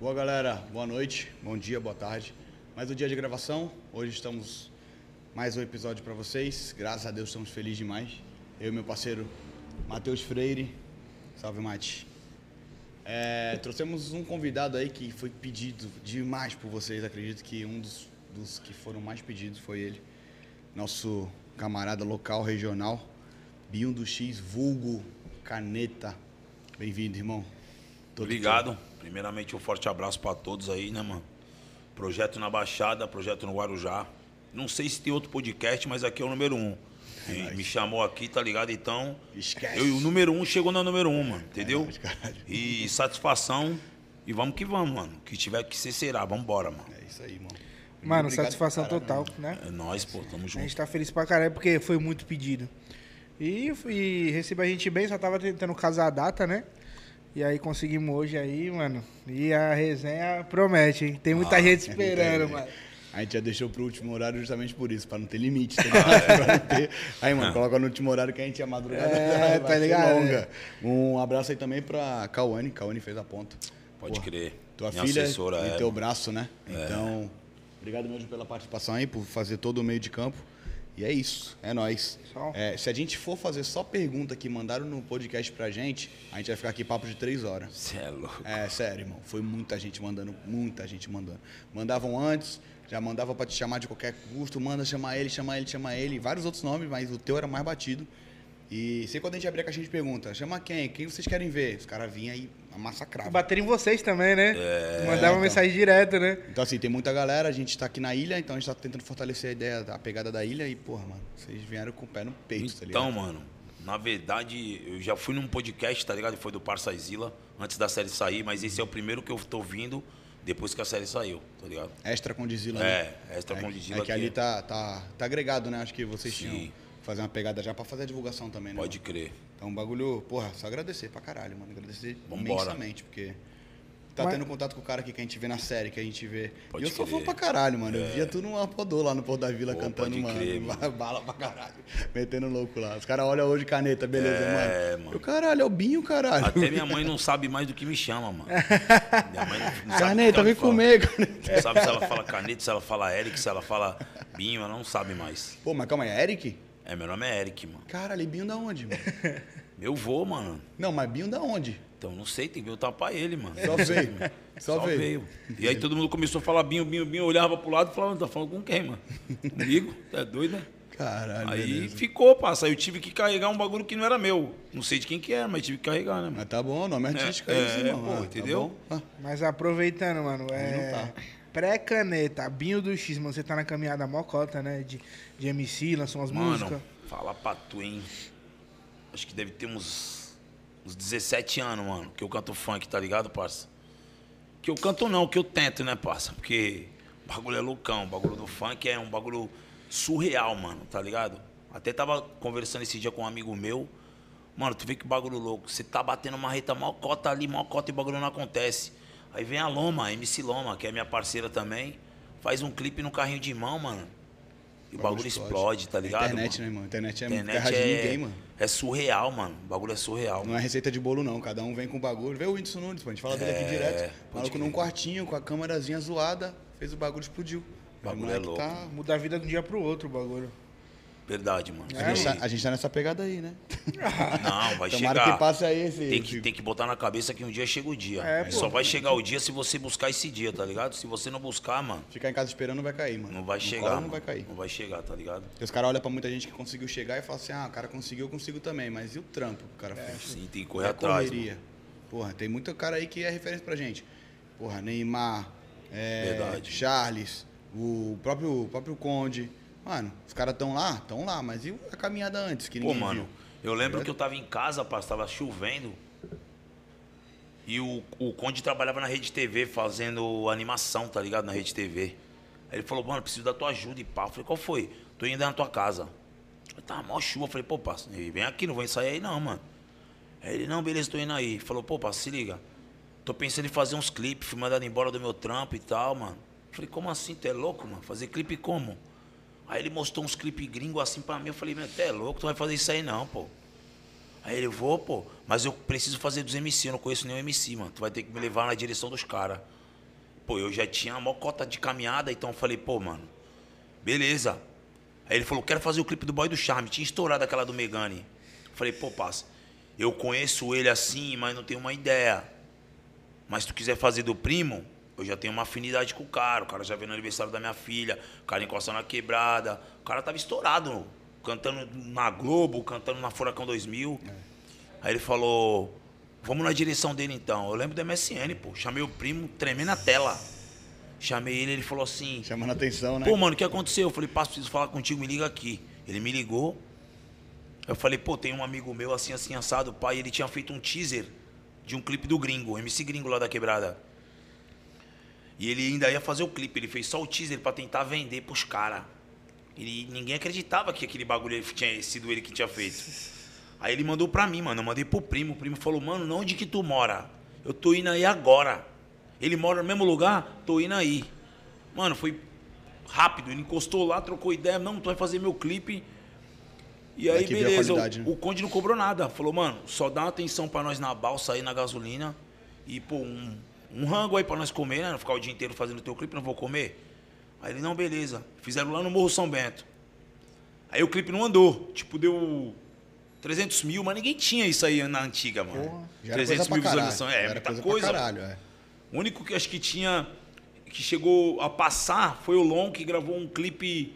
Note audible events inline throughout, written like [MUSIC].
Boa galera, boa noite, bom dia, boa tarde. Mais um dia de gravação. Hoje estamos mais um episódio para vocês. Graças a Deus estamos felizes demais. Eu e meu parceiro Matheus Freire. Salve, Mate. É, trouxemos um convidado aí que foi pedido demais por vocês. Acredito que um dos, dos que foram mais pedidos foi ele. Nosso camarada local, regional, Binho do X, vulgo, caneta. Bem-vindo, irmão. Todo Obrigado. Primeiramente, um forte abraço para todos aí, né, mano? Projeto na Baixada, projeto no Guarujá. Não sei se tem outro podcast, mas aqui é o número um. É me chamou aqui, tá ligado? Então, Esquece. Eu, o número um chegou no número um, mano, entendeu? É, e satisfação. E vamos que vamos, mano. O que tiver que ser, será. Vamos embora, mano. É isso aí, mano. Mano, Obrigado satisfação caralho, total, né? É nóis, pô, tamo junto. A gente tá feliz pra caralho porque foi muito pedido. E, e recebeu a gente bem, só tava tentando casar a data, né? E aí conseguimos hoje aí, mano. E a resenha promete, hein? Tem muita ah, gente [LAUGHS] esperando, mano. A gente já deixou pro último horário justamente por isso, pra não ter limite. [LAUGHS] Tá ah, é. Aí, mano, coloca no último horário que a gente é madrugada. É, tá ligado? Longa. Um abraço aí também pra Cauane. Cauane fez a ponta. Pode crer. Tua Minha filha e é, teu braço, né? É. Então, obrigado mesmo pela participação aí, por fazer todo o meio de campo. E é isso, é nós. É, se a gente for fazer só pergunta que mandaram no podcast pra gente, a gente vai ficar aqui papo de três horas. Cê é louco. É, sério, irmão. Foi muita gente mandando, muita gente mandando. Mandavam antes, já mandava para te chamar de qualquer custo, manda chamar ele, chamar ele, chamar ele, vários outros nomes, mas o teu era mais batido. E sempre quando a gente abria a caixinha de pergunta, chama quem? Quem vocês querem ver? Os caras vinham aí massacravam. Bateram em vocês também, né? É, Mandava então, mensagem direto, né? Então, assim, tem muita galera, a gente tá aqui na ilha, então a gente tá tentando fortalecer a ideia, a pegada da ilha e, porra, mano, vocês vieram com o pé no peito, tá ligado? Então, mano, na verdade, eu já fui num podcast, tá ligado? Foi do Parça Zila, antes da série sair, mas esse é o primeiro que eu tô vindo depois que a série saiu, tá ligado? Extra com Dizila, né? É, extra é, com Dizila. É que ali tá, tá, tá agregado, né? Acho que vocês Sim. tinham fazer uma pegada já pra fazer a divulgação também, né? Pode crer. Então, um bagulho, porra, só agradecer pra caralho, mano. Agradecer Vambora. imensamente, porque tá Mas... tendo contato com o cara aqui que a gente vê na série, que a gente vê. Pode e eu sou fã pra caralho, mano. É. Eu via tudo no Apodô lá no Porto da Vila Pô, cantando, mano. Crer, mano. [LAUGHS] Bala pra caralho. Metendo louco lá. Os caras olham hoje caneta, beleza, é, mano. mano. caralho, é o Binho, caralho. Até minha mãe não sabe mais do que me chama, mano. minha mãe não, não Caneta, vem comer, caneta. Não sabe se ela fala caneta, se ela fala Eric, se ela fala Binho, ela não sabe mais. Pô, mas calma aí, é Eric? É, meu nome é Eric, mano. Caralho, Binho da onde, mano? [LAUGHS] Eu vou, mano. Não, mas Binho da onde? Então, não sei, tem que ver o tapa ele, mano. Só [LAUGHS] veio. Só, Só veio. veio. E aí todo mundo começou a falar Binho, Binho, Binho. Eu olhava pro lado e falava, tá falando com quem, mano? [LAUGHS] Comigo? Tá doido, né? Caralho. Aí beleza. ficou, passa. Aí eu tive que carregar um bagulho que não era meu. Não sei de quem que era, mas tive que carregar, né? Mano? Mas tá bom, o nome é artístico é, é isso, mano. Pô, ah, entendeu? Tá ah. Mas aproveitando, mano, é... Tá. Pré-caneta, Binho do X, mano, você tá na caminhada mocota, né? De, de MC, lançou umas mano, músicas. Fala pra tu, hein? Acho que deve ter uns, uns 17 anos, mano, que eu canto funk, tá ligado, parça? Que eu canto não, que eu tento, né, parça? Porque o bagulho é loucão, o bagulho do funk é um bagulho surreal, mano, tá ligado? Até tava conversando esse dia com um amigo meu. Mano, tu vê que bagulho louco. Você tá batendo uma reta mal cota ali, mal cota e bagulho não acontece. Aí vem a Loma, a MC Loma, que é minha parceira também. Faz um clipe no carrinho de mão, mano. E o bagulho explode, explode tá ligado? internet, mano? né, mano? Internet é internet terra é, de ninguém, mano. É surreal, mano. O bagulho é surreal. Não é receita de bolo, não. Cada um vem com o bagulho. Vê o Whindersson Nunes, pô. A gente fala dele aqui é, direto. Maluco num quartinho, com a câmerazinha zoada, fez o bagulho explodiu. O bagulho é louco. Tá... Muda a vida de um dia pro outro o bagulho. Verdade, mano. É, a, gente tá, a, gente tá, nessa pegada aí, né? [LAUGHS] Não, vai Tomara chegar. que passe aí esse... Tem que, tem que botar na cabeça que um dia chega o dia. É, Só vai chegar o dia se você buscar esse dia, tá ligado? Se você não buscar, mano... Ficar em casa esperando não vai cair, mano. Não vai chegar, Não vai cair. Não vai chegar, tá ligado? E os caras olham pra muita gente que conseguiu chegar e falam assim, ah, o cara conseguiu, eu consigo também. Mas e o trampo que o cara é, fez? Sim, tem que correr atrás. Correria. Porra, tem muito cara aí que é referência pra gente. Porra, Neymar, é, Charles, o próprio, o próprio Conde... Mano, os caras estão lá? Estão lá, mas e a caminhada antes que ninguém Pô, mano, viu? eu lembro é. que eu tava em casa, pá, tava chovendo. E o, o Conde trabalhava na Rede TV fazendo animação, tá ligado? Na Rede TV. Aí ele falou, mano, preciso da tua ajuda e pá. Eu falei, qual foi? Tô indo na tua casa. Eu tava mó chuva. Eu falei, pô, parça, vem aqui, não vou sair aí não, mano. Aí ele, não, beleza, tô indo aí. Ele falou, pô, parça, se liga. Tô pensando em fazer uns clipes, fui mandado embora do meu trampo e tal, mano. Eu falei, como assim? Tu é louco, mano? Fazer clipe como? Aí ele mostrou uns clipes gringos assim pra mim. Eu falei, meu, até é louco, tu vai fazer isso aí não, pô. Aí ele, vou, pô, mas eu preciso fazer dos MC, eu não conheço nenhum MC, mano. Tu vai ter que me levar na direção dos caras. pô, eu já tinha uma cota de caminhada, então eu falei, pô, mano, beleza. Aí ele falou, quero fazer o clipe do Boy do Charme. Tinha estourado aquela do Megane. Eu falei, pô, passa, eu conheço ele assim, mas não tenho uma ideia. Mas se tu quiser fazer do primo, eu já tenho uma afinidade com o cara. O cara já veio no aniversário da minha filha, o cara encostando na quebrada. O cara tava estourado, cantando na Globo, cantando na Furacão 2000. Aí ele falou, vamos na direção dele então. Eu lembro do MSN, pô. Chamei o primo, tremendo na tela. Chamei ele, ele falou assim, Chamando a atenção, né? Pô, mano, o que aconteceu? Eu falei, passo, preciso falar contigo, me liga aqui. Ele me ligou. Eu falei, pô, tem um amigo meu assim, assim, assado, pai. Ele tinha feito um teaser de um clipe do gringo, MC Gringo lá da quebrada. E ele ainda ia fazer o clipe, ele fez só o teaser pra tentar vender pros caras. E ninguém acreditava que aquele bagulho tinha sido ele que tinha feito. Aí ele mandou pra mim, mano. Eu mandei pro primo. O primo falou, mano, onde que tu mora? Eu tô indo aí agora. Ele mora no mesmo lugar? Tô indo aí. Mano, foi rápido. Ele encostou lá, trocou ideia. Não, tu vai fazer meu clipe. E aí, a beleza. o, né? o Conde não cobrou nada. Falou, mano, só dá uma atenção pra nós na balsa aí, na gasolina. E, pô, um, um rango aí pra nós comer, né? Não ficar o dia inteiro fazendo teu clipe, não vou comer. Aí ele, não, beleza. Fizeram lá no Morro São Bento. Aí o clipe não andou. Tipo, deu 300 mil, mas ninguém tinha isso aí na antiga, mano. Porra, já era coisa pra caralho. visualizações. É, Já muita coisa, coisa. caralho, é. O único que acho que tinha. que chegou a passar foi o Lon, que gravou um clipe.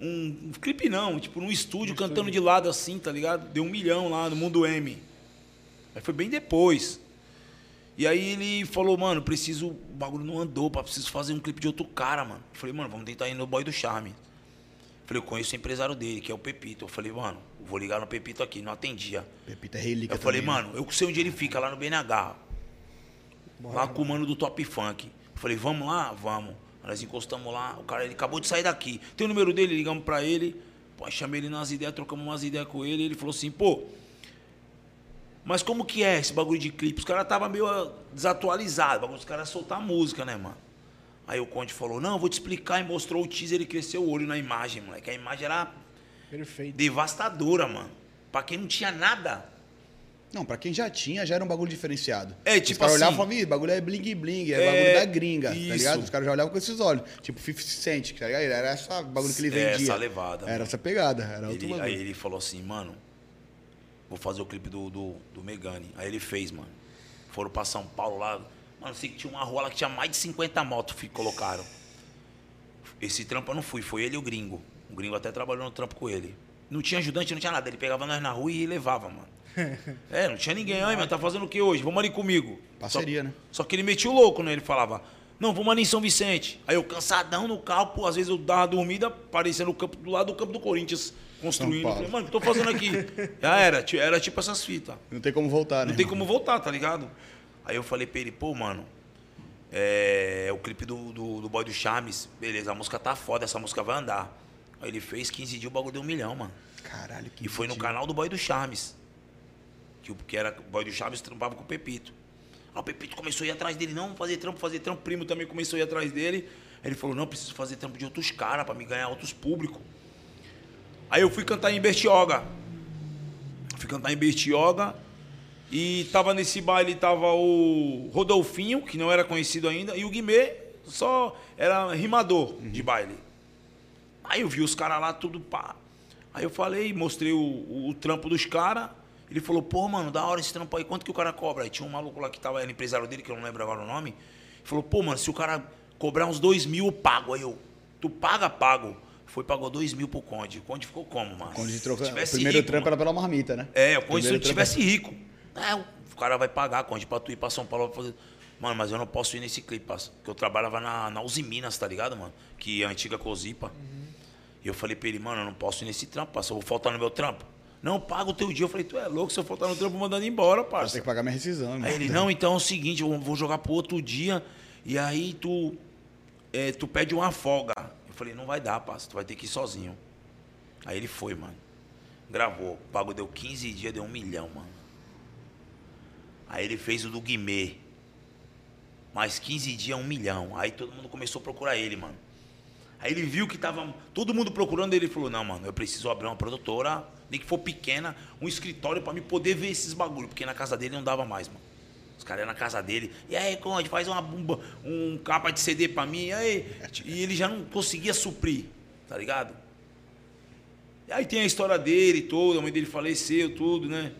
Um, um clipe não, tipo, num estúdio, cantando de lado assim, tá ligado? Deu um milhão lá no Mundo M. Aí foi bem depois. E aí ele falou, mano, preciso. O bagulho não andou, pá, preciso fazer um clipe de outro cara, mano. Eu falei, mano, vamos tentar ir no Boy do Charme. Falei, eu conheço o empresário dele, que é o Pepito. Eu falei, mano, vou ligar no Pepito aqui, não atendia. Pepita é relíquia Eu falei, também, né? mano, eu sei onde ele fica, lá no BNH. lá com o mano do Top Funk. Eu falei, vamos lá? Vamos. Nós encostamos lá, o cara ele acabou de sair daqui. Tem o número dele, ligamos pra ele. Pô, chamei ele nas ideias, trocamos umas ideias com ele. Ele falou assim, pô, mas como que é esse bagulho de clipe? Os caras estavam meio ah, desatualizados. O bagulho dos caras soltar música, né, mano? Aí o Conde falou, não, eu vou te explicar. E mostrou o teaser, ele cresceu o olho na imagem, moleque. A imagem era Perfeito. devastadora, mano. Pra quem não tinha nada. Não, pra quem já tinha, já era um bagulho diferenciado. É, Os tipo caras olhavam e assim- falavam, "Ih, bagulho é bling bling, é, É, bagulho da gringa, tá isso. ligado? Os caras já olhavam com esses olhos. Tipo 50 Cent, tá ligado? Era essa bagulho que ele É, vendia. essa levada, Era mano. essa pegada, era outro Ele- bagulho. aí ele falou assim, mano, vou fazer o clipe do, do, do Megane. Aí ele fez, mano. Foram pra São Paulo lá. Mano, sei que tinha uma rua lá que tinha mais de 50 motos que colocaram. Esse trampo eu não fui, foi ele e o gringo. O gringo até trabalhou no trampo com ele. Não tinha ajudante, não tinha nada. Ele pegava nós na rua e levava, mano. [LAUGHS] É, não tinha ninguém. Ai, mano, tá fazendo o que hoje? Vamos ali comigo. Parceria, só, né? Só que ele metia o louco, né? Ele falava, não, vamos ali em São Vicente. Aí eu cansadão no carro, pô, às vezes eu dava dormida, parecia no campo, do lado do campo do Corinthians, construindo. Falei, mano, o que eu tô fazendo aqui? Já era, era tipo essas fitas. Não tem como voltar, né? Não tem como voltar, tá ligado? Aí eu falei pra ele, pô, mano, é o clipe do, do, do Boy do Chames, beleza, a música tá foda, essa música vai andar. Aí ele fez 15 dias, o bagulho deu um milhão, mano. Caralho, que E foi no canal do Boy do Charmes. Que, que era o Boy do Charmes trampava com o Pepito. Aí o Pepito começou a ir atrás dele, não, fazer trampo, fazer trampo. O primo também começou a ir atrás dele. Aí ele falou, não, preciso fazer trampo de outros caras pra me ganhar outros públicos. Aí eu fui cantar em Bertioga. Fui cantar em Bertioga. E tava nesse baile, tava o Rodolfinho, que não era conhecido ainda, e o Guimê, só era rimador de baile. Aí eu vi os caras lá, tudo pá. Aí eu falei, mostrei o, o, o trampo dos caras. Ele falou, pô, mano, da hora esse trampo aí, quanto que o cara cobra? Aí tinha um maluco lá que tava, era empresário dele, que eu não lembro agora o nome. Ele falou, pô, mano, se o cara cobrar uns dois mil, eu pago. Aí eu, tu paga, pago. Foi, pagou dois mil pro Conde. O Conde ficou como, mano? Quando de Se trocar, o primeiro rico, trampo mano. era pela marmita, né? É, o Conde, se eu trampo- tivesse rico, é, o cara vai pagar, Conde, pra tu ir pra São Paulo pra fazer. Mano, mas eu não posso ir nesse clipe. Porque eu trabalhava na, na Uzi Minas, tá ligado, mano? Que é a antiga Cozipa. E eu falei pra ele, mano, eu não posso ir nesse trampo, parça. Eu vou faltar no meu trampo. Não, paga o teu dia. Eu falei, tu é louco, se eu faltar no trampo, mandando embora, Você parça. tem que pagar minha rescisão. Aí ele, não, então é o seguinte, eu vou jogar pro outro dia e aí tu, é, tu pede uma folga. Eu falei, não vai dar, parça, tu vai ter que ir sozinho. Aí ele foi, mano. Gravou. O bagulho deu 15 dias, deu um milhão, mano. Aí ele fez o do Guimê. Mais 15 dias, um milhão. Aí todo mundo começou a procurar ele, mano. Aí ele viu que tava todo mundo procurando ele falou: Não, mano, eu preciso abrir uma produtora, nem que for pequena, um escritório pra me poder ver esses bagulho, porque na casa dele não dava mais, mano. Os caras iam na casa dele. E aí, Conde, faz uma bomba, um capa de CD pra mim. E aí? E ele já não conseguia suprir, tá ligado? E aí tem a história dele toda, a mãe dele faleceu, tudo, né?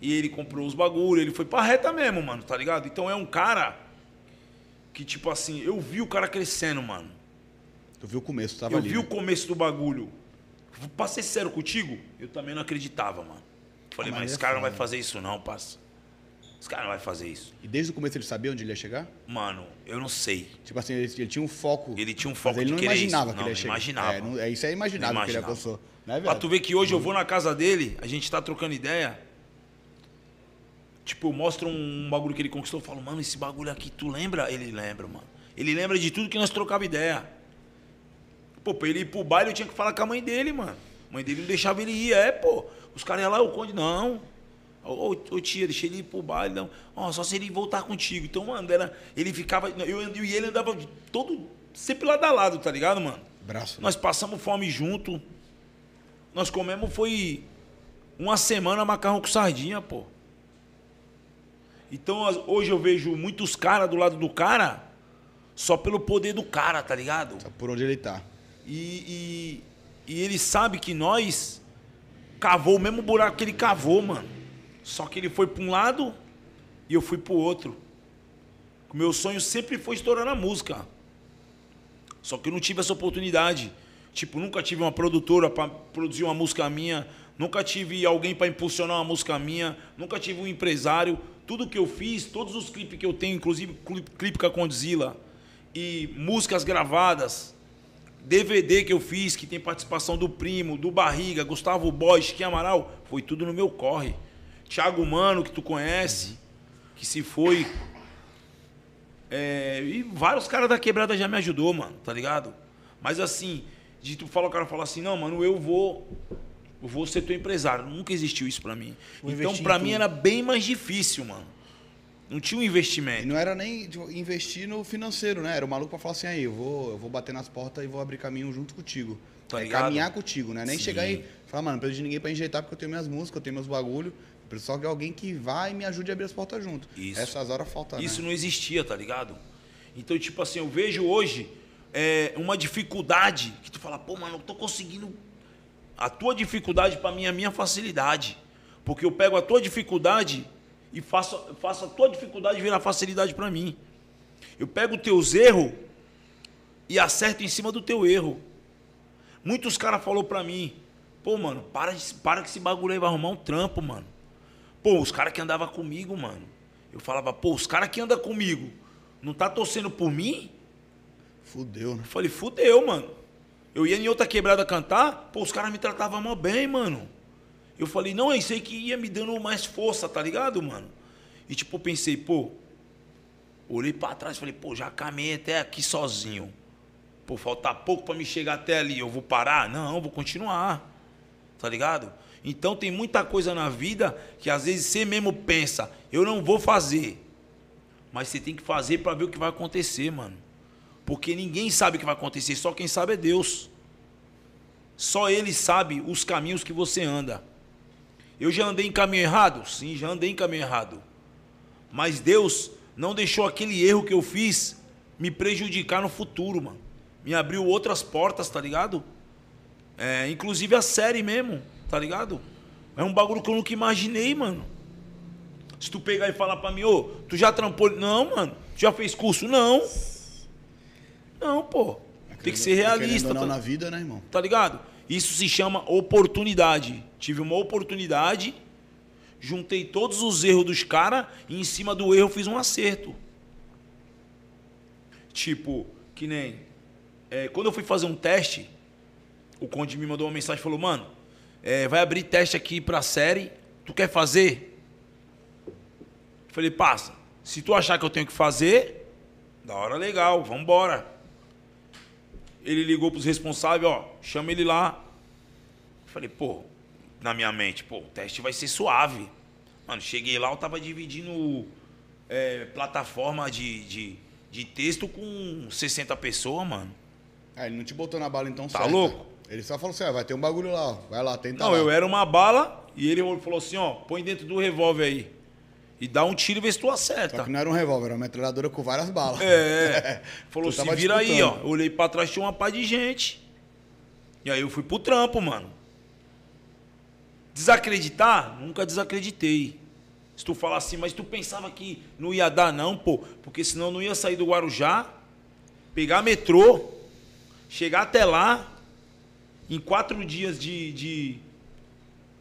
E ele comprou os bagulhos, ele foi pra reta mesmo, mano, tá ligado? Então é um cara que, tipo assim, eu vi o cara crescendo, mano. Tu viu o começo, tava eu ali. vi o né? começo do bagulho. Pra ser sincero contigo, eu também não acreditava, mano. Falei, Ah, mas mas é esse cara não vai fazer isso não, parça. Esse cara não vai fazer isso. E desde o começo ele sabia onde ele ia chegar? Mano, eu não sei. Tipo assim, ele, ele tinha um foco. Ele tinha um mas foco ele de não imaginava isso. que Não, ele ia chegar. imaginava. É, não- é, isso é imaginável Não que ele imaginava. alcançou. Né, Pra velho? tu ver que hoje eu vou na casa dele, a gente tá trocando ideia. Tipo, eu mostro um bagulho que ele conquistou, eu falo, mano, esse bagulho aqui, tu lembra? Ele lembra, mano. Ele lembra de tudo que nós trocava ideia. Pô, pra ele ir pro baile, eu tinha que falar com a mãe dele, mano. A mãe dele não deixava ele ir, é, pô. Os caras iam lá, o conde, não. Ô, ô, ô, tia, deixa ele ir pro baile, não. Ó, só se ele voltar contigo. Então, mano, era, ele ficava. Eu, eu e ele andava todo. Sempre lado a lado, tá ligado, mano? Braço. né? Nós passamos fome junto. Nós comemos foi uma semana macarrão com sardinha, pô. Então hoje eu vejo muitos caras do lado do cara só pelo poder do cara, tá ligado? Sabe Por onde ele tá. E, e, e ele sabe que nós cavou o mesmo buraco que ele cavou, mano. Só que ele foi pra um lado e eu fui pro outro. O meu sonho sempre foi estourar na música. Só que eu não tive essa oportunidade. Tipo, nunca tive uma produtora para produzir uma música minha, nunca tive alguém para impulsionar uma música minha, nunca tive um empresário. Tudo que eu fiz, todos os clipes que eu tenho, inclusive cli- clipe com a Condzilla e músicas gravadas, DVD que eu fiz, que tem participação do Primo, do Barriga, Gustavo Boy, Chiquinho Amaral, foi tudo no meu corre. Thiago Mano, que tu conhece, que se foi. É, e vários caras da quebrada já me ajudou, mano, tá ligado? Mas assim, de tu falar, o cara fala assim, não, mano, eu vou. Eu vou ser teu empresário. Nunca existiu isso pra mim. Vou então, pra mim, era bem mais difícil, mano. Não tinha um E investimento. não era nem tipo, investir no financeiro, né? Era o maluco pra falar assim, aí, eu vou, eu vou bater nas portas e vou abrir caminho junto contigo. Tá É ligado? caminhar contigo, né? Nem Sim. chegar e falar, mano, não preciso de ninguém pra enjeitar porque eu tenho minhas músicas, eu tenho meus bagulho. Preciso só de alguém que vai e me ajude a abrir as portas junto. Isso. Essas horas faltam, Isso né? não existia, tá ligado? Então, tipo assim, eu vejo hoje é, uma dificuldade que tu fala, pô, mano, eu tô conseguindo. A tua dificuldade pra mim é a minha facilidade. Porque eu pego a tua dificuldade e faço, faço a tua dificuldade virar facilidade pra mim. Eu pego os teus erros e acerto em cima do teu erro. Muitos caras falaram pra mim, pô, mano, para, para que esse bagulho aí vai arrumar um trampo, mano. Pô, os caras que andavam comigo, mano. Eu falava, pô, os caras que andam comigo não tá torcendo por mim? Fudeu, né? Eu falei, fudeu, mano. Eu ia em outra quebrada cantar, pô, os caras me tratavam mal bem, mano. Eu falei, não, isso aí que ia me dando mais força, tá ligado, mano? E tipo, eu pensei, pô, olhei pra trás e falei, pô, já caminhei até aqui sozinho. Pô, falta pouco pra me chegar até ali, eu vou parar? Não, eu vou continuar. Tá ligado? Então tem muita coisa na vida que às vezes você mesmo pensa, eu não vou fazer. Mas você tem que fazer pra ver o que vai acontecer, mano. Porque ninguém sabe o que vai acontecer, só quem sabe é Deus. Só Ele sabe os caminhos que você anda. Eu já andei em caminho errado? Sim, já andei em caminho errado. Mas Deus não deixou aquele erro que eu fiz me prejudicar no futuro, mano. Me abriu outras portas, tá ligado? É, inclusive a série mesmo, tá ligado? É um bagulho que eu nunca imaginei, mano. Se tu pegar e falar pra mim, ô, tu já trampou. Não, mano. Tu já fez curso? Não. Não, pô. Tem que ser realista, não tá, na vida, né, irmão? tá ligado? Isso se chama oportunidade. Tive uma oportunidade, juntei todos os erros dos caras e em cima do erro fiz um acerto. Tipo, que nem. é, quando eu fui fazer um teste, o Conde me mandou uma mensagem e falou: Mano, é, vai abrir teste aqui pra série, tu quer fazer? Eu falei: Passa, se tu achar que eu tenho que fazer, da hora legal, vambora. Ele ligou pros responsáveis: Ó, chama ele lá. Eu falei: Pô, na minha mente, pô, o teste vai ser suave. Mano, cheguei lá, eu tava dividindo é, plataforma de, de, de texto com 60 pessoas, mano. Ah, ele não te botou na bala então Tá certa. louco? Ele só falou assim, ah, vai ter um bagulho lá, ó. Vai lá, tenta Não, lá. eu era uma bala e ele falou assim, ó, põe dentro do revólver aí. E dá um tiro e vê se tu Só acerta. que não era um revólver, era uma metralhadora com várias balas. É. [LAUGHS] Falou, se tava vira aí, ó. disputando. Eu olhei pra trás, tinha uma pá de gente. E aí eu fui pro trampo, mano. Desacreditar? Nunca desacreditei. Se tu falar assim, mas tu pensava que não ia dar, não, pô. Porque senão não ia sair do Guarujá, pegar metrô, chegar até lá, em quatro dias de, de,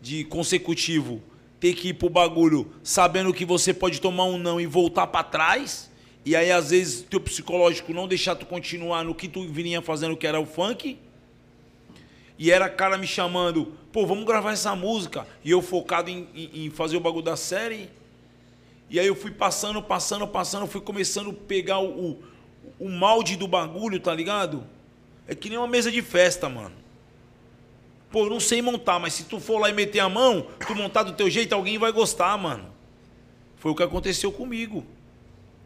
de consecutivo, ter que ir pro bagulho sabendo que você pode tomar um não e voltar pra trás. E aí, às vezes, teu psicológico não deixar tu continuar no que tu vinha fazendo, que era o funk. E era cara me chamando, pô, vamos gravar essa música. E eu focado em, em- em fazer o bagulho da série. E aí eu fui passando, passando, passando, fui começando a pegar o, o, o molde do bagulho, tá ligado? É que nem uma mesa de festa, mano. Pô, eu não sei montar, mas se tu for lá e meter a mão, tu montar do teu jeito, alguém vai gostar, mano. Foi o que aconteceu comigo.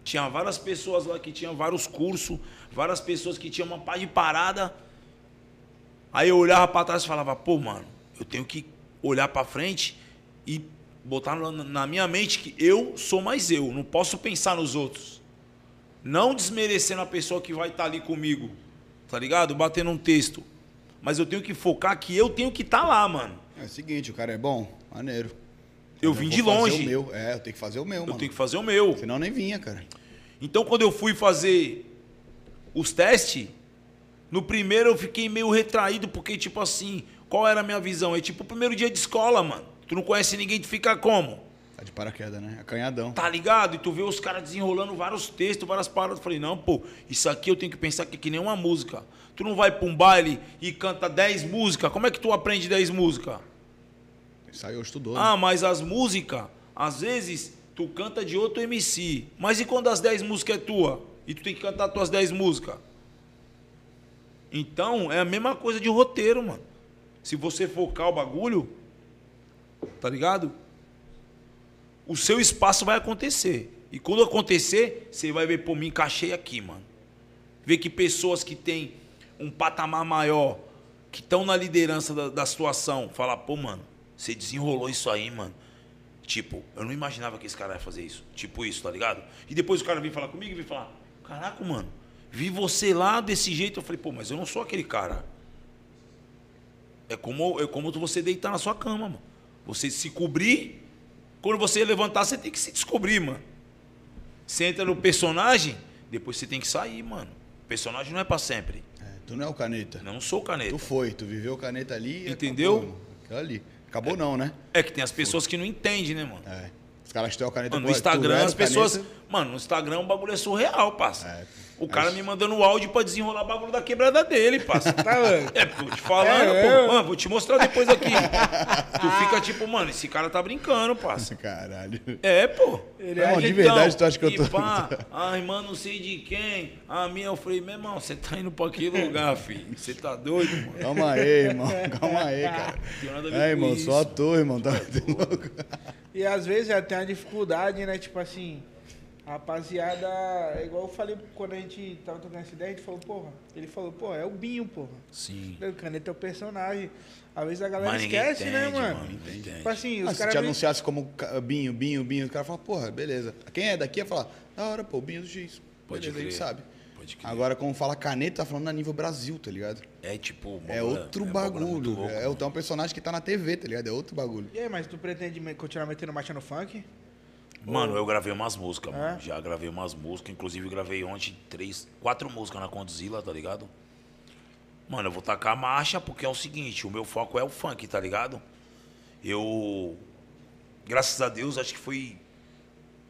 Tinha várias pessoas lá que tinham vários cursos, várias pessoas que tinham uma pá de parada. Aí eu olhava pra trás e falava, pô, mano, eu tenho que olhar pra frente e botar na, minha mente que eu sou mais eu, não posso pensar nos outros. Não desmerecendo a pessoa que vai estar ali comigo, tá ligado? Batendo um texto. Mas eu tenho que focar que eu tenho que estar lá, mano. É o seguinte, o cara é bom, maneiro. Eu vim vou de fazer longe. o meu. É, eu tenho que fazer o meu, Eu mano. tenho que fazer o meu. Senão nem vinha, cara. Então, quando eu fui fazer os testes, no primeiro eu fiquei meio retraído, porque, tipo assim, qual era a minha visão? É tipo o primeiro dia de escola, mano. Tu não conhece ninguém, tu fica como? Tá de paraquedas, né? Acanhadão. Tá ligado? E tu vê os caras desenrolando vários textos, várias paradas. Eu falei, não, pô, isso aqui eu tenho que pensar que é que nem uma música. Tu não vai pra um baile e canta 10 músicas. Como é que tu aprende 10 músicas? Saiu, estudou. né? Ah, mas as músicas, às vezes, tu canta de outro MC. Mas e quando as 10 músicas é tua? E tu tem que cantar tuas 10 músicas? Então, é a mesma coisa de roteiro, mano. Se você focar o bagulho, tá ligado? O seu espaço vai acontecer. E quando acontecer, você vai ver, pô, me encaixei aqui, mano. Ver que pessoas que têm um patamar maior, que estão na liderança da, da situação, falar, pô, mano, você desenrolou isso aí, mano. Tipo, eu não imaginava que esse cara ia fazer isso. Tipo isso, tá ligado? E depois o cara vem falar comigo e vem falar, caraca, mano, vi você lá desse jeito. Eu falei, pô, mas eu não sou aquele cara. É como, é como você deitar na sua cama, mano. Você se cobrir, quando você levantar, você tem que se descobrir, mano. Você entra no personagem, depois você tem que sair, mano. O personagem não é pra sempre. É, tu não é o caneta. Não sou caneta. Tu foi, tu viveu o caneta ali Entendeu? Acabou. Aquilo ali. Acabou não, né? É que tem as pessoas que não entendem, né, mano? É. Os caras têm o caneta Mano, no Instagram, as o pessoas. caneta, Mano, no Instagram o bagulho é surreal, parça. É. O cara me mandando áudio pra desenrolar o bagulho da quebrada dele, parça. [LAUGHS] Tá? É, tô te falando, É, pô. Mano, vou te mostrar depois aqui. tu fica tipo, mano, esse cara tá brincando, parça. Caralho. É, pô. Ele Não, acha de que- verdade, tu acha que eu tô- pá, a irmã não sei de quem, a minha, eu falei, meu irmão, você tá indo pra que lugar, filho? Você tá doido, mano? Calma aí, irmão. Calma aí, cara. É, irmão, isso. sou ator, irmão. Tá [LAUGHS] louco. E às vezes já tem uma dificuldade, né? Tipo assim, a rapaziada, é igual eu falei quando a gente tava trocando essa ideia, a gente falou, porra, ele falou, pô, é o Binho, porra. Sim. O Caneta é o personagem. Às vezes a galera Mas esquece, né, entende, mano? mano, entende. Tipo assim, Ah, os se te caras. vêm- anunciasse como Binho, Binho, Binho, o cara fala, porra, beleza. Quem é daqui ia falar, da hora, pô, Binho do X. Pode beleza, a gente crer. sabe. Pode crer. Agora, como fala caneta, tá falando a nível Brasil, tá ligado? É tipo. É outro é um bagulho. louco, é, mano. é um personagem que tá na TV, tá ligado? É outro bagulho. E aí, mas tu pretende continuar metendo marcha no funk? Mano, eu gravei umas músicas, mano. É? Já gravei umas músicas. Inclusive, gravei ontem três, quatro músicas na Condzilla, tá ligado? Mano, eu vou tacar a marcha porque é o seguinte: o meu foco é o funk, tá ligado? Eu. Graças a Deus, acho que foi.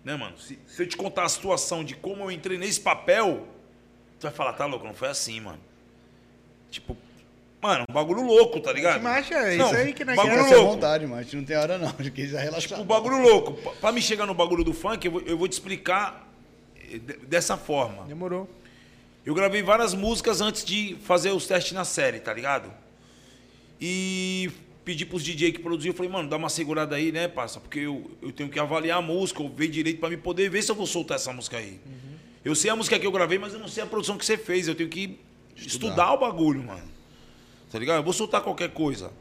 Né, mano? Se, se eu te contar a situação de como eu entrei nesse papel, tu vai falar, tá louco? Não foi assim, mano. Mano, um bagulho louco, tá ligado? marcha, é Não, isso aí que nós bagulho Fica queremos. à louco. vontade, gente não tem hora não. Já relaxar. Tipo, o bagulho louco. Pra- me chegar no bagulho do funk, eu vou, eu vou te explicar eh, de- dessa forma. Demorou. Eu gravei várias músicas antes de fazer os testes na série, tá ligado? E pedi pros DJ que produziam, eu falei, mano, dá uma segurada aí, né, parça? Porque eu, eu tenho que avaliar a música, eu ver direito pra me poder ver se eu vou soltar essa música aí. Eu sei a música que eu gravei, mas eu não sei a produção que você fez. Eu tenho que estudar, o bagulho, mano. Tá ligado? Eu vou soltar qualquer coisa.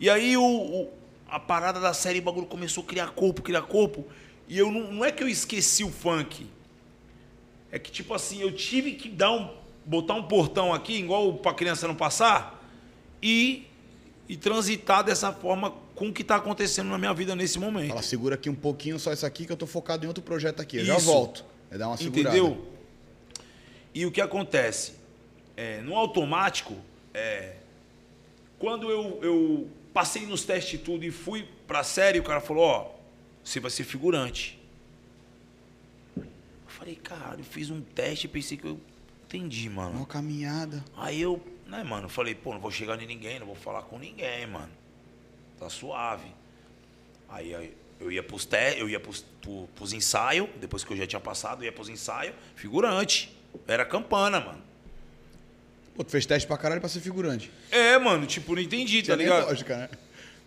E aí o, o- a parada da série, o bagulho começou a criar corpo, criar corpo. E eu não, não é que eu esqueci o funk. É que, tipo assim, eu tive que dar um, botar um portão aqui, igual pra criança não passar, e, e transitar dessa forma com o que tá acontecendo na minha vida nesse momento. Fala, segura aqui um pouquinho só isso aqui que eu tô focado em outro projeto aqui. Eu já Isso. volto. É dar uma segurada. Entendeu? E o que acontece? É, no automático, é, quando eu, eu passei nos testes e tudo e fui pra série, o cara falou, ó, você vai ser figurante. Eu falei, cara, eu fiz um teste e pensei que eu entendi, mano. Uma caminhada. Aí eu, né, mano, falei, pô, não vou chegar em ninguém, não vou falar com ninguém, mano. Tá suave. Aí, aí eu ia pros te, eu ia pros, pro, pros ensaios, depois que eu já tinha passado, eu ia pros ensaios, figurante. Era campana, mano. Pô, tu fez teste pra caralho pra ser figurante. É, mano, tipo, não entendi, tá ligado? lógica, né?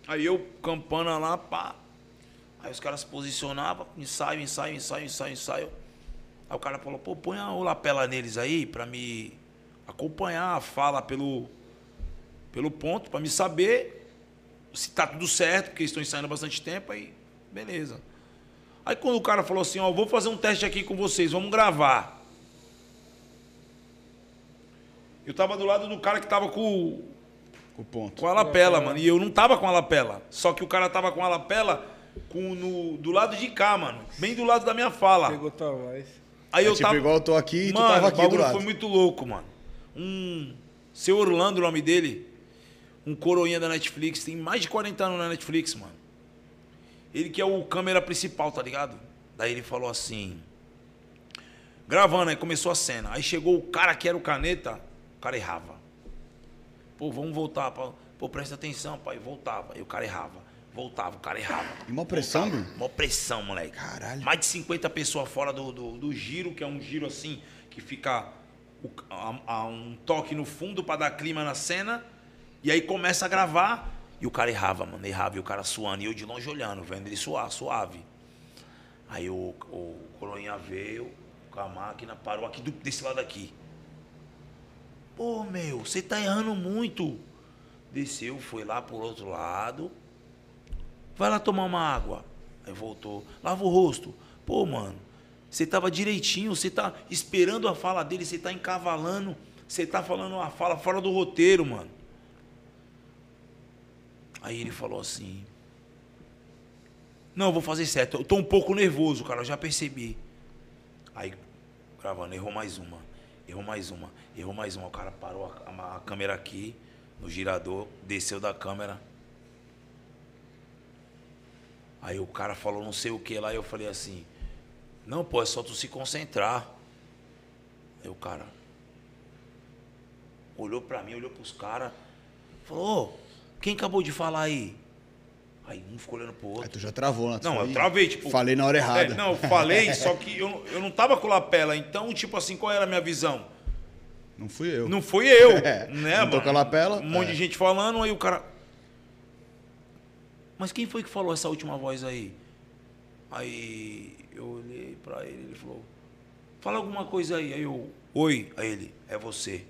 Aí eu, campana lá, pá. Aí os caras se posicionavam, ensaio, ensaio, ensaio, ensaio, ensaio. Aí o cara falou, pô, põe a lapela neles aí pra me acompanhar a fala pelo, pelo ponto, pra me saber se tá tudo certo, porque eles estão ensaiando há bastante tempo, aí beleza. Aí quando o cara falou assim, ó, vou fazer um teste aqui com vocês, vamos gravar. Eu tava do lado do cara que tava com, Com o ponto. com a lapela, mano. E eu não tava com a lapela. Só que o cara tava com a lapela com, no, do lado de cá, mano. Bem do lado da minha fala. Pegou tua voz. Aí É eu tipo, tava. igual eu tô aqui e tu mano, tava o aqui do bagulho lado. foi muito louco, mano. Um. Seu Orlando, o nome dele. Um coroinha da Netflix. Tem mais de 40 anos na Netflix, mano. Ele que é o câmera principal, tá ligado? Daí ele falou assim. Gravando, aí começou a cena. Aí chegou o cara que era o caneta, o cara errava. Pô, vamos voltar. Pô, pô presta atenção, pai. Voltava. Aí o cara errava. Voltava, o cara errava. E mó pressão, meu? Mó pressão, moleque. Caralho. Mais de 50 pessoas fora do, do, do giro, que é um giro assim, que fica o- a, a um toque no fundo pra dar clima na cena. E aí começa a gravar. E o cara errava, mano. Errava. E o cara suando. E eu de longe olhando, vendo ele suar, suave. Aí o, o coroinha veio com a máquina, parou aqui do- desse lado aqui. Pô, meu, você tá errando muito. Desceu, foi lá pro outro lado. Vai lá tomar uma água. Aí voltou. Lava o rosto. Pô, mano, você tava direitinho, você tá esperando a fala dele, você tá encavalando, você tá falando uma fala fora do roteiro, mano. Aí ele falou assim: Não, vou fazer certo. Eu tô um pouco nervoso, cara, eu já percebi. Aí, gravando, errou mais uma. Errou mais uma. Errou mais uma. O cara parou a, a- câmera aqui, no girador, desceu da câmera. Aí o cara falou não sei o que lá, e eu falei assim, não, pô, é só tu se concentrar. Aí o cara olhou pra mim, olhou pros caras, falou, ô, quem acabou de falar aí? Aí um ficou olhando pro Aí outro. tu já travou, né? Tu Não, eu travei, tipo. Falei na hora errada. É, não, eu falei, só que eu, eu não tava com lapela, então, tipo assim, qual era a minha visão? Não fui eu. Não fui eu, É, [LAUGHS] né, não mano? lapela, Um monte é. de gente falando, aí o cara. Mas quem foi que falou essa última voz aí? Aí eu olhei pra ele, ele falou: Fala alguma coisa aí. Aí eu, oi. Aí ele, é você.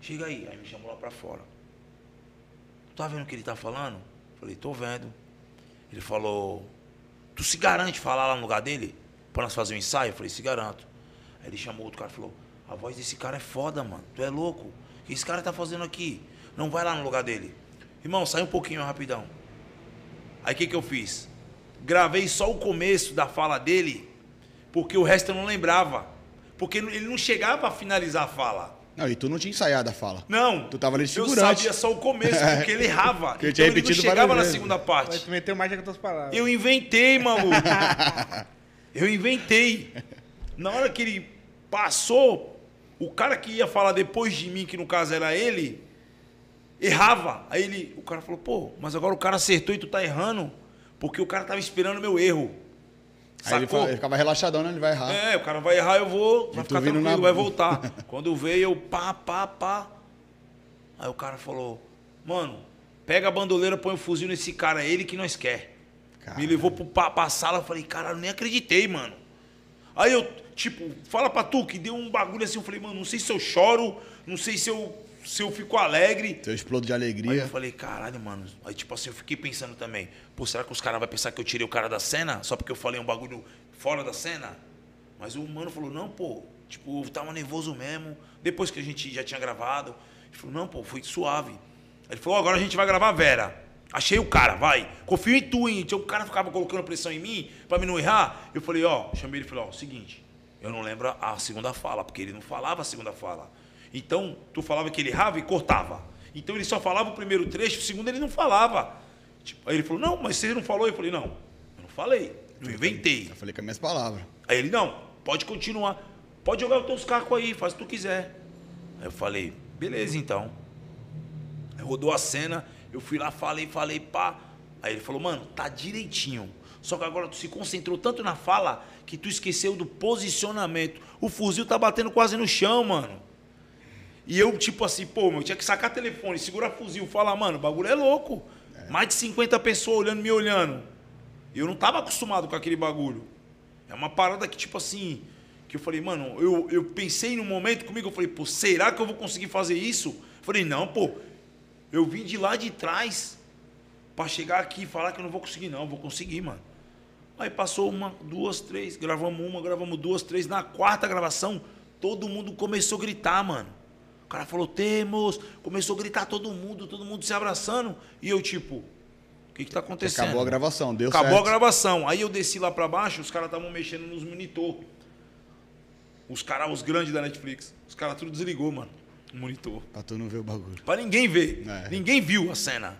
Chega aí. Aí me chamou lá pra fora. Tá vendo o que ele tá falando? Falei, tô vendo. Ele falou: Tu se garante falar lá no lugar dele? Pra nós fazer um ensaio? Eu falei, se garanto. Aí ele chamou outro cara e falou: A voz desse cara é foda, mano. Tu é louco. O que esse cara tá fazendo aqui? Não vai lá no lugar dele. Irmão, sai um pouquinho rapidão. Aí o que, que eu fiz? Gravei só o começo da fala dele, porque o resto eu não lembrava. Porque ele não chegava a finalizar a fala. Não, e tu não tinha ensaiado a fala. Não. Tu tava ali de Eu sabia só o começo, [LAUGHS] porque ele errava. Porque ele então ele não chegava na segunda Mas parte. tu meteu mais as tuas palavras. Eu inventei, maluco. [LAUGHS] Eu inventei. Na hora que ele passou, o cara que ia falar depois de mim, que no caso era ele, errava. Aí ele, o cara falou, pô, mas agora o cara acertou e tu tá errando, porque o cara tava esperando o meu erro. Aí ele, Sacou? ele ficava relaxadão, né? Ele vai errar. É, o cara vai errar, eu vou, vai ficar tranquilo, na- vai voltar. [LAUGHS] Quando veio, eu pá, pá, pá. Aí o cara falou, mano, pega a bandoleira, põe o fuzil nesse cara, é ele que nós quer. Caralho. Me levou pro, pra, pra sala, eu falei, cara, eu nem acreditei, mano. Aí eu, tipo, fala pra tu que deu um bagulho assim, eu falei, mano, não sei se eu choro, não sei se eu, se eu fico alegre. Eu explodo de Aí alegria. eu falei, caralho, mano. Aí, tipo assim, eu fiquei pensando também, pô, será que os caras vão pensar que eu tirei o cara da cena só porque eu falei um bagulho fora da cena? Mas o mano falou, não, pô, tipo, eu tava nervoso mesmo. Depois que a gente já tinha gravado, ele falou, não, pô, foi suave. Aí ele falou, agora a gente vai gravar a Vera. Achei o cara, vai. Confio em tu, hein? Tinha um cara ficava colocando pressão em mim pra mim não errar. Eu falei, ó, chamei ele e falei, ó, seguinte, eu não lembro a segunda fala, porque ele não falava a segunda fala. Então, tu falava que ele errava e cortava. Então ele só falava o primeiro trecho, o segundo ele não falava. Tipo, aí ele falou, não, mas você não falou? Eu falei, não, eu não falei, eu inventei. Eu falei com as minhas palavras. Aí ele, não, pode continuar. Pode jogar os teus cacos aí, faz o que tu quiser. Aí eu falei, beleza então. Aí rodou a cena, eu fui lá, falei, falei, pá. Aí ele falou, mano, tá direitinho. Só que agora tu se concentrou tanto na fala que tu esqueceu do posicionamento. O fuzil tá batendo quase no chão, mano. E eu, tipo assim, pô, meu, eu tinha que sacar telefone, segurar fuzil, falar, mano, o bagulho é louco. Mais de 50 pessoas olhando, me olhando. Eu não tava acostumado com aquele bagulho. É uma parada que, tipo assim, que eu falei, mano, eu, eu pensei num momento comigo, eu falei, pô, será que eu vou conseguir fazer isso? Eu falei, não, pô, eu vim de lá de trás pra chegar aqui e falar que eu não vou conseguir, não, eu vou conseguir, mano. Aí passou uma, duas, três, gravamos uma, gravamos duas, três. Na quarta gravação, todo mundo começou a gritar, mano. O cara falou, temos. Começou a gritar todo mundo, todo mundo se abraçando. E eu, tipo, o que que tá acontecendo? Acabou a gravação, deu Acabou certo. a gravação. Aí eu desci lá pra baixo, os caras estavam mexendo nos monitor. Os caras, os grandes da Netflix. Os caras tudo desligou, mano. O monitor. Pra tu não ver o bagulho. Pra ninguém ver. É. Ninguém viu a cena.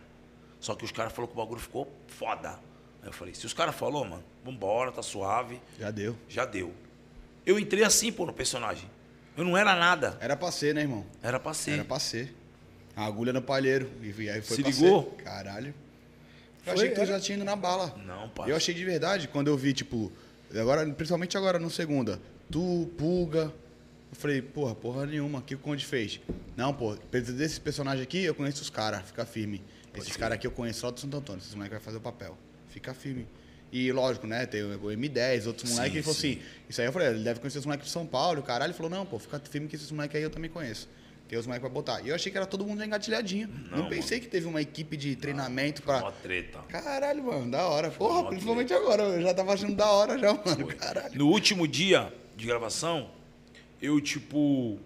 Só que os caras falaram que o bagulho ficou foda. Aí eu falei, se os caras falaram, mano, vambora, tá suave, Já deu. já deu. Eu entrei assim, pô, no personagem. Eu não era nada. Era pra ser, né, irmão? Era pra ser. Era pra ser. A agulha no palheiro. E aí foi Se pra ligou? ser. Caralho. Eu Foi, achei que tu era- já tinha ido na bala. Não, pai. Eu achei de verdade, quando eu vi, tipo, agora, principalmente agora no segunda, tu, Pulga. Eu falei, porra, porra nenhuma, o que o Conde fez? Não, pô, desse personagem aqui, eu conheço os caras, fica firme. Esses caras aqui eu conheço só do Santo Antônio, esses moleques vai fazer o papel. Fica firme. E lógico, né? Tem o M10, outros moleques, ele falou sim. assim, isso aí eu falei, ele deve conhecer os moleques de São Paulo, caralho, ele falou, não, pô, fica firme que esses moleques aí eu também conheço. Tem os moleques pra botar. E eu achei que era todo mundo engatilhadinho. Não, Não, pensei que teve uma equipe de treinamento Foi pra. uma treta. Caralho, mano, da hora. Porra, principalmente agora. Eu já tava achando da hora já, mano. Foi. Caralho. No último dia de gravação, eu, tipo.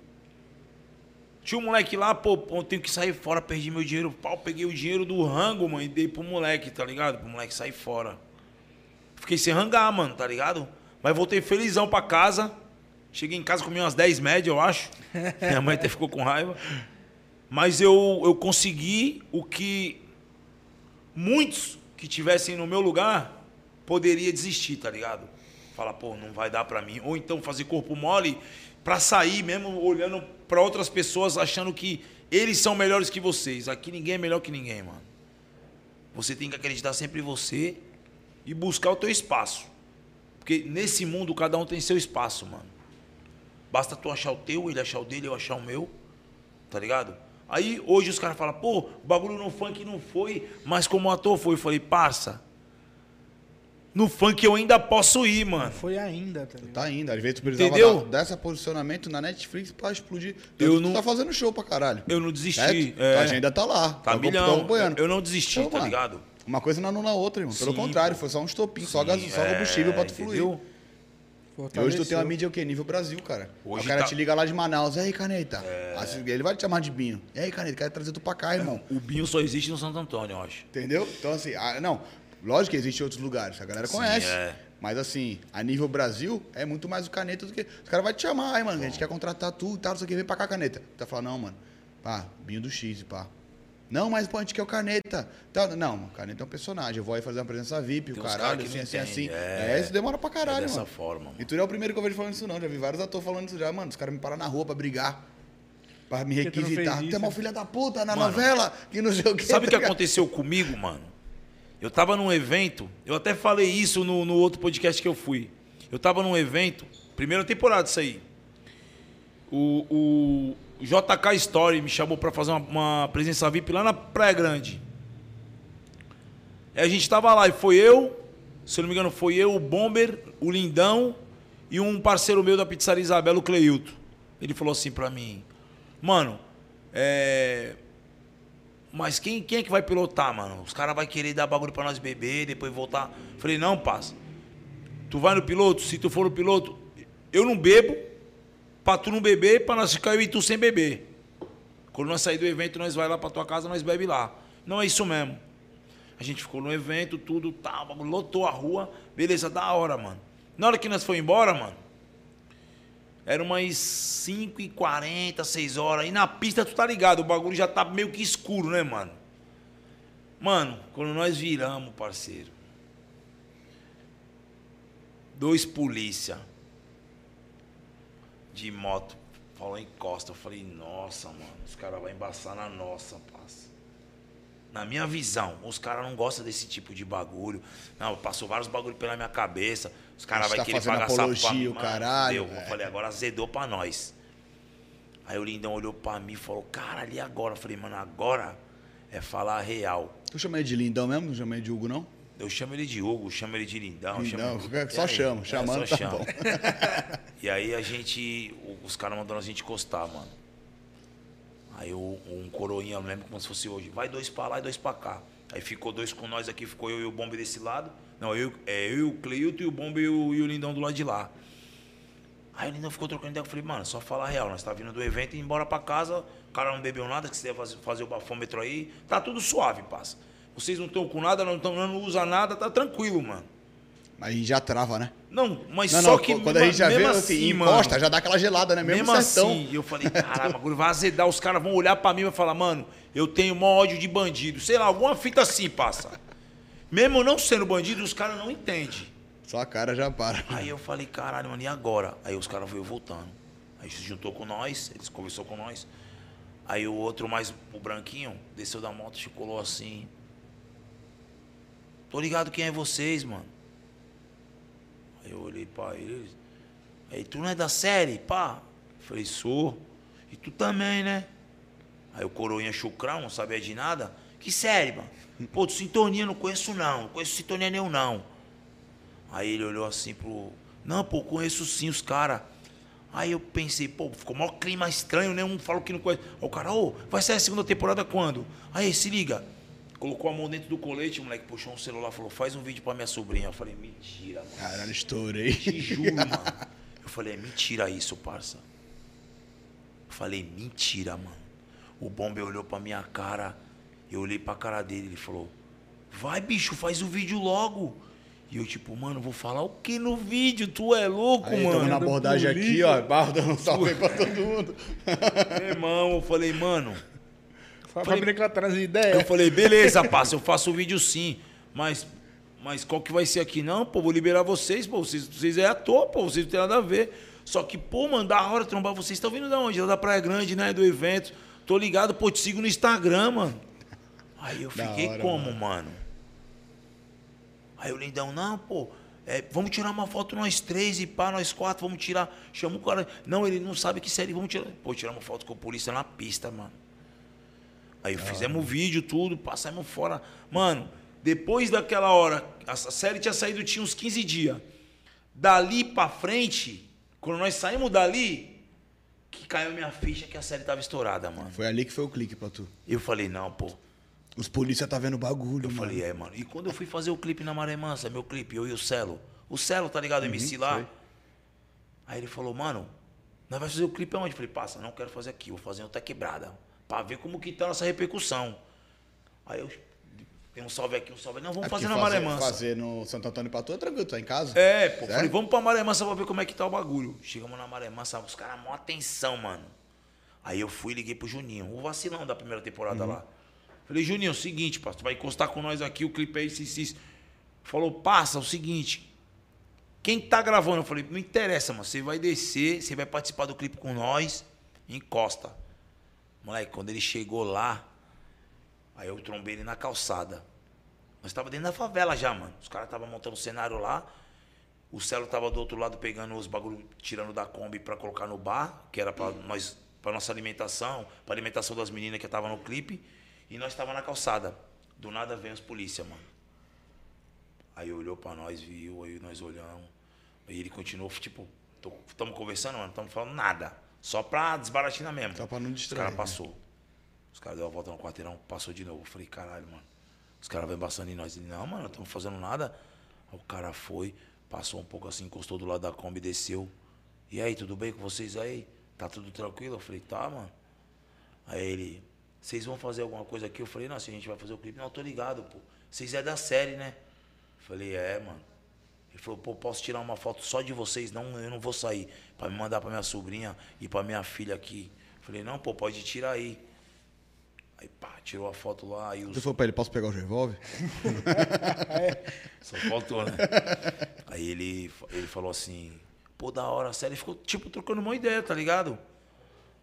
Tinha um moleque lá, pô, pô, eu tenho que sair fora, perdi meu dinheiro. Pau, peguei o dinheiro do rango, mano, e dei pro moleque, tá ligado? Pro moleque sair fora. Fiquei sem rangar, mano, tá ligado? Mas voltei felizão pra casa. Cheguei em casa, comi umas 10 médias, eu acho. [LAUGHS] Minha mãe até ficou com raiva. Mas eu, eu consegui o que muitos que tivessem no meu lugar poderia desistir, tá ligado? Falar, pô, não vai dar pra mim. Ou então fazer corpo mole pra sair mesmo olhando pra outras pessoas achando que eles são melhores que vocês. Aqui ninguém é melhor que ninguém, mano. Você tem que acreditar sempre em você e buscar o teu espaço. Porque nesse mundo cada um tem seu espaço, mano. Basta tu achar o teu, ele achar o dele, eu achar o meu. Tá ligado? Aí hoje os caras falam, pô, o bagulho no funk não foi, mas como ator foi. Eu falei, parça. No funk eu ainda posso ir, mano. Foi ainda, tá ligado? Tá indo. Às vezes tu precisava Entendeu? dar- dessa posicionamento na Netflix pra explodir. Eu Eu não- não... tá fazendo show pra caralho. Eu não desisti. É, A agenda tá lá. tá Eu milhão. acompanhando. Eu, eu não desisti, Então, tá mano, ligado? Uma coisa não anula a outra, irmão. Pelo Sim, contrário, pô. foi só um estopim, só, gaso, só é, combustível pra tu fluir. entendeu? E hoje tu tem uma mídia o quê? Nível Brasil, cara. Hoje o cara tá- te liga lá de Manaus. E aí, caneta? Assim, ele vai te chamar de Binho. E aí, caneta, quero trazer tu pra cá, irmão. O Binho só existe no Santo Antônio, eu acho. Entendeu? Então, assim, ah, não, lógico que existem outros lugares, a galera Sim, conhece. é. Mas, assim, a nível Brasil, é muito mais o caneta do que. Os caras vão te chamar, aí, mano, a gente quer contratar tu e tal, não sei o que, vem pra cá, caneta. Tu vai falar, não, mano, pá, binho do X, pá. Não, mas pô, a gente quer o caneta. Tá, não, o caneta é um personagem. Eu vou aí fazer uma presença VIP, Tem o caralho, cara que assim, assim, assim. entende, É, é. isso demora pra caralho, é dessa mano. forma, mano. E tu não é o primeiro que eu vejo falando isso, não. Já vi vários atores falando isso já, mano. Os caras me param na rua pra brigar. Pra me que requisitar. Tu é mal filha da puta na Mano, novela, que não sei o quê. Sabe o tá que ligado? aconteceu comigo, mano? Eu tava num evento, eu até falei isso no, no outro podcast que eu fui. Eu tava num evento, primeira temporada isso aí. O, o JK Story me chamou pra fazer uma, uma presença VIP lá na Praia Grande. Aí a gente tava lá e foi eu, se eu não me engano, foi eu, o Bomber, o Lindão E um parceiro meu da pizzaria Isabela, o Cleilton, ele falou assim pra mim: Mano, é. Mas quem, quem é que vai pilotar, mano? Os caras vão querer dar bagulho pra nós beber, depois voltar. Falei, não, passa. Tu vai no piloto? Se tu for no piloto, eu não bebo, pra tu não beber, pra nós ficar eu e tu sem beber. Quando nós sair do evento, nós vai lá pra tua casa, nós bebe lá. Não é isso mesmo. A gente ficou no evento, tudo tal, bagulho, lotou a rua, beleza, da hora, mano. Na hora que nós foi embora, mano, era umas 5h40, 6 horas. E na pista, tu tá ligado, o bagulho já tá meio que escuro, né, mano? Mano, quando nós viramos, parceiro. Dois polícia de moto falou encosta. Eu falei, nossa, mano, os caras vão embaçar na nossa, parça. Na minha visão, os caras não gostam desse tipo de bagulho. Não, passou vários bagulhos pela minha cabeça. Os caras vão tá querer pagar sapo pra apologia, o Mano, caralho, fudeu. Eu é. falei, agora azedou pra nós. Aí o Lindão olhou pra mim e falou, caralho, e agora? Eu falei, mano, agora é falar a real. Tu chama ele de lindão mesmo? Não chama ele de Hugo, não? Eu chamo ele de Hugo, chamo ele de Lindão. Lindão, chamo... só aí? chama, É, chamando só tá chama. bom. [LAUGHS] E aí a gente, os caras mandaram a gente encostar, mano. Aí o- um coroinha, eu não lembro como se fosse hoje, vai dois pra lá e dois pra cá. Aí ficou dois com nós aqui, ficou eu e o Bombe desse lado. Não, eu, é, eu o Cleilton e o Bombe e o, e o Lindão do lado de lá. Aí o Lindão ficou trocando ideia. Eu falei, mano, só falar a real. Nós tá vindo do evento e embora pra casa. O cara não bebeu nada, que você deve fazer, fazer o bafômetro aí. Tá tudo suave, passa. Vocês não estão com nada, não, tão, não usa nada, tá tranquilo, mano. Mas aí já trava, né? Não, mas Não, só não, que. quando a gente já vê, mesmo assim, mano, já dá aquela gelada, né? Mesmo, mesmo sertão. assim, eu falei, caralho, o bagulho vai azedar, os caras vão olhar pra mim e vai falar, mano, eu tenho mó ódio de bandido. Sei lá, alguma fita assim passa. Mesmo não sendo bandido, os caras não entendem. Só a cara já para. Aí eu falei, caralho, mano, e agora? Aí os caras foram voltando. Aí se juntou com nós, eles conversou com nós. Aí o outro mais, o branquinho, desceu da moto, chicolou assim. Tô ligado quem é vocês, mano. Aí eu olhei pra ele. Aí tu não é da série, pá? Falei, sou. E tu também, né? Aí o coroinha chucrão, não sabia de nada. Que série, mano? Pô, tu sintonia, não conheço não. Não conheço sintonia nenhum, não. Aí ele olhou assim pro. Não, pô, conheço sim os caras. Aí eu pensei, pô, ficou maior clima estranho, né? Um falou que não conhece. O cara, ô, vai sair a segunda temporada quando? Aí, se liga. Colocou a mão dentro do colete, o moleque puxou um celular falou, faz um vídeo pra minha sobrinha. Eu falei, mentira, mano. Caralho, estourei. Te juro, mano. Eu falei, é mentira isso, parça. Eu falei, mentira, mano. O bombe olhou pra minha cara, eu olhei pra cara dele, ele falou, vai, bicho, faz o vídeo logo. E eu, tipo, mano, vou falar o que no vídeo? Tu é louco, Aí, mano. tamo na abordagem aqui, ó. Barro dando um salve aí pra [LAUGHS] todo mundo. Meu irmão, eu falei, mano. Só Falei- pra brincar atrás de Eu ideia. falei, beleza, parça, eu faço o vídeo sim. Mas, mas qual que vai ser aqui? Não, pô, vou liberar vocês, pô. Vocês, vocês é ator, pô, vocês não tem nada a ver. Só que, pô, mano, da hora trombar vocês. Estão vindo da onde? Lá da Praia Grande, né? Do evento. Tô ligado, pô, te sigo no Instagram, mano. Aí eu fiquei hora, como, mano? Aí o Lindão, não, pô, é, vamos tirar uma foto nós três e pá, nós quatro, vamos tirar. Chama o cara. Não, ele não sabe que série, vamos tirar. Pô, tirar uma foto com a polícia na pista, mano. Aí fizemos o vídeo, tudo, passamos fora. Mano, depois daquela hora, a a série tinha saído, tinha uns 15 dias. Dali pra frente, quando nós saímos dali, que caiu minha ficha que a série tava estourada, mano. Foi ali que foi o clique pra tu. Eu falei, não, pô. Os polícia tá vendo bagulho, Eu mano. falei, é, mano. E quando eu fui fazer o clipe na Maré Mansa, meu clipe, eu e o Celo. O Celo, tá ligado? MC lá. sei. Aí ele falou, mano, nós vamos fazer o clipe aonde? Eu falei, passa, não quero fazer aqui, vou fazer outra quebrada. Pra ver como que tá essa repercussão. Aí eu tem um salve aqui, um salve. Não, vamos fazer na Maré Mansa. Fazer no Santo Antônio pra tu é tranquilo, tá em casa? É, pô, Certo? falei, vamos pra Maré Mansa pra ver como é que tá o bagulho. Chegamos na Maré Mansa, os caras, mó atenção, mano. Aí eu fui e liguei pro Juninho, o vacilão da primeira temporada Uhum. lá. Falei, Juninho, é o seguinte, pastor, vai encostar com nós aqui, o clipe é isso, isso, isso. Falou, passa, é o seguinte, quem tá gravando? Eu falei, não interessa, mano, você vai descer, você vai participar do clipe com nós, encosta. Moleque, quando ele chegou lá, aí eu trombei ele na calçada. Nós tava dentro da favela já, mano. Os caras estavam montando o cenário lá. O Celo tava do outro lado pegando os bagulho, tirando da Kombi pra colocar no bar, que era pra nós, para nossa alimentação, pra alimentação das meninas que estavam no clipe. E nós tava na calçada. Do nada vem os polícia, mano. Aí olhou pra nós, viu, aí nós olhamos. Aí ele continuou, tipo, Estamos conversando, mano, não estamos falando nada. Só pra desbaratinar mesmo. Só pra não Os distrair, caras né? passou. Os caras deu a volta no quarteirão, passou de novo. Eu falei, caralho, mano. Os caras vêm passando em nós. Ele, não, mano, não estamos fazendo nada. Aí o cara foi, passou um pouco assim, encostou do lado da Kombi, desceu. E aí, tudo bem com vocês aí? Tá tudo tranquilo? Eu falei, tá, mano. Aí ele, vocês vão fazer alguma coisa aqui? Eu falei, não, se a gente vai fazer o clipe, não, tô ligado, pô. Vocês é da série, né? Eu falei, é, mano. Ele falou, pô, posso tirar uma foto só de vocês? Não, eu não vou sair. Pra me mandar pra minha sobrinha e pra minha filha aqui. Eu falei, não, pô, pode tirar aí. Aí, pá, tirou a foto lá e os Você falou pra ele, posso pegar o revólver? [LAUGHS] só faltou, né? Aí ele, ele falou assim, pô, da hora, sério, ele ficou tipo trocando uma ideia, tá ligado?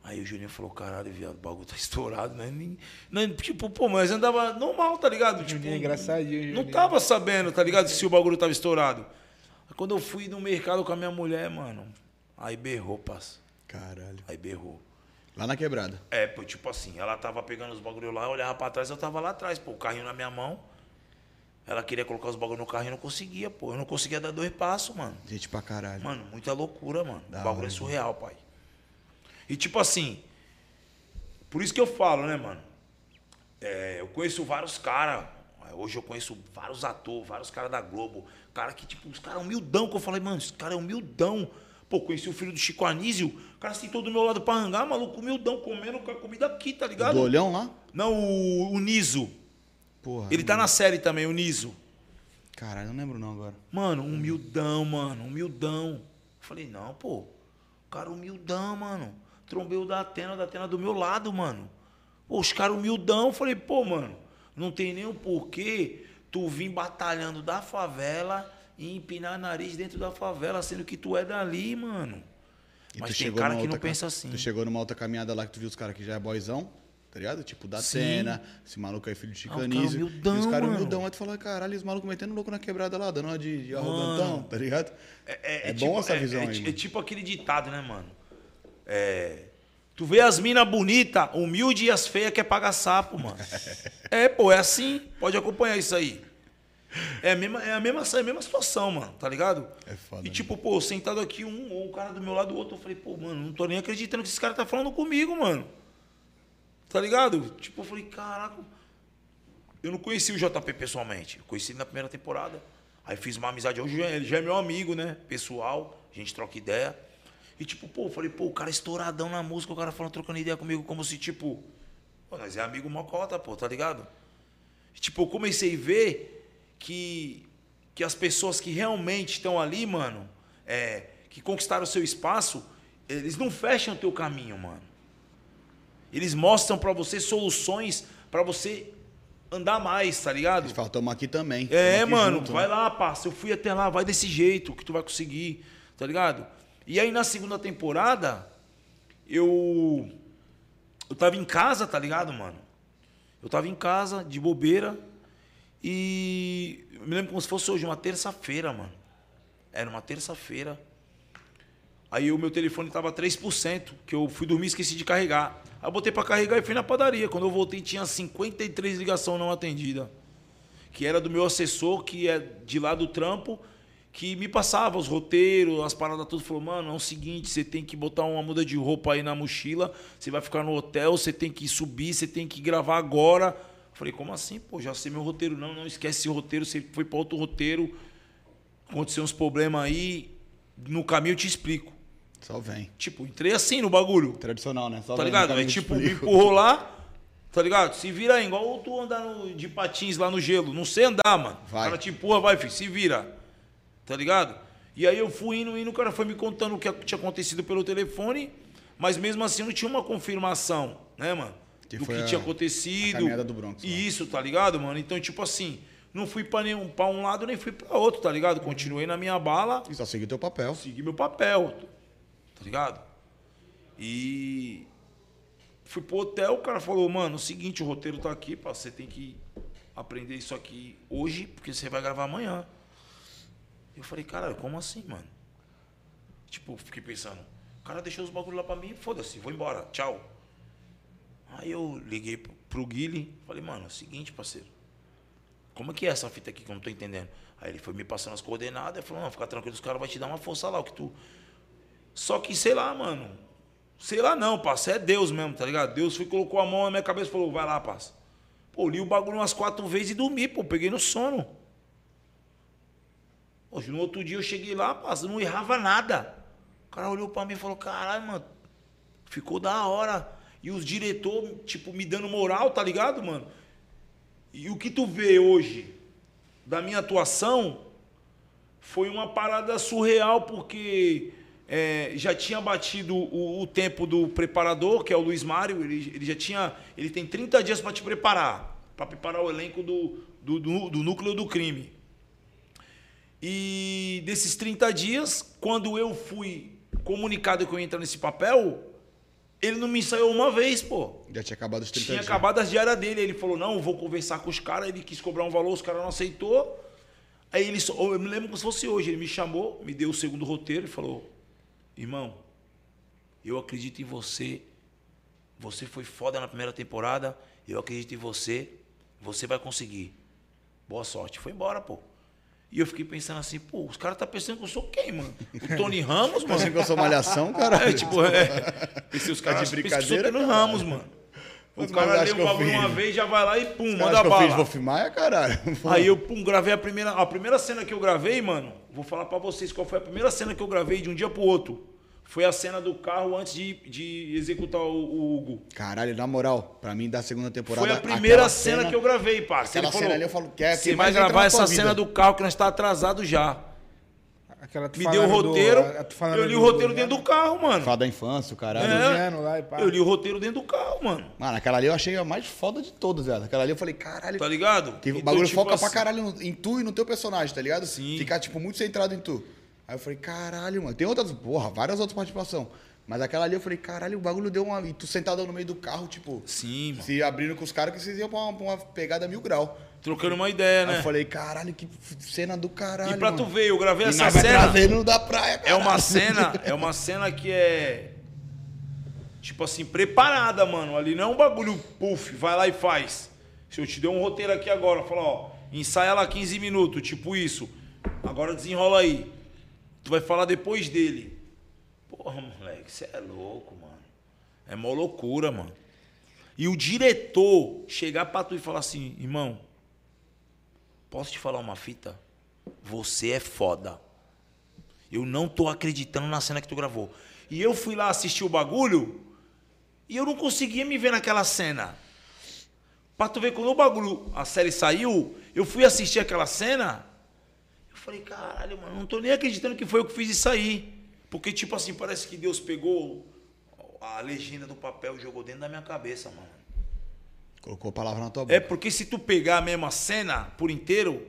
Aí o Juninho falou, caralho, viado, o bagulho tá [LAUGHS] estourado, né? Nem, nem, tipo, pô, mas andava normal, tá ligado? Tipo, Juninho é engraçadinho, Não tava sabendo, tá ligado? Se o bagulho tava estourado. Aí quando eu fui no mercado com a minha mulher, mano, aí berrou, parça. Caralho. Aí berrou. Lá na quebrada. É, pô, tipo assim, ela tava pegando os bagulho lá, eu olhava pra trás, eu tava lá atrás, pô, o carrinho na minha mão. Ela queria colocar os bagulho no carrinho, eu não conseguia, pô. Eu não conseguia dar dois passos, mano. Gente pra caralho. Mano, muita loucura, mano. Da o bagulho hora, é surreal, pai. E tipo assim, por isso que eu falo, né, mano? É, eu conheço vários caras. Hoje eu conheço vários atores, vários caras da Globo. Cara que, tipo, os caras humildão, que eu falei, mano, esse cara é humildão. Pô, conheci o filho do Chico Anísio, o cara sentou do meu lado pra hangar, maluco, humildão, comendo com a comida aqui, tá ligado? Do olhão lá? Não, o, o Niso. Porra. Ele tá na série também, o Niso. Caralho, não lembro não agora. Mano, humildão, mano, humildão. Eu falei, não, pô, o cara humildão, mano. Trombei o da Atena, o da Atena do meu lado, mano. Pô, os caras humildão. Eu falei, pô, mano, não tem nem o porquê tu vir batalhando da favela e empinar nariz dentro da favela, sendo que tu é dali, mano. E Mas tem cara que não pensa assim. Tu chegou numa outra caminhada lá que tu viu os caras que já é boizão, tá ligado? Tipo, da. Atena, esse maluco aí, filho de Ah, o cara Chicanísio. humildão, e os caras humildão. Aí tu fala, caralho, esse maluco metendo louco na quebrada lá, dando uma de, de arrogantão, tá ligado? É, É bom essa visão é, aí, é tipo aquele ditado, né, mano? É, tu vê as minas bonitas, humilde e as feias quer pagar sapo, mano. [LAUGHS] é, pô, é assim. Pode acompanhar isso aí. É a mesma, é a mesma, é a mesma situação, mano, tá ligado? É foda, E né? tipo, pô, sentado aqui, um, ou o cara do meu lado, o outro, eu falei, pô, mano, não tô nem acreditando que esse cara tá falando comigo, mano. Tá ligado? Tipo, eu falei, caraca. Eu não conheci o JP pessoalmente. Eu conheci ele na primeira temporada. Aí fiz uma amizade. Hoje ele já é meu amigo, né? Pessoal. A gente troca ideia. E tipo, pô, falei, pô, o cara é estouradão na música, o cara falando, trocando ideia comigo, como se, tipo, pô, nós é amigo mocota, pô, tá ligado? E, tipo, eu comecei a ver que, que as pessoas que realmente estão ali, mano, é, que conquistaram o seu espaço, eles não fecham o teu caminho, mano. Eles mostram pra você soluções pra você andar mais, tá ligado? Eles falam, tamo aqui também. É, aqui mano, junto, vai né? lá, parça. Eu fui até lá, vai desse jeito que tu vai conseguir, tá ligado? E aí na segunda temporada, eu. Eu tava em casa, tá ligado, mano? Eu tava em casa, de bobeira, e. Eu me lembro como se fosse hoje, uma terça-feira, mano. Era uma terça-feira. Aí o meu telefone tava 3%, que eu fui dormir e esqueci de carregar. Aí eu botei pra carregar e fui na padaria. Quando eu voltei, tinha 53 ligações não atendidas que era do meu assessor, que é de lá do trampo, que me passava os roteiros, as paradas tudo. Falou, mano, é o seguinte, você tem que botar uma muda de roupa aí na mochila, você vai ficar no hotel, você tem que subir, você tem que gravar agora. Falei, como assim? Pô, já sei meu roteiro. Não, não esquece esse roteiro, você foi para outro roteiro, aconteceu uns problemas aí, no caminho eu te explico. Só vem. Tipo, entrei assim no bagulho. Tradicional, né? Só Tá vem, ligado? É tipo, me empurrou lá, tá ligado? Se vira aí, igual tu andar de patins lá no gelo. Não sei andar, mano. Vai. O cara te empurra, vai, filho, se vira. Tá ligado? E aí eu fui indo, indo, o cara foi me contando o que tinha acontecido pelo telefone, mas mesmo assim não tinha uma confirmação, né, mano? Que do que tinha acontecido. a do Bronx, lá. Isso, tá ligado, mano? Então, tipo assim, não fui pra, nenhum, pra um lado nem fui pra outro, tá ligado? Continuei na minha bala, E só seguir teu papel. segui meu papel, tá ligado? E fui pro hotel, o cara falou, mano, o seguinte, o roteiro tá aqui, pá, você tem que aprender isso aqui hoje, porque você vai gravar amanhã. Eu falei, caralho, como assim, mano? Tipo, fiquei pensando, o cara deixou os bagulhos lá pra mim, foda-se, vou embora, tchau. Aí eu liguei pro- pro Guile, falei, mano, é o seguinte, parceiro, como é que é essa fita aqui que eu não tô entendendo? Aí ele foi me passando as coordenadas, e falou, não, fica tranquilo, os caras vão te dar uma força lá, o que tu... Só que, sei lá, mano. Sei lá não, parça. É Deus mesmo, tá ligado? Deus foi, colocou a mão na minha cabeça e falou, vai lá, parça. Pô, li o bagulho umas quatro vezes e dormi, pô. Peguei no sono. Hoje, no outro dia eu cheguei lá, não errava nada. O cara olhou pra mim e falou, caralho, mano, ficou da hora. E os diretores, tipo, me dando moral, tá ligado, mano? E o que tu vê hoje da minha atuação foi uma parada surreal, porque é, já tinha batido o, o, tempo do preparador, que é o Luiz Mário, ele, ele já tinha. Ele tem 30 dias para te preparar, para preparar o elenco do, do, do, do núcleo do crime. E desses 30 dias, quando eu fui comunicado que eu ia entrar nesse papel, ele não me ensaiou uma vez, pô. Já tinha acabado os 30 Tinha dias. acabado as diárias dele. Ele falou, não, vou conversar com os caras. Ele quis cobrar um valor, os caras não aceitou. Aí ele, só- eu me lembro como se fosse hoje. Ele me chamou, me deu o segundo roteiro e falou, irmão, eu acredito em você. Você foi foda na primeira temporada. Eu acredito em você. Você vai conseguir. Boa sorte. Foi embora, pô. E eu fiquei pensando assim, pô, os caras tá pensando que eu sou quem, mano? O Tony Ramos, mano? Pensando que eu sou malhação, cara. É, tipo, é. Pensei, os caras de pensam que eu sou brincadeira, Tony. Ramos, mano. O cara lê o bagulho uma vez, já vai lá e pum, manda acho que eu bala. fiz Wolf Maia, caralho. [LAUGHS] Aí eu, pum, gravei a primeira, a primeira cena que eu gravei, mano. Vou falar pra vocês qual foi a primeira cena que eu gravei de um dia pro outro. Foi a cena do carro antes de, de executar o, o Hugo. Caralho, na moral, pra mim da segunda temporada. Foi a primeira aquela cena, que eu gravei, parça. Aquela Ele falou, cena ali eu falo, quer Você vai gravar essa cena vida?" do carro que nós tá atrasado já. Aquela Me deu o do- roteiro, falando eu li o do- roteiro dentro do carro, mano. Fala da infância, o caralho. É. Lá e pá. Eu li o roteiro dentro do carro, mano. Mano, aquela ali eu achei a mais foda de todas, velho. Aquela ali eu falei, caralho. Tá ligado? Que o Então, bagulho tipo foca pra assim, caralho no- em tu e no teu personagem, tá ligado? Sim. Ficar, tipo, muito centrado em tu. Aí eu falei, caralho, mano. Tem outras, porra, várias outras participações. Mas aquela ali eu falei, caralho, o bagulho deu uma. E tu sentado no meio do carro, tipo, Sim, mano. se abrindo com os caras que vocês iam pra uma, pra uma pegada mil grau. Trocando uma ideia, Aí né? eu falei, caralho, que cena do caralho. E pra mano. tu ver, eu gravei E essa nós cena. trazendo da praia, É uma caralho. cena, [LAUGHS] é uma cena que é tipo assim, preparada, mano. Ali não é um bagulho puff, vai lá e faz. Se eu te der um roteiro aqui agora, fala, ó, ensaia lá 15 minutos, tipo isso. Agora desenrola aí. Tu vai falar depois dele. Porra, moleque, você é louco, mano. É mó loucura, mano. E o diretor chegar pra tu e falar assim, irmão, posso te falar uma fita? Você é foda. Eu não tô acreditando na cena que tu gravou. E eu fui lá assistir o bagulho e eu não conseguia me ver naquela cena. Pra tu ver, quando o bagulho, a série saiu, eu fui assistir aquela cena, falei, caralho, mano, não tô nem acreditando que foi eu que fiz isso aí. Porque, tipo assim, parece que Deus pegou a legenda do papel e jogou dentro da minha cabeça, mano. Colocou a palavra na tua boca. É porque se tu pegar a mesma cena por inteiro,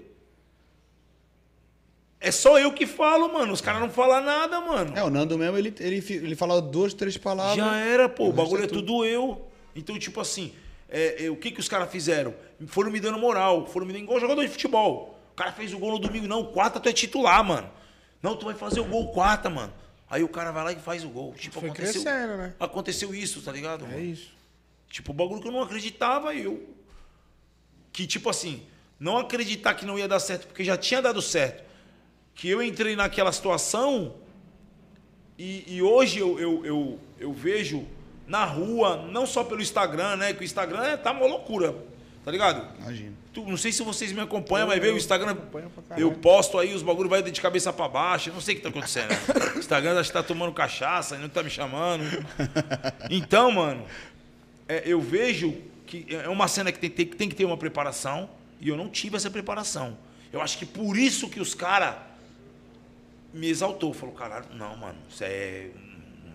é só eu que falo, mano. Os caras não falam nada, mano. É, o Nando mesmo, ele, ele, ele fala duas, três palavras. Já era, pô. O bagulho é é tudo eu. Então, tipo assim, é, é, o que, que os caras fizeram? Foram me dando moral, foram me dando igual jogador de futebol. O cara fez o gol no domingo, não, quarta tu é titular, mano. Não, tu vai fazer o gol quarta, mano. Aí o cara vai lá e faz o gol. Tipo, Foi aconteceu, crescendo, né? aconteceu isso, tá ligado? É mano? isso. Tipo, o bagulho que eu não acreditava, eu. Que, tipo assim, não acreditar que não ia dar certo, porque já tinha dado certo. Que eu entrei naquela situação e, e hoje eu, eu, eu, eu vejo na rua, não só pelo Instagram, né? Que o Instagram é, tá uma loucura, tá ligado? Imagina. Tu- não sei se vocês me acompanham, mas Eu- vê o Instagram. Eu posto aí, os bagulho vai de cabeça pra baixo. Eu não sei o que tá acontecendo. O [LAUGHS] Instagram acho que tá tomando cachaça, não tá me chamando. Então, mano, é, eu vejo que é uma cena que tem, tem, tem que ter uma preparação e eu não tive essa preparação. Eu acho que por isso que os caras me exaltou. Falou, caralho, não, mano, isso é.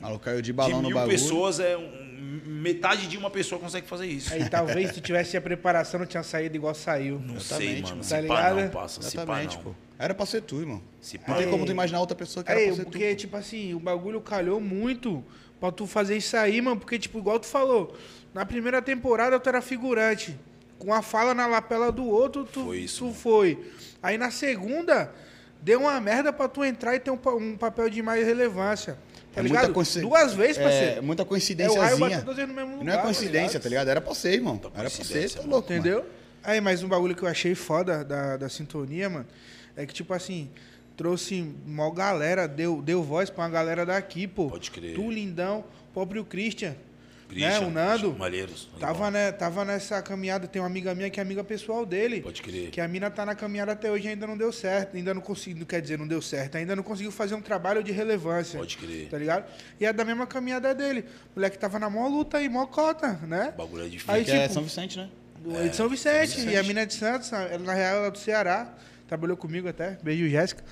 Maluco caiu de De balão no mil bagulho. pessoas, é um- metade de uma pessoa consegue fazer isso. Aí talvez se tivesse a preparação, não tinha saído igual saiu. Não sei, Exatamente, mano. mano. Se Tá pá ligado? não, passa. Se pá não. pô. Era pra ser tu, irmão. Se pá Não tem Aí- como tu imaginar outra pessoa que era Aí, pra ser porque, tu. tipo assim, o bagulho calhou muito pra tu fazer isso aí, mano. Porque, tipo, igual tu falou, na primeira temporada tu era figurante. Com a fala na lapela do outro, tu Foi isso, tu mano. foi. Aí na segunda, deu uma merda pra tu entrar e ter um, um papel de mais relevância. Tá É muita ligado? coinci- Duas vezes, É parceiro. muita É, o raio coincidênciazinha. bateu duas vezes no mesmo lugar. não é tá coincidência, ligado? tá ligado? Era pra ser, irmão. Muita Era pra ser, coincidência, tá mano. louco, mano. Entendeu? Aí, mas um bagulho que eu achei foda da, da sintonia, mano, é que, tipo assim, trouxe mó galera, deu, deu voz pra uma galera daqui, pô. Pode crer. Tu, Lindão, próprio Christian. Christian, né, o Nando. Malheiros. Tava, né, tava nessa caminhada, tem uma amiga minha que é amiga pessoal dele. Pode crer. Que a mina tá na caminhada até hoje e ainda não deu certo. Ainda não conseguiu, quer dizer, não deu certo. Ainda não conseguiu fazer um trabalho de relevância. Pode crer. Tá ligado? E é da mesma caminhada dele. O moleque tava na mó luta aí, mó cota, né? O bagulho é difícil. Aí, Que é tipo, São Vicente, né? é de São Vicente. E a mina é de Santos, ela, na real ela é do Ceará. Trabalhou comigo até. Beijo, Jéssica.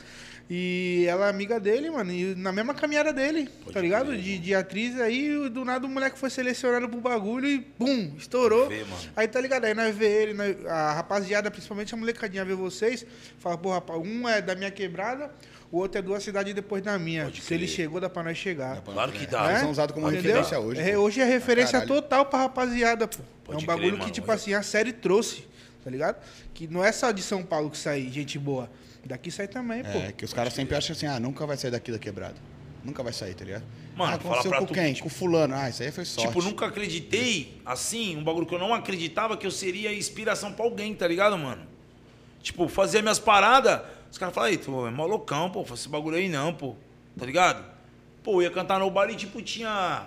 E ela é amiga dele, mano. E na mesma caminhada dele, Pode tá ligado? crer, De, de atriz. Aí do nada o moleque foi selecionado pro bagulho e bum, estourou. Aí tá ligado? Aí nós vê ele, nós- a rapaziada, principalmente a molecadinha, vê vocês. Fala, pô, rapaz, um é da minha quebrada, o outro é duas cidades depois da minha. Pode Se ele crer. chegou, dá pra nós chegar. Claro que É, dá. Eles É? são usados como Entendeu? referência hoje. É, hoje é referência caralho. total pra rapaziada, pô. Pode é um crer, bagulho que, mano. tipo assim, a série trouxe, tá ligado? Que não é só de São Paulo que sai gente boa. Daqui sai também, pô. É, que os caras sempre acham assim, ah, nunca vai sair daqui da quebrada. Nunca vai sair, tá ligado? Mano, ah, aconteceu com tu quem? que, Com fulano. Ah, isso aí foi sorte. Tipo, nunca acreditei, assim, um bagulho que eu não acreditava que eu seria inspiração pra alguém, tá ligado, mano? Tipo, fazia minhas paradas, os caras falavam, aí, tu é mó loucão, pô, faz esse bagulho aí não, pô, tá ligado? Pô, eu ia cantar no bar e, tipo, tinha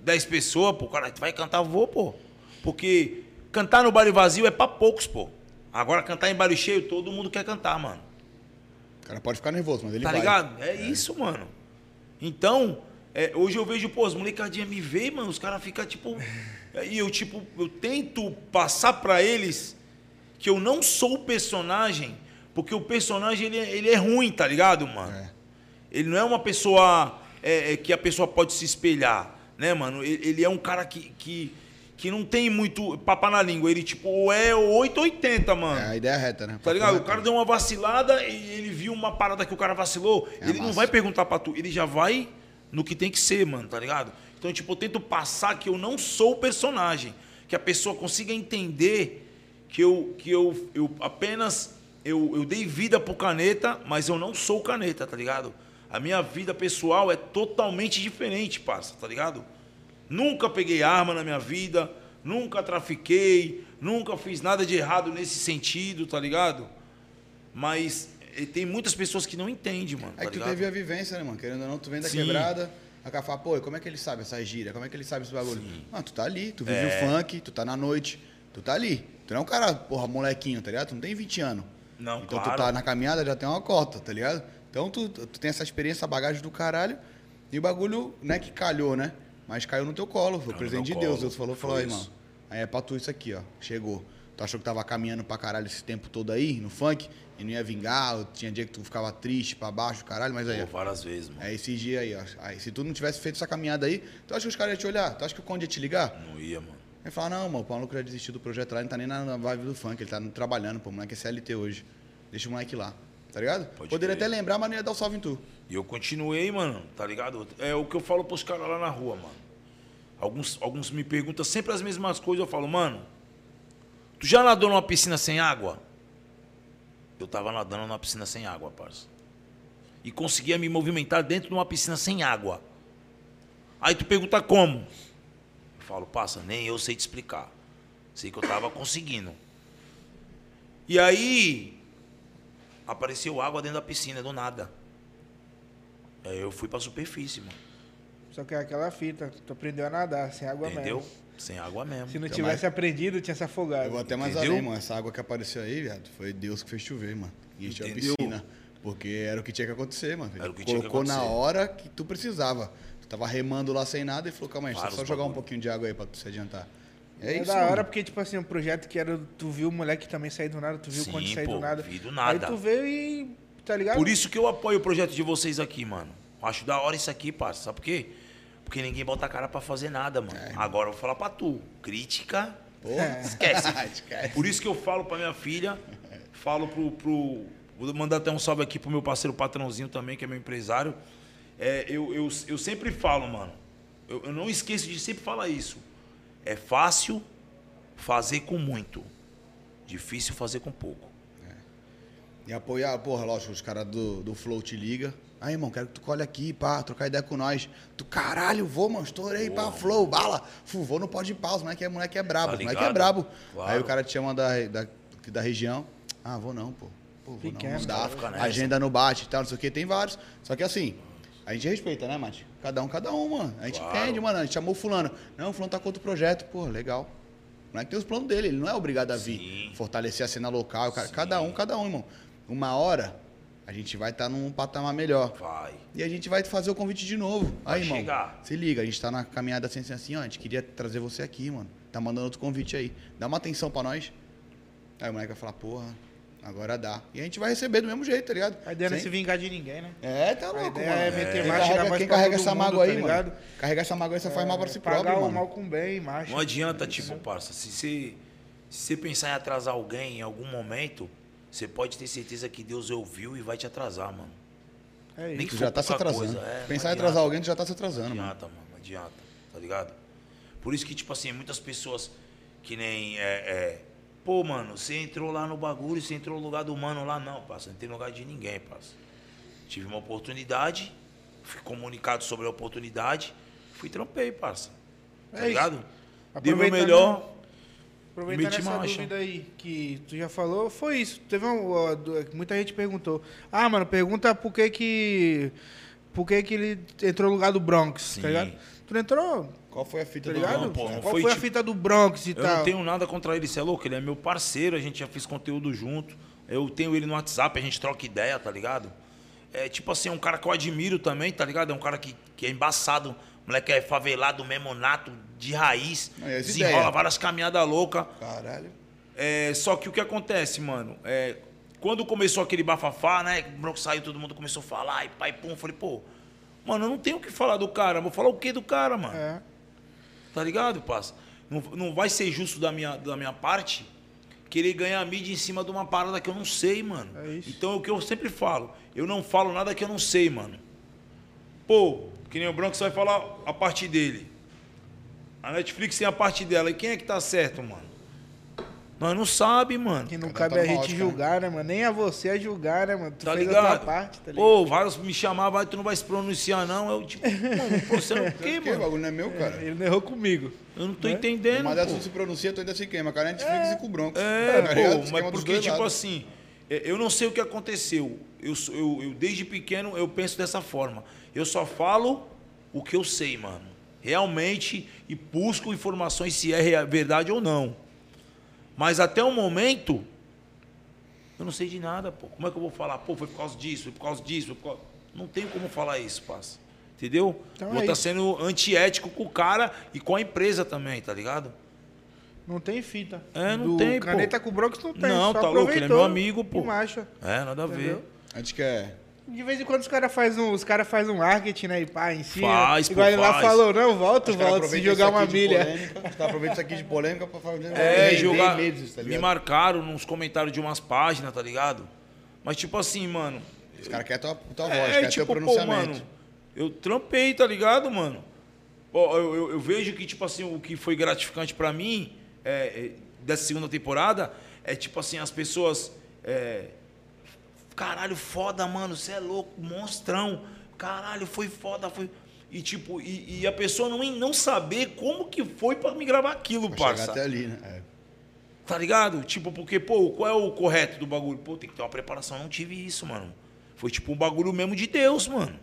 10 pessoas, pô, cara, tu vai cantar, vou, pô. Porque cantar no bar vazio é pra poucos, pô. Agora, cantar em bar cheio, todo mundo quer cantar, mano. O cara pode ficar nervoso, mas ele Tá vai. ligado? É, isso, mano. Então, é, hoje eu vejo, pô, as molecadinhas me veem, mano, os caras ficam tipo. [LAUGHS] E eu, tipo, eu tento passar pra eles que eu não sou o personagem, porque o personagem ele, é- ele é ruim, tá ligado, mano? É. Ele não é uma pessoa é, é, que a pessoa pode se espelhar, né, mano? Ele, ele é um cara que, que, que não tem muito papa na língua. Ele, tipo, ou é 8 ou 80, mano. É a ideia reta, né? Tá ligado? O cara deu uma vacilada e ele viu uma parada que o cara vacilou. É ele não massa. vai perguntar pra tu, ele já vai no que tem que ser, mano, tá ligado? Então, tipo, eu tento passar que eu não sou o personagem. Que a pessoa consiga entender que eu, que eu, eu apenas. Eu, eu dei vida pro caneta, mas eu não sou o caneta, tá ligado? A minha vida pessoal é totalmente diferente, parça, tá ligado? Nunca peguei arma na minha vida, nunca trafiquei, nunca fiz nada de errado nesse sentido, tá ligado? Mas eh, tem muitas pessoas que não entendem, mano. É tá que tu ligado? teve a vivência, né, mano? Querendo ou não, tu vem da Sim. quebrada, a cara fala, pô, como é que ele sabe essa gíria? Como é que ele sabe esse bagulho? Mano, tu tá ali, tu vive É. o funk, tu tá na noite, tu tá ali. Tu não é um cara, porra, molequinho, tá ligado? Tu não tem 20 anos. Não, então claro. tu tá na caminhada, já tem uma cota, tá ligado? Então tu, tu tem essa experiência, essa bagagem do caralho. E o bagulho, não é que calhou, né? Mas caiu no teu colo, foi no presente de Deus. colo, Deus falou, falou, mano. Aí é pra tu isso aqui, ó. Chegou. Tu achou que tava caminhando pra caralho esse tempo todo aí, no funk, e não ia vingar, tinha dia que tu ficava triste pra baixo, caralho, mas aí. Pô, várias vezes, mano. É esse dia aí, ó. Aí, se tu não tivesse feito essa caminhada aí, tu acha que os caras iam te olhar? Tu acha que o Conde ia te ligar? Não ia, mano. Aí fala, não, mano, o Paulo já desistiu do projeto lá, ele não tá nem na na vibe do funk, ele tá trabalhando, pô, o moleque é CLT hoje. Deixa o moleque lá, tá ligado? Pode Poderia crer. até lembrar, mas não ia dar o salve em tu. E eu continuei, mano, tá ligado? É o que eu falo pros caras lá na rua, mano. Alguns, alguns me perguntam sempre as mesmas coisas, eu falo, mano, tu já nadou numa piscina sem água? Eu tava nadando numa piscina sem água, parça. E conseguia me movimentar dentro de uma piscina sem água. Aí tu pergunta como? Eu falo, passa, nem eu sei te explicar. Sei que eu tava conseguindo. E aí, apareceu água dentro da piscina, do nada. Aí eu fui pra superfície, mano. Só que é aquela fita, tu aprendeu a nadar, sem água Entendeu? mesmo. Sem água mesmo. Se não Então, tivesse aprendido, tinha se afogado. Eu vou até mais Entendeu? além, mano. Essa água que apareceu aí, viado, foi Deus que fez chover, mano. E encheu a piscina. Porque era o que tinha que acontecer, mano. Era o que tinha que colocou na acontecer. hora que tu precisava. Tu tava remando lá sem nada e falou, calma aí, só- Vários só jogar um bagulho. pouquinho de água aí pra tu se adiantar. É, É, isso, da mano. hora porque, tipo assim, um projeto que era. Tu viu o moleque também sair do nada, tu viu Sim, o Conde sair do nada. vi do nada. Aí tu veio e. Tá ligado? Por isso que eu apoio o projeto de vocês aqui, mano. Acho da hora isso aqui, parça. Sabe por quê? Porque ninguém bota a cara pra fazer nada, mano. Agora eu vou falar pra tu. Crítica, Pô, [LAUGHS] esquece. [LAUGHS] esquece. Por isso que eu falo pra minha filha, falo pro, pro. Vou mandar até um salve aqui pro meu parceiro patrãozinho também, que é meu empresário. É, eu, eu, eu sempre falo, mano. Eu, eu não esqueço de sempre falar isso. É fácil fazer com muito. Difícil fazer com pouco. E apoiar, porra, lógico, os caras do, do Flow te liga. Aí, irmão, quero que tu colhe aqui, pá, trocar ideia com nós. Tu, caralho, vou, mano, estourei, pá, Flow, bala. Fu, vou no pode de pau, os moleque é, moleque é brabo, Tá moleque é brabo. Claro. Aí o cara te chama da, da, da região. Ah, vou não, pô. pô, vou Pequeno, não, não dá, agenda não bate e tal, não sei o que, tem vários. Só que assim, a gente respeita, né, Mate? Cada um, cada um, mano. A gente Claro. entende, mano. A gente chamou o fulano. Não, o fulano tá com outro projeto, pô, legal. Não é que tem os planos dele, ele não é obrigado a vir Sim. fortalecer a cena local. cara. Cada um, cada um, irmão. Uma hora, a gente vai estar num patamar melhor. Vai. E a gente vai fazer o convite de novo. Vai Aí, irmão, chegar. se liga, a gente tá na caminhada assim, assim, assim, ó, a gente queria trazer você aqui, mano. Tá mandando outro convite aí. Dá uma atenção pra nós. Aí o moleque vai falar, porra, agora dá. E a gente vai receber do mesmo jeito, tá ligado? A ideia não é se vingar de ninguém, né? É, tá A louco, ideia mano. é meter Quem marcha e dar carrega, quem carrega essa mundo, mágoa tá aí, mano? ligado? Carregar essa mágoa aí, você faz mal pra si Pagar próprio, o mano. mal com bem, macho. Não adianta, tipo, parça, se você, se você pensar em atrasar alguém em algum momento, você pode ter certeza que Deus ouviu e vai te atrasar, mano. É Nem isso. Tu já tá se atrasando. coisa, é, Pensar não em atrasar adianta. alguém, tu já tá se atrasando, Não mano. adianta, mano, não adianta, tá ligado? Por isso que, tipo assim, muitas pessoas que nem. É, é, Pô, mano, você entrou lá no bagulho, você entrou no lugar do mano lá, não, parça. Não tem lugar de ninguém, parça. Tive uma oportunidade, fui comunicado sobre a oportunidade, fui trampei, parça. Tá É isso. ligado? Dei o meu Aproveitando- melhor. Aproveitando Mete essa marcha. dúvida aí que tu já falou, foi isso. Teve um, du- muita gente perguntou. Ah, mano, pergunta por que que por que que ele entrou no lugar do Bronx, Sim. tá ligado? Tu não entrou, Qual foi a fita tá do ligado? Não, pô, não Qual foi foi, a tipo- fita do Bronx e Eu tal? não tenho nada contra ele, você é louco? Ele é meu parceiro, a gente já fez conteúdo junto. Eu tenho ele no WhatsApp, a gente troca ideia, tá ligado? É tipo assim, é um cara que eu admiro também, tá ligado? É um cara que, que é embaçado, moleque é favelado mesmo, nato, de raiz, Não, desenrola ideias? várias caminhadas loucas. Caralho. É, só que o que acontece, mano, é, quando começou aquele bafafá, né? O Bronco saiu, todo mundo começou a falar, e pai, pum, eu falei, pô, mano, eu não tenho o que falar do cara, vou falar o que do cara, mano? É. Tá ligado, parça? Não, não vai ser justo da minha, da minha parte querer ganhar mídia em cima de uma parada que eu não sei, mano. É isso. Então é o que eu sempre falo. Eu não falo nada que eu não sei, mano. Pô, que nem o Bronx vai falar a parte dele. A Netflix tem a parte dela. E quem é que tá certo, mano? Nós não sabe, mano. Que não Cada cabe a tá numa gente ótica, julgar, né, mano? Nem a você a julgar, né, mano? Tu Tá fez a ligado? tua parte, tá ligado? Pô, vários me chamavam, "Ai, tu não vai se pronunciar, não. Eu, tipo, mano, pô, você não [LAUGHS] o quê, Que o mano? bagulho não é meu, cara. Ele não errou comigo. Eu não tô Né? entendendo. Pô. não se pronuncia, tu ainda se queima. Cara, Netflix e com o Bronx. É, Tá pô, mas porque, tipo lados. assim, é, eu não sei o que aconteceu. Eu, eu, eu, desde pequeno, eu penso dessa forma. Eu só falo o que eu sei, mano. Realmente, e busco informações se é verdade ou não. Mas até o momento, eu não sei de nada, pô. Como é que eu vou falar? Pô, foi por causa disso, foi por causa disso. Foi por causa... Não tenho como falar isso, parça. Entendeu? Então vou é estar isso. sendo antiético com o cara e com a empresa também, tá ligado? Não tem fita. É, não Do tem, pô. Caneta com o Bronx não tem. Não, só tá louco, ele é aproveitou meu amigo, pô. Marcha. É, nada a ver. Entendeu? A gente quer. De vez em quando os caras fazem um, os cara faz um marketing, né? E pá, em cima. Faz, pô, Igual ele lá faz. falou, não, volta, volta, se jogar uma milha. caras aproveitam isso aqui de polêmica pra fazer É, jogar. meses, tá me marcaram nos comentários de umas páginas, tá ligado? Mas tipo assim, mano. Os caras querem tua, tua voz, É, querem tipo, teu pô, pronunciamento. mano, eu trampei, tá ligado, mano? Pô, eu, eu- eu vejo que, tipo assim, o que foi gratificante pra mim é, é, dessa segunda temporada é, tipo assim, as pessoas. é, caralho, foda, mano, você é louco, monstrão. Caralho, foi foda, foi. E tipo, e, e a pessoa não, não saber como que foi pra me gravar aquilo, Pra chegar parça. até ali, né? É. Tá ligado? Tipo, porque, pô, qual é o correto do bagulho? Pô, tem que ter uma preparação. Não tive isso, mano. Foi tipo um bagulho mesmo de Deus, mano.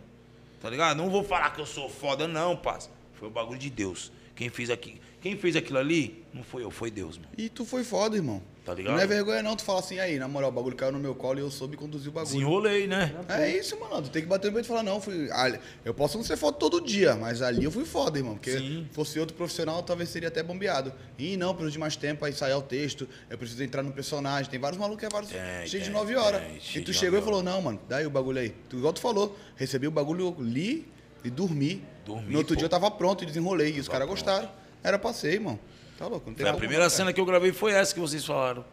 Tá ligado? Não vou falar que eu sou foda, não, parça. Foi o bagulho de Deus. Quem fez, aqui, quem fez aquilo ali, não foi eu, foi Deus, mano. E tu foi foda, irmão. Tá ligado? Não é vergonha não, tu fala assim, aí, na moral, o bagulho caiu no meu colo e eu soube conduzir o bagulho. Desenrolei, né? É isso, mano. Tu tem que bater no peito e falar, não, fui. Eu posso não ser foda todo dia, mas ali eu fui foda, irmão. Porque Sim. se fosse outro profissional, talvez seria até bombeado. E não, preciso de mais tempo pra ensaiar o texto, eu preciso entrar no personagem. Tem vários malucos que é vários Tem, cheios de tem, 9 horas. tem, E cheio tu chegou e falou, não, mano, daí o bagulho aí. Tu, igual tu falou, recebi o bagulho, li e dormi. Dormi, no outro pô. dia eu tava pronto e desenrolei. E os caras gostaram. Era passeio, irmão. Tá louco, não tem a primeira não, cara. cena que eu gravei foi essa que vocês falaram.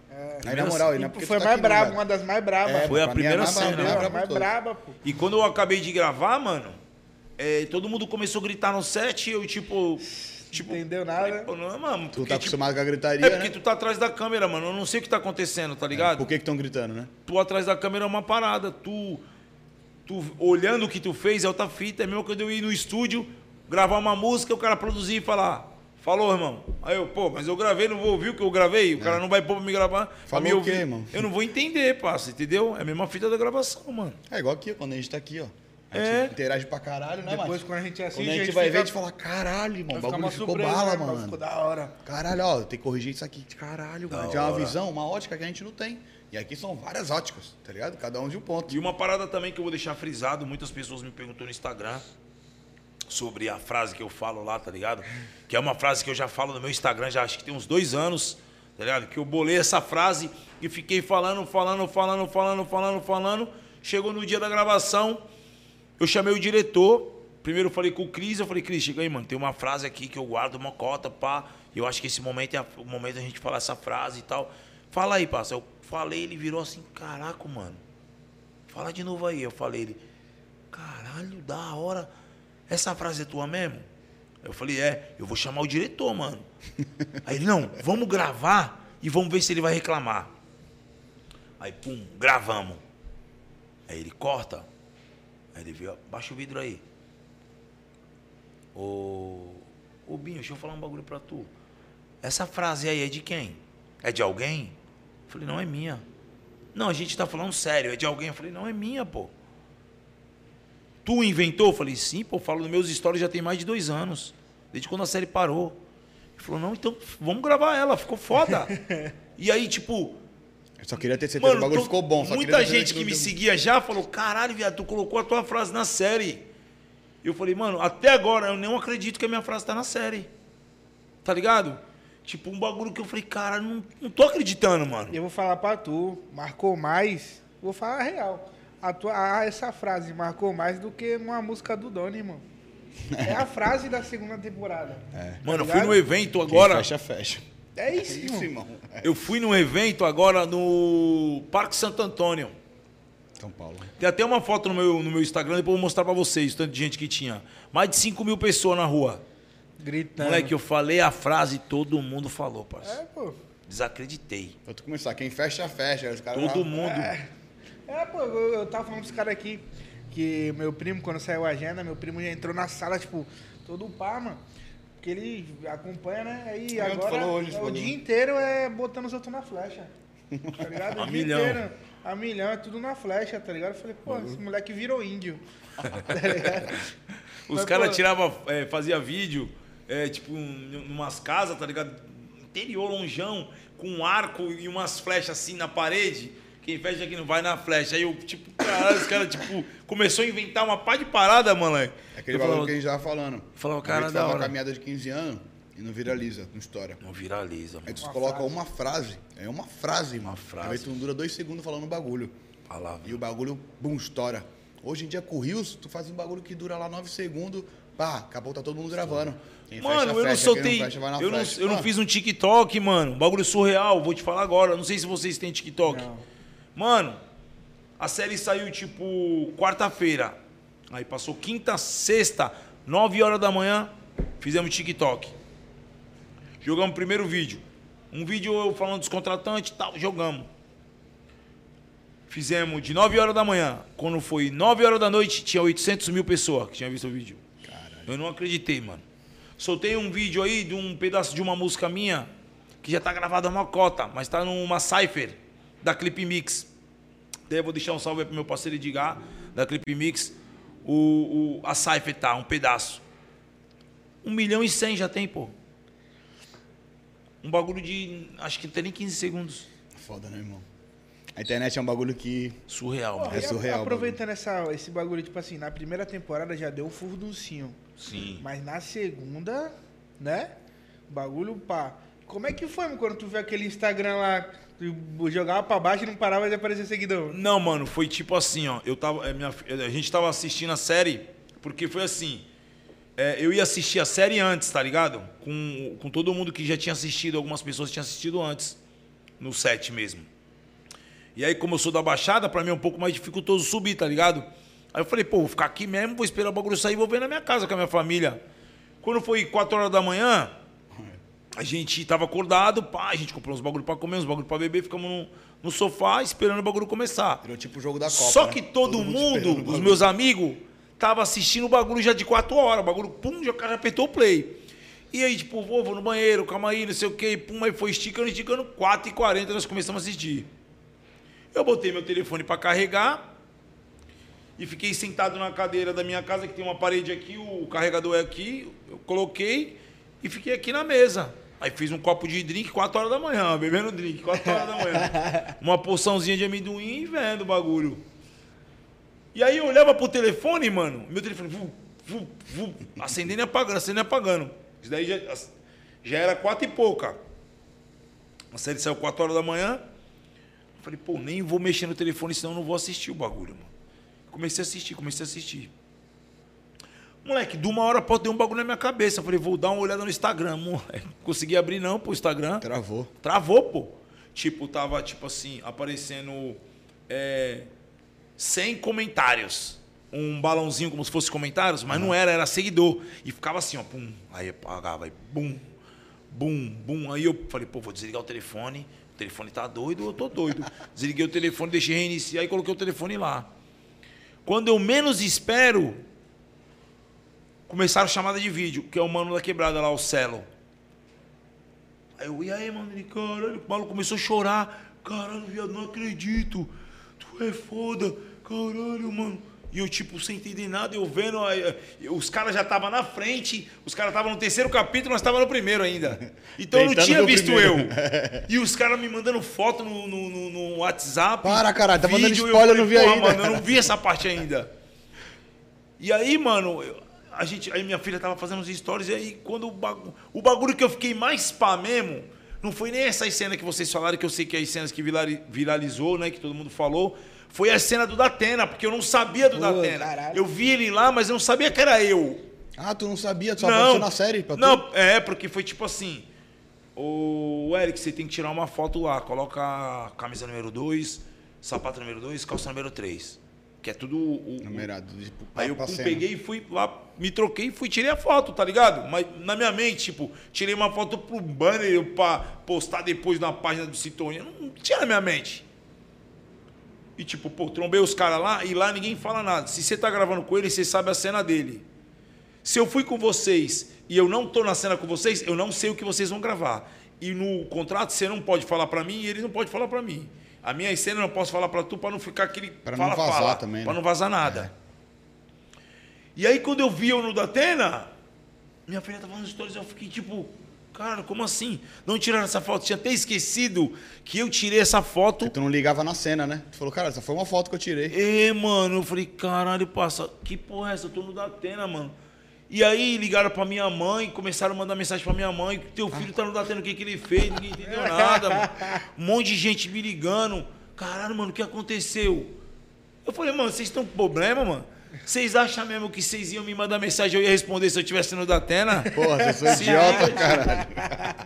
Aí, na moral, e não é E porque foi tu tá mais braba, velho. uma das mais brabas. É, Foi a é primeira cena. mais Não, braba mais braba, pô. E quando eu acabei de gravar, mano, é, todo mundo começou a gritar no set e eu, tipo. tipo Entendeu nada? Pô, não, mano, Tu porque, tá tipo, acostumado com a gritaria, É porque né? tu tá atrás da câmera, mano. Eu não sei o que tá acontecendo, tá ligado? Por que que estão gritando, né? Tu atrás da câmera é uma parada. Tu, tu olhando o que tu fez é outra fita. É mesmo quando eu ir no estúdio, gravar uma música, o cara produzir e falar, Falou, irmão. Aí eu, pô, mas eu gravei, não vou ouvir o que eu gravei. O cara não vai pôr pra me gravar. Falou me o quê, irmão? Eu não vou entender, parça, entendeu? É a mesma fita da gravação, mano. É igual aqui, quando a gente tá aqui, ó. A gente É. interage pra caralho, né, Depois, mano? quando a gente assiste, Quando a gente vai ver, a fica- gente fala, caralho, irmão, o bagulho uma ficou surpresa, bala, né, mano? Ficou da hora. Caralho, ó, tem que corrigir isso aqui. Caralho, Da mano. Tem uma hora. visão, uma ótica que a gente não tem. E aqui são várias óticas, tá ligado? Cada um de um ponto. E uma parada também que eu vou deixar frisado, muitas pessoas me perguntou no Instagram sobre a frase que eu falo lá, tá ligado? Que é uma frase que eu já falo no meu Instagram, já acho que tem uns dois anos, tá ligado? Que eu bolei essa frase e fiquei falando, falando, falando, falando, falando, falando. Chegou no dia da gravação, eu chamei o diretor. Primeiro eu falei com o Cris, eu falei, Cris, chega aí, mano, tem uma frase aqui que eu guardo uma cota, pá. Eu acho que esse momento é o momento da gente falar essa frase e tal. Fala aí. Eu falei, ele virou assim, caraca, mano. Fala de novo aí. Eu falei, ele, caralho, da hora. Essa frase é tua mesmo? Eu falei, é, eu vou chamar o diretor, mano. [LAUGHS] Aí ele, não, vamos gravar e vamos ver se ele vai reclamar. Aí, pum, gravamos. Aí ele corta. Aí ele viu, baixa o vidro aí. Ô, ô Binho, deixa eu falar um bagulho pra tu. Essa frase aí é de quem? É de alguém? Eu falei, não é minha. Não, a gente tá falando sério, é de alguém. Eu falei, não é minha, pô. Tu inventou? Eu falei, sim, pô, eu falo nos meus stories já tem mais de dois anos. Desde quando a série parou. Ele falou, não, então vamos gravar ela, ficou foda. [LAUGHS] e aí, tipo, Eu só queria ter certeza que o bagulho tô- ficou bom. Só muita gente que não me seguia já falou, caralho, viado, tu colocou a tua frase na série. Eu falei, mano, até agora eu não acredito que a minha frase tá na série. Tá ligado? Tipo, um bagulho que eu falei, cara, não, não tô acreditando, mano. E eu vou falar pra tu, marcou mais, vou falar a real. A tua, a- essa frase marcou mais do que uma música do Doni, irmão. É a frase da segunda temporada. [LAUGHS] É. Mano, eu fui no evento Quem agora. Fecha, fecha. É isso, Isso, irmão. irmão. É. Eu fui num evento agora no Parque Santo Antônio. São Paulo. Tem até uma foto no meu, no meu Instagram, depois eu vou mostrar pra vocês, o tanto de gente que tinha. Mais de 5 mil pessoas na rua. Gritando. Moleque, eu falei a frase e todo mundo falou, parceiro. É, pô. Desacreditei. Pra tu começar, quem fecha, fecha. Os caras Todo lá- mundo. É, pô, eu, eu tava falando pros caras aqui que meu primo, quando saiu a agenda, meu primo já entrou na sala, tipo, todo pá, mano. Porque ele acompanha, né? Aí É, tu agora falou hoje, é, o dia inteiro é botando os outros na flecha. Tá ligado? [LAUGHS] O A dia milhão. inteiro. A milhão, é tudo na flecha, tá ligado? Eu falei, pô, esse moleque virou índio. [LAUGHS] tá ligado? Os caras tiravam, é, fazia vídeo, é, tipo, em umas casas, tá ligado? Interior, lonjão, com um arco e umas flechas assim na parede. Quem fecha aqui não vai na flecha. Aí eu, tipo, caralho, os caras, tipo, começou a inventar uma pá de parada, moleque. É aquele eu bagulho falava, que a gente tava falando. Falava, A cara, gente da faz uma hora. caminhada de 15 anos e não viraliza com história. Não viraliza, Aí mano. tu Uma coloca frase. uma frase. É uma frase, Uma mano. frase. Aí tu não dura dois segundos falando um bagulho. Palavra. E o bagulho, bum, estoura. Hoje em dia, com o Rios, tu faz um bagulho que dura lá 9 segundos. Pá, acabou, tá todo mundo gravando. Quem Mano, fecha, eu não soltei. Não fecha, eu não, eu não Pá. fiz um TikTok, mano. Bagulho surreal. Vou te falar agora. Não sei se vocês têm TikTok. Não. Mano, a série saiu tipo quarta-feira. Aí passou quinta, sexta, 9 horas da manhã. Fizemos TikTok. Jogamos o primeiro vídeo. Um vídeo eu falando dos contratantes e tal. Jogamos. Fizemos de 9 horas da manhã. Quando foi 9 horas da noite, tinha 800 mil pessoas que tinham visto o vídeo. Eu não acreditei, mano. Soltei um vídeo aí de um pedaço de uma música minha que já tá gravada uma cota, mas tá numa cipher da Clip Mix. Daí eu vou deixar um salve aí pro meu parceiro Edgar, da Clip Mix. O, o, a cipher tá, um pedaço. Um milhão e cem já tem, pô. Um bagulho de. Acho que não tem nem 15 segundos. Foda, né, irmão? A internet é um bagulho que. Surreal, Pô, mano. É surreal Aproveitando essa, esse bagulho, tipo assim, na primeira temporada já deu um furduncinho. Sim. Mas na segunda, né? O bagulho, pá. Como é que foi, mano, quando tu viu aquele Instagram lá, tu jogava pra baixo e não parava de aparecer seguidor? Não, mano, foi tipo assim, ó. Eu tava, é, minha, fi- a gente tava assistindo a série, porque foi assim. é, eu ia assistir a série antes, tá ligado? Com, com todo mundo que já tinha assistido, algumas pessoas tinham assistido antes, no set mesmo. E aí, como eu sou da Baixada, pra mim é um pouco mais dificultoso subir, tá ligado? Aí eu falei, pô, vou ficar aqui mesmo, vou esperar o bagulho sair e vou ver na minha casa com a minha família. Quando foi 4 horas da manhã, a gente tava acordado, pá, a gente comprou uns bagulho pra comer, uns bagulho pra beber, ficamos no, no sofá esperando o bagulho começar. Virou tipo o jogo da Copa. Só né? que todo, esperando o mundo, os meus amigos, tava assistindo o bagulho já de 4 horas. O bagulho, pum, já cara apertou o play. E aí, tipo, vou, vou no banheiro, calma aí, não sei o quê. Pum, aí foi esticando, esticando. 4h40 nós começamos a assistir. Eu botei meu telefone para carregar e fiquei sentado na cadeira da minha casa, que tem uma parede aqui, o carregador é aqui. Eu coloquei e fiquei aqui na mesa. Aí fiz um copo de drink 4 horas da manhã, [LAUGHS] bebendo drink 4 horas da manhã. Uma porçãozinha de amendoim e vendo o bagulho. E aí eu olhava pro telefone, mano, meu telefone, vu, vu, vu, acendendo e apagando, acendendo e apagando. Isso daí já, já era quatro e pouca. A série saiu 4 horas da manhã. Falei, pô, nem vou mexer no telefone, senão eu não vou assistir o bagulho, mano. Comecei a assistir, comecei a assistir. Moleque, de uma hora pode ter um bagulho na minha cabeça. Falei, vou dar uma olhada no Instagram, [LAUGHS] moleque. Consegui abrir não pro Instagram. Travou. Travou, pô. Tipo, tava, tipo assim, aparecendo é, 100 comentários. Um balãozinho como se fosse comentários, mas não era, era seguidor. E ficava assim, ó, pum. Aí apagava, aí bum, bum, bum. Aí eu falei, pô, vou desligar o telefone. Telefone tá doido, eu tô doido. Desliguei o telefone, deixei reiniciar e coloquei o telefone lá. Quando eu menos espero, começaram chamada de vídeo, que é o mano da quebrada lá, o Celo. Aí eu, e aí, mano? Ele, caralho, o maluco começou a chorar. Caralho, viado, não acredito. Tu é foda. Caralho, mano. E eu, tipo, sem entender nada, eu vendo. aí, os caras já estavam na frente, os caras estavam no terceiro capítulo, nós estávamos no primeiro ainda. [LAUGHS] Então eu não tinha visto primeiro. eu. [LAUGHS] E os caras me mandando foto no, no, no- WhatsApp. Para, caralho, tá mandando spoiler, eu não vi "Porra, ainda." Mano, eu não vi essa parte ainda. E aí, mano, a gente, aí minha filha tava fazendo os stories, e aí quando o bagulho, o bagulho que eu fiquei mais pá mesmo, não foi nem essas cenas que vocês falaram, que eu sei que é as cenas que virali- viralizou, né, que todo mundo falou, foi a cena do Datena, porque eu não sabia do Pô, Datena. caralho. Eu vi ele lá, mas eu não sabia que era eu. Ah, tu não sabia, tu só apareceu na série pra tu? Não, é, porque foi tipo assim. O Eric, você tem que tirar uma foto lá. Coloca camisa número 2, sapato número 2, calça número 3. Que é tudo o. Numerado. Tipo, Aí eu peguei e fui lá, me troquei e fui tirei a foto, tá ligado? Mas na minha mente, tipo, tirei uma foto pro banner pra postar depois na página do Sintonia. Não, não tinha na minha mente. E tipo, pô, trombei os caras lá e lá ninguém fala nada. Se você tá gravando com ele, você sabe a cena dele. Se eu fui com vocês e eu não tô na cena com vocês, eu não sei o que vocês vão gravar. E no contrato você não pode falar pra mim e ele não pode falar pra mim. A minha cena eu não posso falar pra tu pra não ficar aquele Pra não vazar fala, também, Pra né? não vazar nada. E aí quando eu vi eu no Datena, minha filha tava nos stories, eu fiquei tipo, cara, como assim? Não tiraram essa foto? Tinha até esquecido que eu tirei essa foto. Tu não ligava na cena, né? Tu falou, cara, essa foi uma foto que eu tirei. É, mano, eu falei, caralho, passa, que porra é essa? Eu tô no Datena, mano. E aí ligaram pra minha mãe, começaram a mandar mensagem pra minha mãe, teu filho tá no Datena, o que que ele fez? Ninguém entendeu nada, mano. Um monte de gente me ligando. Caralho, mano, o que aconteceu? Eu falei, mano, vocês estão com problema, mano? Vocês acham mesmo que vocês iam me mandar mensagem e eu ia responder se eu tivesse no Datena? [LAUGHS] Porra, você sou idiota, liga, cara.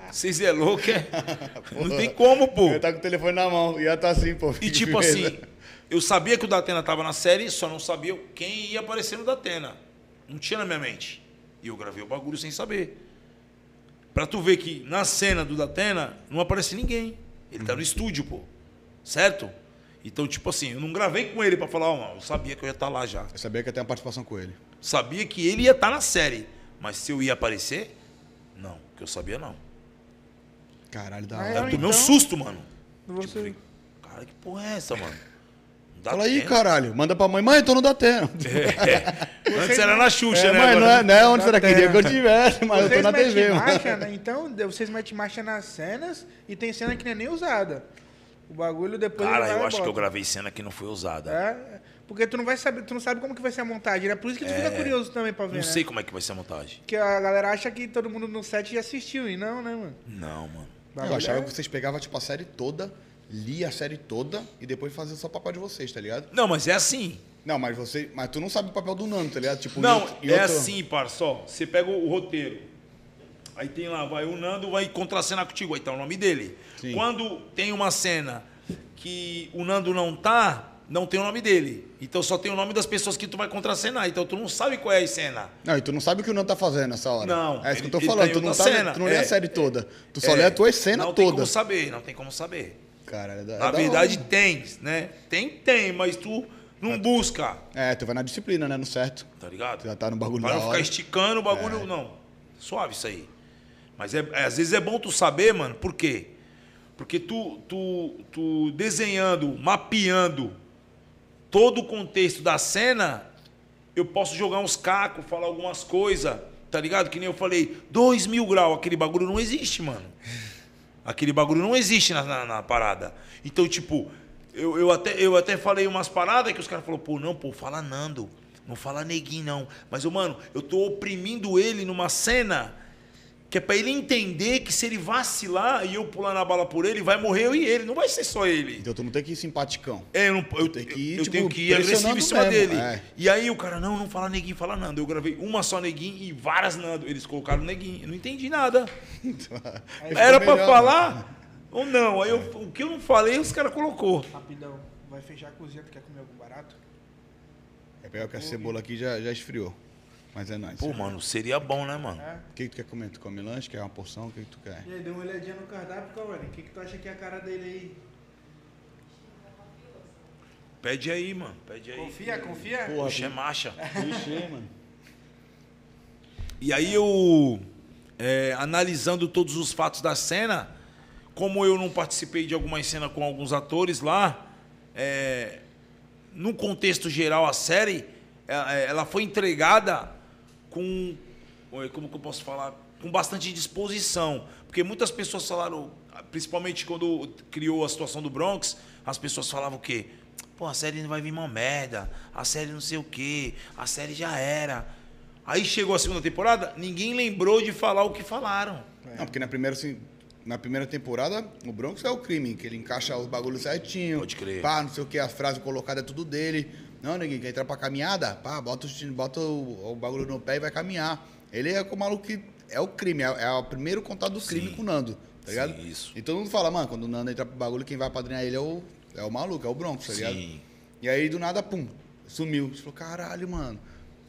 Vocês é louco, é? [LAUGHS] Não tem como, pô. Eu tá com o telefone na mão, ia tá assim, pô. E tipo assim, eu sabia que o Datena tava na série, só não sabia quem ia aparecer no Datena. Não tinha na minha mente. E eu gravei o bagulho sem saber. Pra tu ver que na cena do Datena não aparece ninguém. Ele tá no estúdio, pô. Certo? Então, tipo assim, eu não gravei com ele pra falar, ó, eu sabia que eu ia estar lá já. Eu sabia que ia ter uma participação com ele. Sabia que ele ia estar na série. Mas se eu ia aparecer, não. Que eu sabia, não. Caralho, da hora. Eu um então, susto, mano. Você- Tipo, falei, cara, que porra é essa, mano? Fala aí, Datena? caralho. Manda pra mãe. Mãe, eu tô no Datena. Antes era na Xuxa, É, né? mãe, não é, não é onde Datena. queria que eu tivesse, mas eu tô Vocês na TV, mano. marcha, né? Então, vocês metem marcha nas cenas e tem cena que não é nem usada. O bagulho depois. Cara, eu acho que eu gravei cena que não foi usada. É, porque tu não vai saber, tu não sabe como que vai ser a montagem, né? Por isso que tu fica curioso também pra ver, Não né? sei como é que vai ser a montagem. Porque a galera acha que todo mundo no set já assistiu, e não, né, mano? Não, mano. Eu Bagulho achava é- que vocês pegavam, tipo, a série toda, lia a série toda e depois faziam só o papel de vocês, tá ligado? Não, mas é assim. Não, mas você. Mas tu não sabe o papel do Nano, tá ligado? Tipo, Não, outro- é outro- assim, parça. Você pega o roteiro. Aí tem lá, vai o Nando vai contracenar contigo. Aí tá o nome dele. Sim. Quando tem uma cena que o Nando não tá, não tem o nome dele. Então só tem o nome das pessoas que tu vai contracenar. Então tu não sabe qual é a cena. Não, e tu não sabe o que o Nano tá fazendo nessa hora. Não, É isso que eu tô falando. tá tu não sabe, cena. tu não lê É. a série toda. Tu só É, lê a tua cena Não tem toda. como saber, não tem como saber. Cara, é da, é Na da verdade tem, né? Tem, tem, mas tu não busca, É, tu vai na disciplina, né? No certo. tá ligado? Tu já tá no bagulho Pra não ficar esticando o bagulho, não. Suave isso aí. Mas é, é- às vezes é bom tu saber, mano, por quê? Porque tu, tu, tu desenhando, mapeando todo o contexto da cena, eu posso jogar uns cacos, falar algumas coisas, tá ligado? Que nem eu falei, dois mil graus, aquele bagulho não existe, mano. Aquele bagulho não existe na, na, na parada. Então, tipo, eu, eu, até, eu até falei umas paradas que os caras falaram, pô, não, pô, fala Nando. Não fala neguinho, não. Mas, mano, eu tô oprimindo ele numa cena que é pra ele entender que se ele vacilar e eu pular na bala por ele, vai morrer eu e ele. Não vai ser só ele. Então tu não tem que ir simpaticão. É, eu, não, eu, tem que ir, eu tipo, tenho que ir agressivo em cima pressionando dele. mesmo, é. E aí o cara, não, não fala neguinho, fala Nando. Eu gravei uma só neguinho e várias Nando. Eles colocaram neguinho. Eu não entendi nada. [LAUGHS] Aí Era pra melhor, falar ou não? Aí eu, o que eu não falei, os caras colocou. Rapidão. Vai fechar a cozinha, tu quer comer algum barato? É pegar que a cebola aqui já, já esfriou. Mas é nóis. Pô, mano, seria bom, né, mano? É. O que, que tu quer comer? Tu come lanche? Quer uma porção? O que, que tu quer? E aí, deu uma olhadinha no cardápio, Cauane. O que, que tu acha que é a cara dele aí? Pede aí, mano. Pede aí. Confia, confia? Porra, Puxa, é marcha. mano. E aí eu, é, analisando todos os fatos da cena, como eu não participei de algumas cenas com alguns atores lá, é, no contexto geral a série, é, ela foi entregada com, como que eu posso falar, com bastante disposição, porque muitas pessoas falaram, principalmente quando criou a situação do Bronx, as pessoas falavam o quê? Pô, a série não vai vir uma merda, a série não sei o quê, a série já era. Aí chegou a segunda temporada, ninguém lembrou de falar o que falaram. Não, porque na primeira, assim, na primeira temporada, o Bronx é o crime, que ele encaixa os bagulhos certinho. Pode crer. Pá, não sei o que, a frase colocada é tudo dele. Não, neguinho, quer entrar pra caminhada? Pá, bota, o, bota o, o bagulho no pé e vai caminhar. Ele é o maluco que é o crime, é, é o primeiro contato do crime Sim. com o Nando, tá ligado? Sim, isso. E todo mundo fala, mano, quando o Nando entra pro bagulho, quem vai apadrinhar ele é o, é o maluco, é o Bronx, tá ligado? Sim. E aí, do nada, pum, sumiu. Você falou, caralho, mano.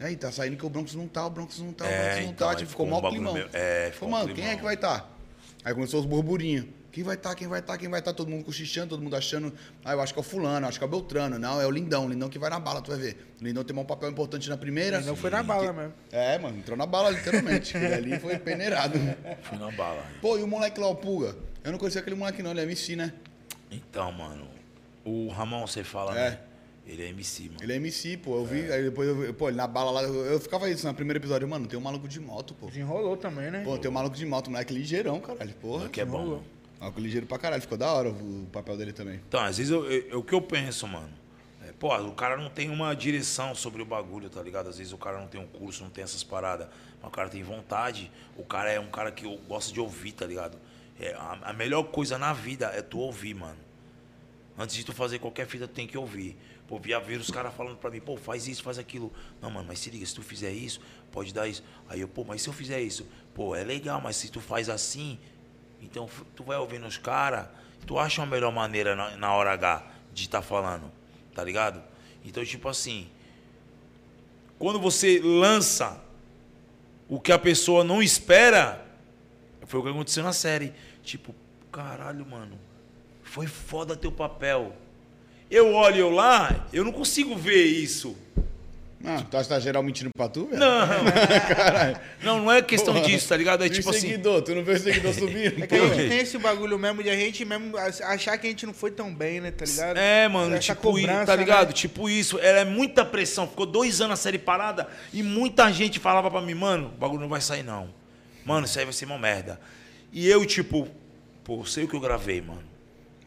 E aí, tá saindo que o Bronx não tá, o Bronx não tá, o É, Bronx não então, tá. Tipo, ficou ficou um climão. meio- é, ficou um mano, quem é climão. que vai estar? Aí começou os burburinhos. Quem vai estar, quem vai estar, quem vai estar? Todo mundo cochichando, todo mundo achando. Ah, eu acho que é o fulano, acho que é o Beltrano. Não, é o Lindão, o Lindão que vai na bala, tu vai ver. O Lindão tem um papel importante na primeira. Não foi na bala Que- mesmo. É, mano, entrou na bala, literalmente. Ele ali foi peneirado. [LAUGHS] Fui na bala. Pô, e o moleque lá, o Pulga? Eu não conhecia aquele moleque não, ele é MC, né? Então, mano, o Ramon, você fala, É. né? Ele é MC, mano. Ele é MC, pô. Eu vi, aí depois eu vi, pô, ele na bala lá, eu, eu ficava isso no primeiro episódio, mano, tem um maluco de moto, pô. Desenrolou também, né? Pô, tem um maluco de moto, moleque ligeirão, caralho, porra. que é bom. Maluco ligeiro pra caralho, ficou da hora o, papel dele também. Então, às vezes, eu, eu- o que eu penso, mano, é, pô, o cara não tem uma direção sobre o bagulho, tá ligado? Às vezes o cara não tem um curso, não tem essas paradas, mas o cara tem vontade, o cara é um cara que eu gosto de ouvir, tá ligado? É, a, a melhor coisa na vida é tu ouvir, mano. Antes de tu fazer qualquer fita, tu tem que ouvir. Pô, via ver os caras falando pra mim, pô, faz isso, faz aquilo. Não, mano, mas se liga, se tu fizer isso, pode dar isso. Aí eu, pô, mas se eu fizer isso? Pô, é legal, mas se tu faz assim, então tu vai ouvindo os caras, tu acha uma melhor maneira na, na hora H de estar falando, tá ligado? Então, tipo assim, quando você lança o que a pessoa não espera, foi o que aconteceu na série. Tipo, caralho, mano, foi foda teu papel. Eu olho eu lá, eu não consigo ver isso. Ah, tu acha que tá geral mentindo pra tu, velho? Não, [LAUGHS] Caralho. não, não é questão Porra. disso, tá ligado? É E tipo assim. seguidor, tu não vê o seguidor subindo? [LAUGHS] É que a gente tem esse bagulho mesmo de a gente mesmo achar que a gente não foi tão bem, né? Tá ligado? É, mano, Essa tipo, isso, tá ligado? né? Tipo isso, era é muita pressão. Ficou dois anos a série parada e muita gente falava pra mim, mano, o bagulho não vai sair não. Mano, isso aí vai ser uma merda. E eu, tipo, pô, sei o que eu gravei, mano.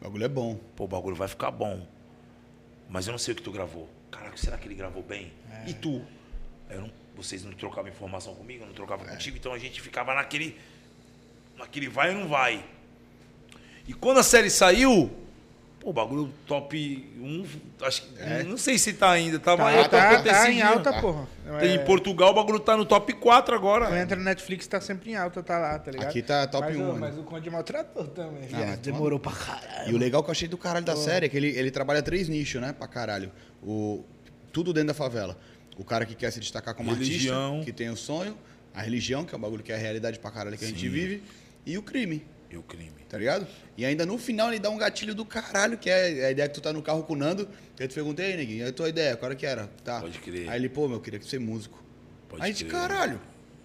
O bagulho é bom. Pô, o bagulho vai ficar bom. Mas eu não sei o que tu gravou. Caraca, será que ele gravou bem? É. E tu? Eu não- vocês não trocavam informação comigo, eu não trocava É. contigo, então a gente ficava naquele. Naquele vai ou não vai. E quando a série saiu, pô, o bagulho top 1, acho que. Não sei se tá ainda, tá, Tá, mas tá, tá, acontecendo. em alta, Tá. porra. Tem É, Em Portugal o bagulho tá no top 4 agora. Quando entra no Netflix, tá sempre em alta, tá lá, tá ligado? Aqui tá top mas, 1 o- ainda. Mas o Conde maltratou também. Ah, viado. Demorou pra caralho. E o legal que eu achei do caralho da série é que ele, ele trabalha três nichos, né? Pra caralho. O, tudo dentro da favela. O cara que quer se destacar como Religião. artista, que tem o sonho. A religião, que é um bagulho que é a realidade pra caralho que a gente Sim. vive. E o crime, E o crime. tá ligado? E ainda no final ele dá um gatilho do caralho, que é a ideia que tu tá no carro com o Nando. E aí tu pergunta, ei, neguinho, e a tua ideia? Qual era que era? Tá. Pode crer. Aí ele, pô, meu, eu queria ser músico. Pode aí de crer. caralho.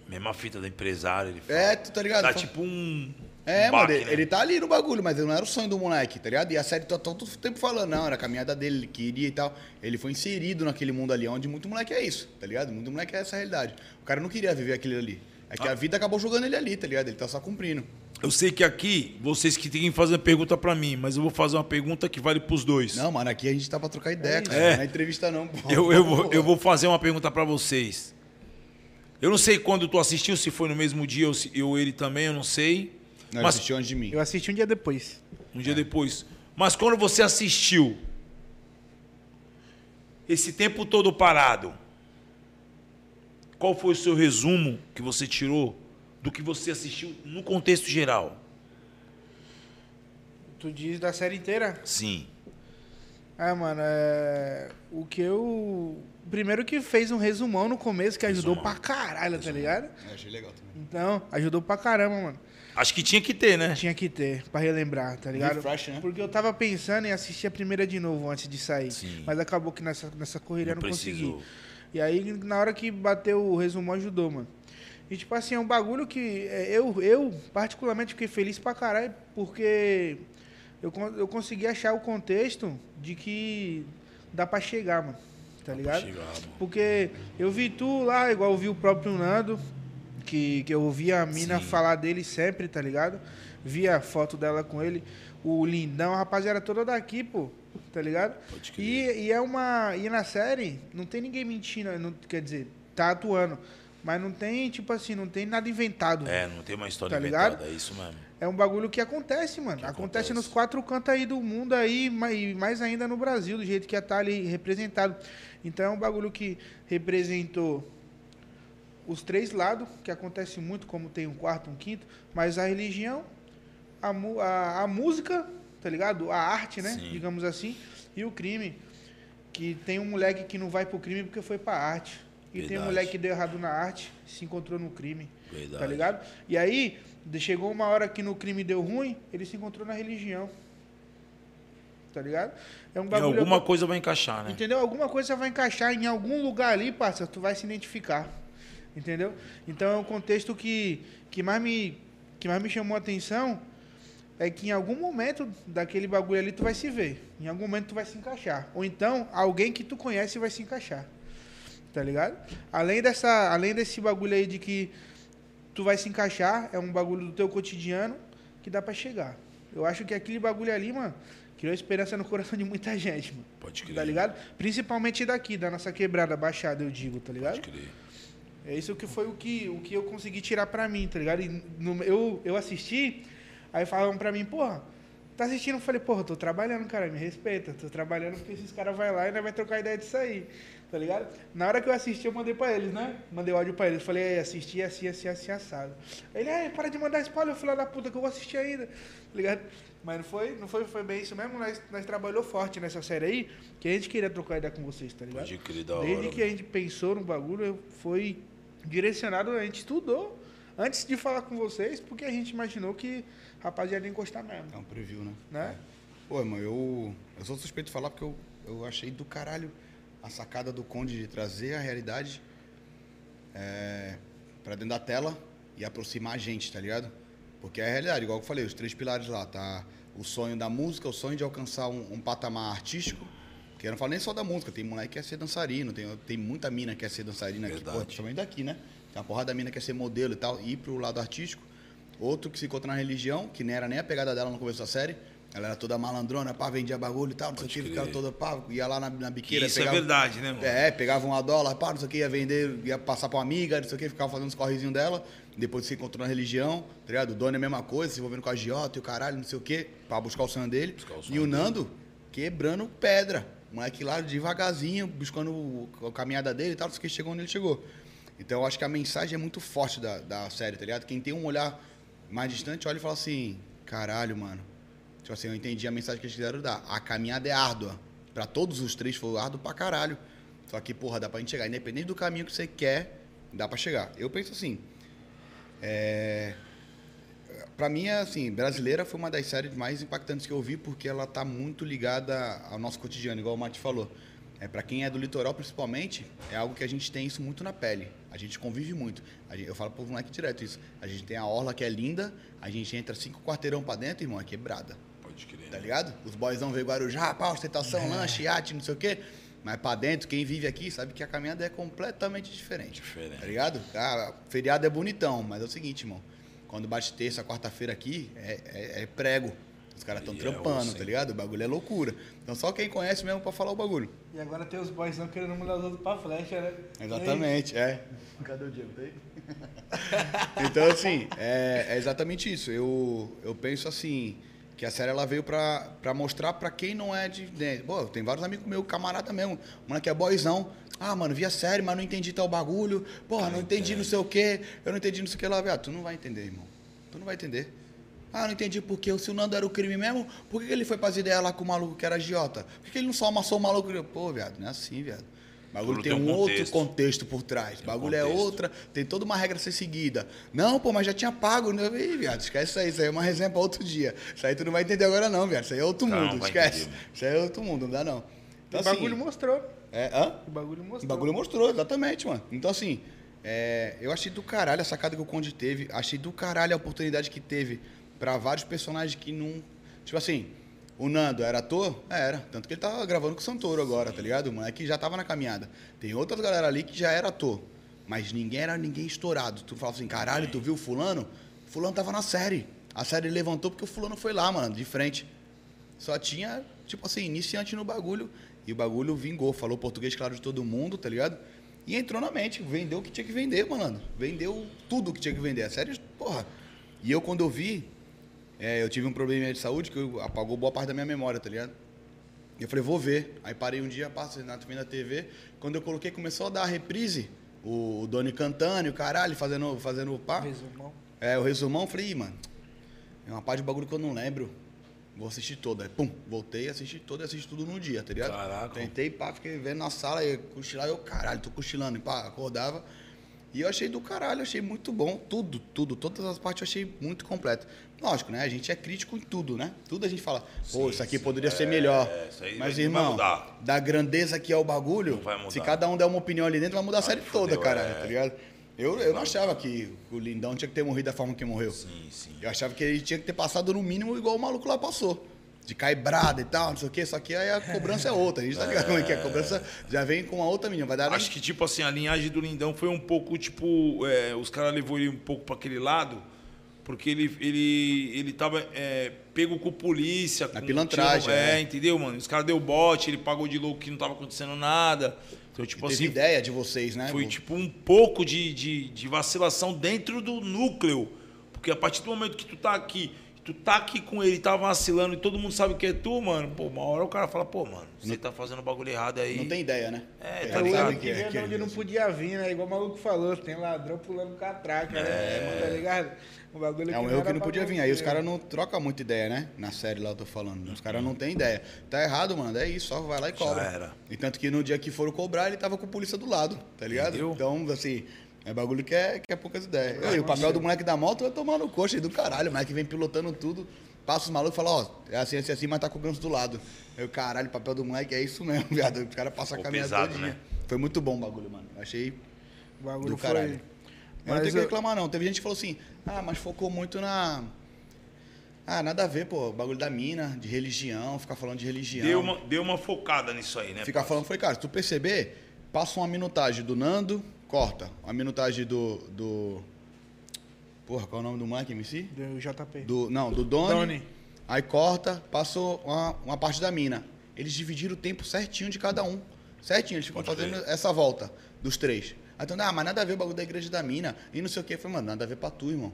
Mesma fita do empresário, ele fala. É, tu tá ligado? Tá tipo um. É, um mano, ele, né? ele tá ali no bagulho, mas não era o sonho do moleque, tá ligado? E a série tá todo o tempo falando, não, era a caminhada dele, ele queria e tal. Ele foi inserido naquele mundo ali, onde muito moleque é isso, tá ligado? Muito moleque é essa realidade. O cara não queria viver aquilo ali. É Ah. que a vida acabou jogando ele ali, tá ligado? Ele tá só cumprindo. Eu sei que aqui, vocês que têm que fazer pergunta pra mim, mas eu vou fazer uma pergunta que vale pros dois. Não, mano, aqui a gente tá pra trocar ideia, cara. É. Não é entrevista não, pô. Eu, eu, vou, eu vou fazer uma pergunta pra vocês. Eu não sei quando tu assistiu, se foi no mesmo dia ou, se, ou ele também, eu não sei. Não, mas assistiu antes de mim. Eu assisti um dia depois. um dia depois. Mas quando você assistiu, esse tempo todo parado, qual foi o seu resumo que você tirou do que você assistiu no contexto geral? Tu diz da série inteira? Sim. Ah, mano, é... o que eu. Primeiro que fez um resumão no começo que ajudou Resumão. pra caralho, tá ligado? Eu achei legal também. Então, ajudou pra caramba, mano. Acho que tinha que ter, né? Tinha que ter, pra relembrar, tá ligado? Refresh, né? Porque eu tava pensando em assistir a primeira de novo antes de sair. Sim. Mas acabou que nessa, nessa correria Não eu não consegui. precisou. E aí, na hora que bateu o resumão, ajudou, mano. E, tipo assim, é um bagulho que é, eu, eu particularmente, fiquei feliz pra caralho, porque eu, eu consegui achar o contexto de que dá pra chegar, mano. Tá ligado? chegar, mano. Porque eu vi tu lá, igual eu vi o próprio Nando, que, que eu ouvia a mina Sim. falar dele sempre, tá ligado? Via a foto dela com ele. O Lindão, a rapaziada toda daqui, pô, tá ligado? E, e é uma. E na série, não tem ninguém mentindo, não, quer dizer, tá atuando. Mas não tem, tipo assim, não tem nada inventado. É, não tem uma história Tá inventada, ligado? é isso mesmo. É um bagulho que acontece, mano. Que acontece, acontece. nos quatro cantos aí do mundo aí, e mais ainda no Brasil, do jeito que tá ali representado. Então é um bagulho que representou os três lados, que acontece muito, como tem um quarto, um quinto, mas a religião, a, a, a música, tá ligado? A arte, né? Sim. Digamos assim, e o crime. Que tem um moleque que não vai pro crime porque foi pra arte. E tem um Verdade. moleque que deu errado na arte e se encontrou no crime. Verdade. Tá ligado? E aí, chegou uma hora que no crime deu ruim, ele se encontrou na religião. Tá ligado? É um bagulho. alguma coisa vai encaixar, né? Entendeu? Alguma coisa vai encaixar em algum lugar ali, parça, tu vai se identificar. Entendeu? Então é um contexto que, que, mais me, que mais me chamou a atenção é que em algum momento daquele bagulho ali tu vai se ver. Em algum momento tu vai se encaixar. Ou então alguém que tu conhece vai se encaixar. Tá ligado? Além, dessa, além desse bagulho aí de que tu vai se encaixar, é um bagulho do teu cotidiano que dá pra chegar. Eu acho que aquele bagulho ali, mano, criou esperança no coração de muita [LAUGHS] gente, mano. Pode crer. Tá ligado? Principalmente daqui, da nossa quebrada, baixada, eu digo, tá ligado? Pode crer. É isso que foi o que, o que eu consegui tirar pra mim, tá ligado? E no- eu, eu assisti, aí falavam pra mim, porra, tá assistindo? Eu falei, porra, tô trabalhando, cara, me respeita. Tô trabalhando porque esses caras vão lá e ainda vai trocar ideia disso aí, tá ligado? Na hora que eu assisti, eu mandei pra eles, né? Mandei o áudio pra eles. Falei, aí, assisti assim, assim, assim, assado. Aí Ele, ai, para de mandar spoiler, filho da puta, que eu vou assistir ainda, tá ligado? Mas não foi, não foi, foi bem isso mesmo. Nós, nós trabalhou forte nessa série aí, que a gente queria trocar ideia com vocês, tá ligado? Pode crer, da hora. Desde que a gente pensou no bagulho, foi direcionado, a gente estudou antes de falar com vocês, porque a gente imaginou que rapaziada ia encostar mesmo, É um preview, né? né? Pô, irmão, eu, eu sou suspeito de falar porque eu, eu achei do caralho a sacada do Conde de trazer a realidade é, pra dentro da tela e aproximar a gente, tá ligado? Porque é a realidade, igual eu falei, os três pilares lá, tá? O sonho da música, o sonho de alcançar um, um patamar artístico, que eu não falo nem só da música, tem moleque que quer ser dançarino, tem, tem muita mina que quer ser dançarina aqui, Verdade. pô, principalmente daqui, né? Tem uma porrada da mina que quer ser modelo e tal, e ir pro lado artístico. Outro que se encontra na religião, que nem era nem a pegada dela no começo da série. Ela era toda malandrona, pá, vendia bagulho e tal, não sei o que, ficava toda, pá, ia lá na, na Que biqueira. isso é pegava- verdade, né, mano? É, pegava uma dólar, pá, não sei o que, ia vender, ia passar pra uma amiga, não sei o que, ficava fazendo os correzinhos dela. Depois se encontrou na religião, tá ligado? O dono é a mesma coisa, se envolvendo com a agiota e o caralho, não sei o que, pra buscar o sonho dele. O sonho e o dele. Nando quebrando pedra. O moleque lá devagarzinho, buscando a caminhada dele e tal, não sei que, chegou onde ele chegou. Então eu acho que a mensagem é muito forte da, da série, tá ligado? Quem tem um olhar mais distante olha e fala assim: caralho, mano. Tipo assim, eu entendi a mensagem que eles quiseram dar. A caminhada é árdua. Pra todos os três foi árduo pra caralho. Só que, porra, dá pra gente chegar. Independente do caminho que você quer, dá pra chegar. Eu penso assim. É... Pra mim, assim, Brasileira foi uma das séries mais impactantes que eu vi, porque ela tá muito ligada ao nosso cotidiano, igual o Mate falou. é para quem é do litoral principalmente, é algo que a gente tem isso muito na pele. A gente convive muito. A gente- eu falo pro moleque direto isso. A gente tem a orla que é linda, a gente entra cinco quarteirão pra dentro, irmão, é quebrada. Pode crer. Tá ligado? Os boyzão veio Guarujá, pá, ostentação, É. lanche, iate, não sei o quê. Mas pra dentro, quem vive aqui sabe que a caminhada é completamente diferente. Diferente. Tá ligado? Ah, feriado é bonitão, mas é o seguinte, irmão. Quando bate terça, quarta-feira aqui, é, é- é prego. Os caras estão é trampando, tá ligado? O bagulho é loucura. Então só quem conhece mesmo pra falar o bagulho. E agora tem os boys não querendo mudar os outros pra flecha, né? Exatamente, é. Cadê o Diego? Tá aí? [LAUGHS] então, assim, é, é exatamente isso. Eu, eu penso assim, que a série ela veio pra, pra mostrar pra quem não é de dentro. Pô, tem vários amigos meus, camarada mesmo. Mano, que é boyzão. Ah, mano, vi a série, mas não entendi tal bagulho. Porra, não entendi não sei o quê. Eu não entendi não sei o que lá. Viado, tu não vai entender, irmão. Tu não vai entender. Ah, não entendi por quê. Se o Nando era o crime mesmo, por que ele foi pras ideias lá com o maluco que era agiota? Por que ele não só amassou o maluco? Pô, viado, não é assim, viado. O bagulho tem tem um um outro contexto. contexto por trás. O Tem um bagulho é contexto. outra, tem toda uma regra a ser seguida. Não, pô, mas já tinha pago. Né? Ih, viado, esquece isso aí. Isso aí é uma resenha pra outro dia. Isso aí tu não vai entender agora, não, viado. Isso aí é outro Não, mundo. Esquece. entender. Isso aí é outro mundo, não dá não. Então, o bagulho assim, mostrou. É, hã? O bagulho mostrou. O bagulho mostrou, exatamente, mano. Então, assim, é, eu achei do caralho a sacada que o Conde teve. Achei do caralho a oportunidade que teve pra vários personagens que não. Tipo assim, o Nando era ator? É, Era. Tanto que ele tava gravando com o Santoro agora, tá ligado? O moleque já tava na caminhada. Tem outras galera ali que já era ator. Mas ninguém era ninguém estourado. Tu falava assim, caralho, tu viu o fulano? Fulano tava na série. A série levantou porque o fulano foi lá, mano, de frente. Só tinha, tipo assim, iniciante no bagulho. E o bagulho vingou. Falou português, claro, de todo mundo, tá ligado? E entrou na mente. Vendeu o que tinha que vender, mano. Vendeu tudo que tinha que vender. A série, porra. E eu, quando eu vi, é, eu tive um probleminha de saúde que apagou boa parte da minha memória, tá ligado? E eu falei, vou ver. Aí parei um dia, passo na vendo a TV. Quando eu coloquei, começou a dar a reprise. O, o Doni cantando e o caralho, fazendo, fazendo pá. Resumão. É, o resumão, eu falei, Ih, mano, é uma parte de bagulho que eu não lembro. Vou assistir toda. Aí, pum, voltei, assisti todo e assisti tudo num dia, tá ligado? Caraca. Tentei, pá, fiquei vendo na sala, e cochilar, eu, caralho, tô cochilando, e pá, acordava. E eu achei do caralho, achei muito bom. Tudo, tudo, todas as partes eu achei muito completo. Lógico, né? A gente é crítico em tudo, né? Tudo a gente fala, pô, isso aqui sim, poderia é, ser melhor. isso aí Mas, irmão, da grandeza que é o bagulho, se cada um der uma opinião ali dentro, vai mudar a série toda, fudeu, caralho, é. tá ligado? Eu, eu não achava que o Lindão tinha que ter morrido da forma que morreu. Sim, sim. Eu achava que ele tinha que ter passado no mínimo igual o maluco lá passou. De cair brada e tal, não sei o quê. Só que aí a cobrança é outra. A gente tá ligado como é que é. A cobrança já vem com uma outra menina. Vai dar Acho que, tipo assim, a linhagem do Lindão foi um pouco, tipo, é, os caras levou ele um pouco pra aquele lado, porque ele, ele, ele tava é, pego com polícia. Na com, pilantragem, tirando- é, é. entendeu, mano? Os caras deu bote, ele pagou de louco que não tava acontecendo nada. Então, tipo teve assim, ideia de vocês, né? foi tipo um pouco de, de, de vacilação dentro do núcleo. Porque a partir do momento que tu tá aqui, tu tá aqui com ele, tá vacilando e todo mundo sabe que é tu, mano, pô, uma hora o cara fala, pô, mano, você tá fazendo bagulho errado aí. Não tem ideia, né? É, tá É o ligado? ano que vem de onde não podia vir, né? Igual o maluco falou, tem ladrão pulando catraca, né? Tá ligado? O bagulho É um erro que não podia vir. Aí os caras não trocam muita ideia, né? Na série lá eu tô falando. Os caras não têm ideia. Tá errado, mano. É isso, só vai lá e cobra. era. E tanto que no dia que foram cobrar, ele tava com a polícia do lado, tá ligado? Entendeu? Então, assim, é bagulho que é, que é poucas ideias. E o papel do moleque da moto vai tomar no coxa aí do caralho. O moleque vem pilotando tudo, passa os malucos e fala, ó, é assim, assim, assim, mas tá com o ganso do lado. Aí o caralho, o papel do moleque é isso mesmo, [LAUGHS] viado. O cara passa a caminhada pesado, todinha. né? Foi muito bom o bagulho, mano. Eu achei O bagulho do foi... Eu não Mas tenho que eu- reclamar, não. Teve gente que falou assim, ah, mas focou muito na. Ah, nada a ver, pô. Bagulho da mina, de religião, ficar falando de religião. Deu uma, deu uma focada nisso aí, né? Ficar falando, falei, cara, se tu perceber, passa uma minutagem do Nando, corta. Uma minutagem do. do... Porra, qual é o nome do moleque, MC? Do JP. Do, não, do Doni. Doni. Aí corta, passou uma, uma parte da mina. Eles dividiram o tempo certinho de cada um. Certinho, eles ficam Pode fazendo crer. essa volta dos três. Aí então, ah, mas nada a ver o bagulho da igreja da mina. E não sei o que. Eu falei, mano, nada a ver pra tu, irmão.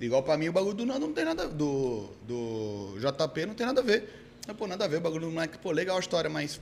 Igual pra mim o bagulho do Nando não tem nada. Do, do JP não tem nada a ver. Mas, pô, nada a ver. O bagulho do moleque, pô, legal a história, mas.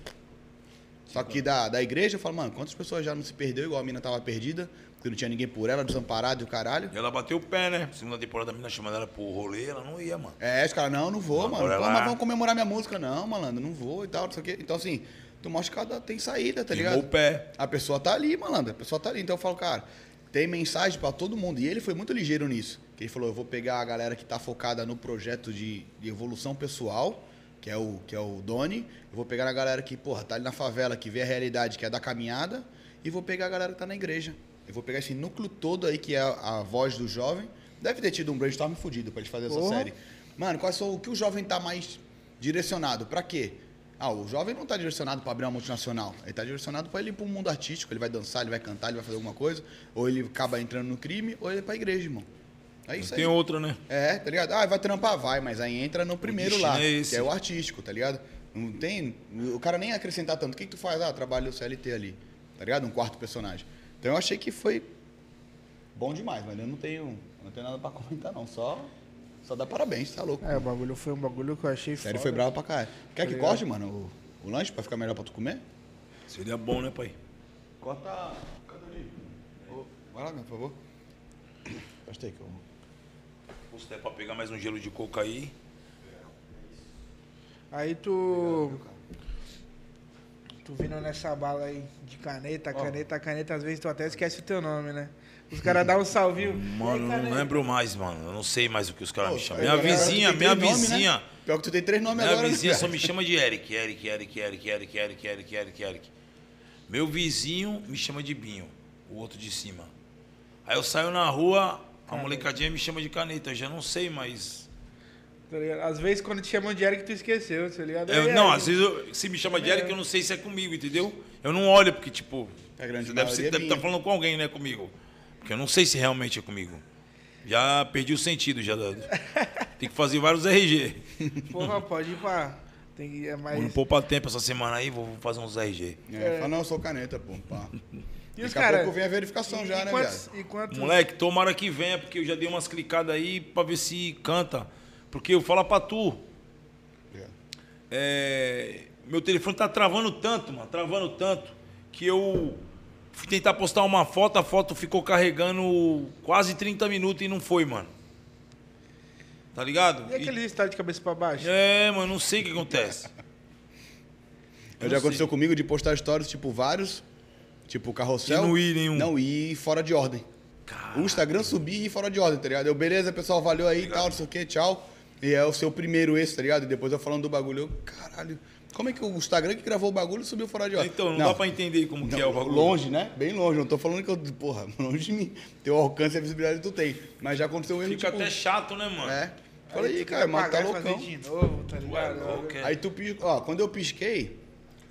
Só que da, da igreja, eu falo, mano, quantas pessoas já não se perdeu igual a mina tava perdida, porque não tinha ninguém por ela, desamparado e o caralho. E ela bateu o pé, né? Segunda temporada, a menina chamando ela pro rolê, ela não ia, mano. É, os caras, não, não vou, Não, mano. Pô, mas vamos comemorar minha música. Não, malandro, não vou e tal, não sei o quê. Então, assim, tu mostra que cada tem saída, tá Queimou ligado? o pé. A pessoa tá ali, malandro, a pessoa tá ali. Então eu falo, cara, tem mensagem pra todo mundo. E ele foi muito ligeiro nisso. Que ele falou, eu vou pegar a galera que tá focada no projeto de, de evolução pessoal, que é o, que é o Doni. Eu vou pegar a galera que, porra, tá ali na favela, que vê a realidade, que é da caminhada. E vou pegar a galera que tá na igreja. Eu vou pegar esse núcleo todo aí, que é a, a voz do jovem. Deve ter tido um brainstorm fudido pra gente fazer essa série. Mano, quais são o que o jovem tá mais direcionado? Pra quê? Ah, o jovem não tá direcionado pra abrir uma multinacional. Ele tá direcionado pra ele ir pro mundo artístico. Ele vai dançar, ele vai cantar, ele vai fazer alguma coisa. Ou ele acaba entrando no crime, ou ele é pra igreja, irmão. É isso aí. Tem outra, né? É, tá ligado? Ah, vai trampar, vai, mas aí entra no primeiro lá, é esse. que é o artístico, tá ligado? Não tem. O cara nem acrescentar tanto. O que, que tu faz? Ah, trabalho CLT ali, tá ligado? Um quarto personagem. Então eu achei que foi bom demais, mas eu não tenho, não tenho nada pra comentar, não. Só, só dá parabéns, tá louco. É, o bagulho foi um bagulho que eu achei foda. foi brava pra caralho. Quer que corte, mano, o, o lanche pra ficar melhor pra tu comer? Seria bom, né, pai? Corta. Cadê ali? Ô, Vai lá, por favor. Gostei que eu. Se der pra pegar mais um gelo de coco aí. Aí tu. Tu vindo nessa bala aí de caneta, caneta, caneta, às vezes tu até esquece o teu nome, né? Os caras dão um salvinho. Mano, não né? lembro mais, mano. Eu não sei mais o que os caras me chamam. É minha vizinha, minha né? vizinha. Pior que tu tem três nomes agora. Minha vizinha só me chama de Eric. Eric, Eric, Eric, Eric, Eric, Eric, Eric, Eric. Meu vizinho me chama de Binho, o outro de cima. Aí eu saio na rua, a molecadinha me chama de caneta. Eu já não sei mais. Tá às vezes quando te chamam de Eric, tu esqueceu, tá ligado? Não, às vezes se me chama de Eric, eu não sei se é comigo, entendeu? Eu não olho, porque, tipo. É grande você deve, você é deve estar tá falando com alguém, né, comigo. Porque eu não sei se realmente é comigo. Já perdi o sentido, já. [LAUGHS] Tem que fazer vários RG. Porra, pode ir pra. Tem que. É mais. Vou poupar tempo essa semana aí, vou fazer uns RG. É, fala, não, eu sou caneta, pô. Pá. E os Daqui a caras. pouco vem a verificação já, e né, quantos, e quantos, Moleque, tomara que venha, porque eu já dei umas clicadas aí pra ver se canta. Porque eu falo pra tu, é, meu telefone tá travando tanto, mano, travando tanto, que eu fui tentar postar uma foto, a foto ficou carregando quase 30 minutos e não foi, mano. Tá ligado? E aquele estado de cabeça pra baixo? É, mano, não sei o que acontece. [LAUGHS] Já não aconteceu sei. comigo de postar stories, tipo, vários, tipo, carrossel. E não ir nenhum. Não ir fora de ordem. O Instagram subir e ir fora de ordem, tá ligado? Eu, beleza, pessoal, valeu aí e tal, não sei o que, tchau. E é o seu primeiro esse, tá ligado? E depois eu falando do bagulho, eu, caralho, como é que o Instagram que gravou o bagulho subiu fora de ordem? Então, não, dá pra entender como que é o bagulho. Longe, né? Bem longe. Não tô falando que eu, porra, [LAUGHS] longe de mim. Teu alcance e a visibilidade tu tem. Mas já aconteceu mesmo, Fica tipo... até chato, né, mano? É. Falei, tu aí, cara, mas tá loucão. de novo, tá ligado? louco, é. Aí tu piscou, ó, quando eu pisquei,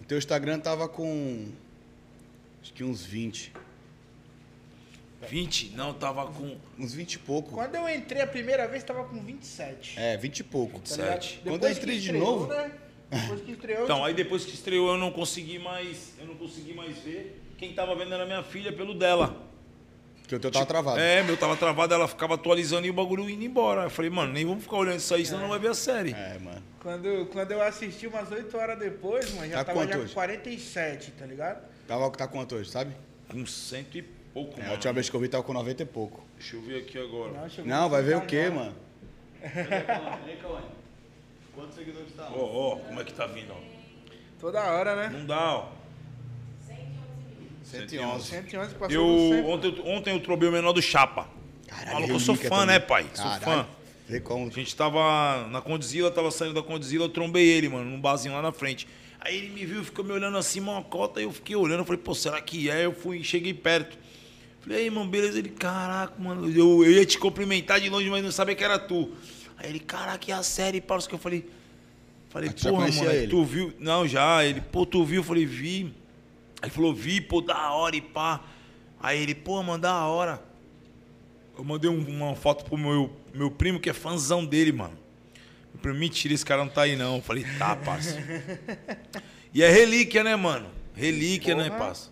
o teu Instagram tava com acho que uns 20, 20? Não, tava com uns 20 e pouco. Quando eu entrei a primeira vez, tava com 27. É, 20 e pouco. tá ligado? 27. Quando Depois eu entrei de novo- Né? Depois que estreou. Então, tipo, aí depois que estreou eu não consegui mais. Eu não consegui mais ver. Quem tava vendo era minha filha pelo dela. Que o teu tava travado. É, meu tava travado, ela ficava atualizando e o bagulho indo embora. Eu falei, mano, nem vamos ficar olhando isso aí, senão não vai ver a série. É, mano. Quando, quando eu assisti umas 8 horas depois, mano, já Tá tava quanto já hoje? com 47, tá ligado? Tava, tá quanto hoje, sabe? Com cento e pouco, É, a mano. última vez que eu vi tava com 90 e pouco. Deixa eu ver aqui agora. Não, vai ver o quê, mano? Quantos seguidores tá? Ó, ó, como é que tá vindo, ó. Toda hora, né? Não dá, ó. 111. 111 passou Eu, do 100. ontem, eu- ontem eu trobei o menor do Chapa. Caralho, Maluco, eu sou fã, também. né, pai? Sou Caralho. fã. Vê como. A gente tava na Condzilla, tava saindo da Condzilla, eu trombei ele, mano, num barzinho lá na frente. Aí ele me viu, ficou me olhando assim, uma cota, e eu fiquei olhando, eu falei, pô, será que é? Eu fui, cheguei perto. Falei, aí, mano, beleza? Ele, caraca, mano, eu, eu ia te cumprimentar de longe, mas não sabia que era tu. Aí ele, caraca, e a série, parça, que eu falei. Falei, Ah, porra, mano, ele? tu viu? Não, já. Ele, pô, tu viu? Eu falei, vi. Aí ele falou, vi, pô, da hora e pá. Aí ele, pô, mano, da hora. Eu mandei um- uma foto pro meu, meu primo, que é fãzão dele, mano. Meu primo, mentira, esse cara não tá aí, não. Eu falei, tá, parça. [LAUGHS] e é relíquia, né, mano? Relíquia, né, Porra. parça?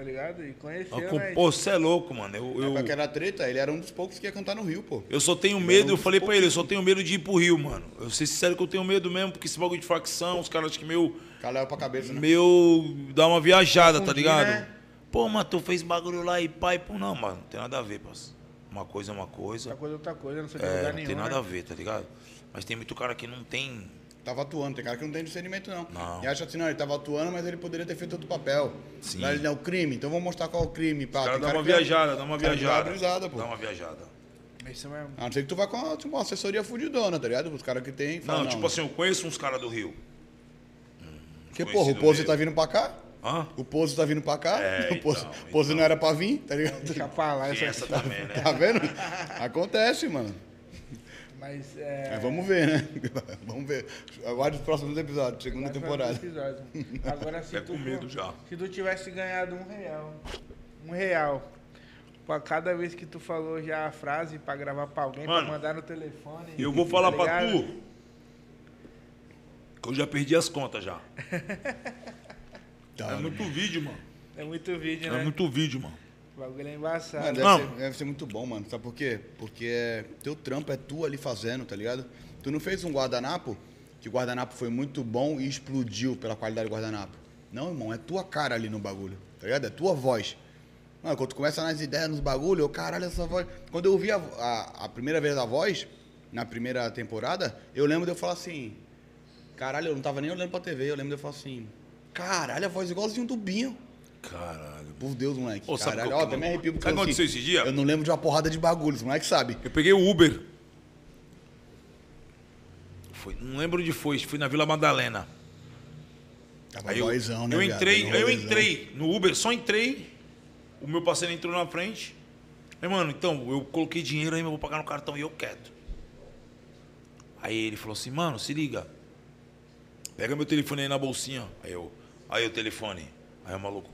Tá ligado? E conheceu, Eu, né? pô, você é louco, mano. Eu, eu, aquela treta, ele era um dos poucos que ia cantar no Rio, pô. eu só tenho Ele medo, um eu falei pra ele, eu só tenho medo de ir pro Rio, mano. Eu sei sincero que eu tenho medo mesmo, porque esse bagulho de facção, os caras acham que meu. Leva pra cabeça, né? Meu. dá uma viajada, tá ligado? né? Pô, mas tu fez bagulho lá e pai, pô, não, mano, não tem nada a ver, parça. Uma coisa é uma coisa. Outra coisa é outra coisa, não sei de É, lugar não nenhum. tem nada né? a ver, tá ligado? Mas tem muito cara que não tem. Tava atuando, tem cara que não tem discernimento, não. Não. E acha assim, não, ele tava atuando, mas ele poderia ter feito outro papel. Sim. Lá ele não, o crime, então vamos mostrar qual é o crime. Pá. Caras Tem dão uma que- viajada, dá uma cara dá viajada. brisada, pô. Dá uma viajada. Isso mesmo. A não ser que tu vá com uma, tipo, uma assessoria fudidona, tá ligado? Os caras que tem. fala, Não, tipo assim, eu conheço uns caras do Rio. Porque, porra, o Pose tá vindo pra cá. Hã? O Pose tá vindo pra cá. É, o Pose, então, Pose então. não era pra vir, tá ligado? Deixa pra lá essa essa também, né? Tá vendo? Acontece, mano. Mas é. Mas vamos ver, né? [LAUGHS] vamos ver. Aguarde os próximos episódios, segunda Vai temporada. episódio. Agora [LAUGHS] se Até tu, com medo já. se tu tivesse ganhado um real, um real, pra cada vez que tu falou já a frase pra gravar pra alguém, Mano, pra mandar no telefone. Eu vou falar tá pra tu que eu já perdi as contas já. [LAUGHS] Tá, É muito vídeo, mano. É muito vídeo, né? É muito vídeo, mano. O bagulho é embaçado. Mano, deve, Não. Ser, deve ser muito bom, mano. Sabe por quê? Porque é, teu trampo é tu ali fazendo, tá ligado? Tu não fez um guardanapo, que o guardanapo foi muito bom e explodiu pela qualidade do guardanapo. Não, irmão, é tua cara ali no bagulho, tá ligado? É tua voz. Mano, quando tu começa nas ideias, nos bagulho, eu, caralho, essa voz. Quando eu ouvi a, a, a primeira vez a voz, na primeira temporada, eu lembro de eu falar assim, caralho, eu não tava nem olhando pra TV, eu lembro de eu falar assim, caralho, a voz igualzinho do Binho. Caralho. Por Deus, moleque. Ô, sabe Caralho, qual ó, até me arrepio porque Sabe o que eu, aconteceu esse dia? Eu não lembro de uma porrada de bagulho, os moleques sabem. Eu peguei o Uber. Foi, não lembro onde foi, fui na Vila Madalena. Tava Aí eu, boyzão, né, eu viado? entrei, Tava aí eu boyzão. entrei no Uber, só entrei. O meu parceiro entrou na frente. Aí, mano, então, eu coloquei dinheiro aí, eu vou pagar no cartão e eu quieto. Aí ele falou assim, mano, se liga. Pega meu telefone aí na bolsinha. Aí eu, aí o telefone. Aí o maluco,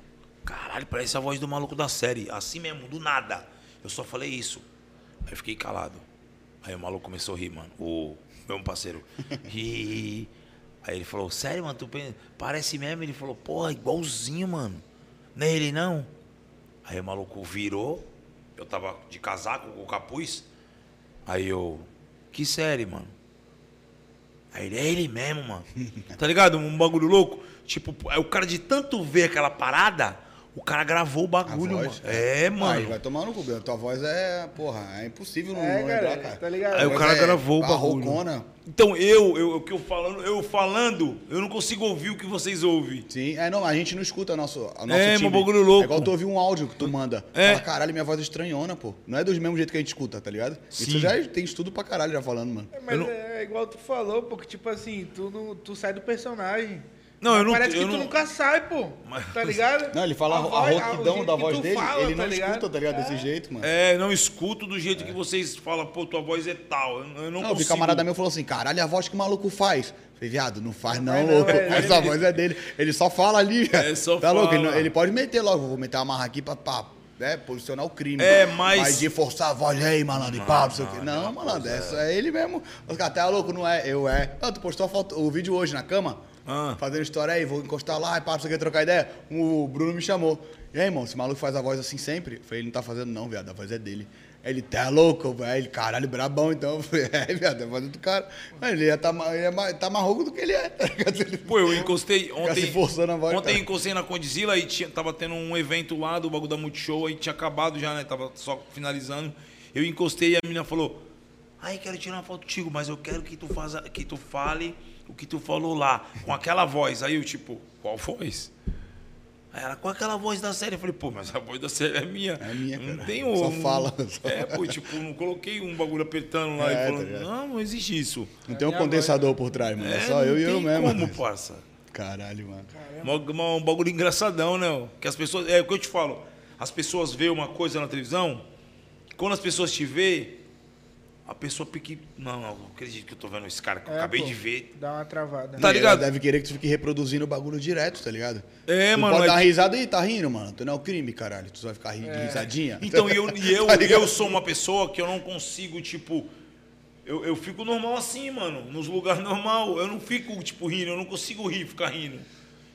caralho, parece a voz do maluco da série. Assim mesmo, do nada. Eu só falei isso. Aí eu fiquei calado. Aí o maluco começou a rir, mano. O meu parceiro. [LAUGHS] Ri. Aí ele falou, sério, mano, tu parece mesmo? Ele falou, porra, igualzinho, mano. É ele não? Aí o maluco virou. Eu tava de casaco com o capuz. Aí eu, que série, mano? Aí ele, é ele mesmo, mano. [LAUGHS] tá ligado? Um bagulho louco. Tipo, é o cara de tanto ver aquela parada, o cara gravou o A bagulho, mano. É, mano. Aí vai tomar no cu, Bel. Tua voz é, porra, é impossível não, É, não cara, lembrar, cara. tá ligado? Aí o cara é gravou o bagulho. barrocona. Então eu, eu, o que eu falando, eu falando, eu não consigo ouvir o que vocês ouvem. Sim, é, não, a gente não escuta nosso, a nosso É, timbre. meu bagulho louco. É igual tu ouvir um áudio que tu manda. É. Fala, caralho, minha voz é estranhona, pô. Não é do mesmo jeito que a gente escuta, tá ligado? Isso Sim. já tem estudo pra caralho já falando, mano. É, Mas não- é igual tu falou, porque tipo assim, tu, não, tu sai do personagem. Não, eu não- Parece que eu tu não- nunca sai, pô. Mas- Tá ligado? Não, ele fala a, voz- o rouquidão jeito da voz dele, fala, ele tá não ligado? escuta, tá ligado? É. Desse jeito, mano. É, não escuto do jeito que vocês falam, pô, tua voz é tal. Eu, eu não Não, eu vi consigo. camarada meu falou assim, caralho, a voz que o maluco faz. Falei, viado, não faz não, não, louco. é Essa ele. voz é dele. Ele só fala ali. É, só tá louco? Ele, fala. não- ele pode meter logo, vou meter uma marra aqui pra, pra né, posicionar o crime. É, mas- Mas de forçar a voz, aí, malandro, e pá, não sei o quê. não, malandro, essa é ele mesmo. Os caras, tá louco, não é? Eu é. Ah, tu postou a foto, o vídeo hoje na cama? Ah. Fazendo história aí, vou encostar lá, e pá, não sei o que, trocar ideia. O Bruno me chamou. E aí, irmão, esse maluco faz a voz assim sempre? Eu falei, ele não tá fazendo não, viado, a voz é dele. Ele tá louco, velho. Ele, caralho, brabão, então. [LAUGHS] Eu falei, é, viado, é a voz do cara. Mas ele ia tá, ele é tá mais rouco do que ele é. tá Pô, eu encostei ontem. se forçando a voz, ontem cara. eu encostei na Condizila e tinha, tava tendo um evento lá do bagulho da Multishow, aí tinha acabado já, né? Tava só finalizando. Eu encostei e a menina falou: Ai, quero tirar uma foto contigo, mas eu quero que tu, faça, que tu fale o que tu falou lá, com aquela voz. Aí eu, tipo, qual voz? Aí ela, com aquela voz da série. Eu falei, pô, mas a voz da série é minha. É minha, Não cara. tem Só um- fala, só- É, pô, tipo, não coloquei um bagulho apertando lá É, e tá falando, ligado? não, não existe isso. Não tem um condensador por trás, mano. É, só eu e eu mesmo. como, parça. Caralho, mano. Mó- Um bagulho engraçadão, né? Que as pessoas. É o que eu te falo. As pessoas veem uma coisa na televisão, quando as pessoas te vê, a pessoa pique. Não, não, não acredito que eu tô vendo esse cara que eu É, acabei pô, de ver. Dá uma travada. Tá E ligado? Ela deve querer que tu fique reproduzindo o bagulho direto, tá ligado? É, tu mano, Pode é dar uma que- risada e tá rindo, mano. Tu não é o crime, caralho. Tu só vai ficar ri- de risadinha. [LAUGHS] Então, e eu, e eu, [LAUGHS] Tá eu sou uma pessoa que eu não consigo, tipo. Eu, eu fico normal assim, mano. Nos lugares normal. Eu não fico, tipo, rindo. Eu não consigo rir, ficar rindo.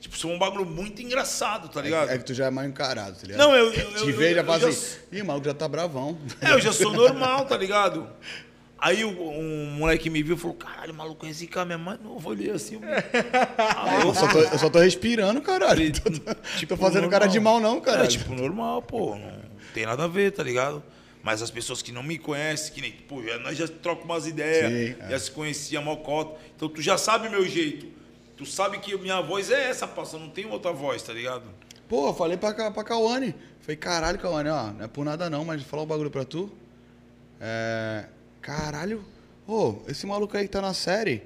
Tipo, sou um bagulho muito engraçado, tá ligado? É que tu já é mais encarado, tá ligado? Não, eu- eu- Te e já já- assim, ih, o maluco já tá bravão. É, eu já sou normal, tá ligado? Aí o- um moleque me viu e falou, caralho, maluco, esse cara mesmo mais novo. Eu olhei assim, eu... [LAUGHS] Aí Eu só tô, eu só tô respirando, caralho. [LAUGHS] Tô, tô- Tipo, tô fazendo cara de mal, não, caralho. É, tipo, normal, pô. Não tem nada a ver, tá ligado? Mas as pessoas que não me conhecem, que nem, pô, já, nós já trocamos umas ideias, Sim, é. já se conhecia mocota. Então tu já sabe meu jeito. Tu sabe que minha voz é essa, parça, não tem outra voz, tá ligado? Pô, falei pra, pra Cauane. Falei, caralho, Cauane, ó, não é por nada não, mas falar um bagulho pra tu. É, caralho, ô, esse maluco aí que tá na série,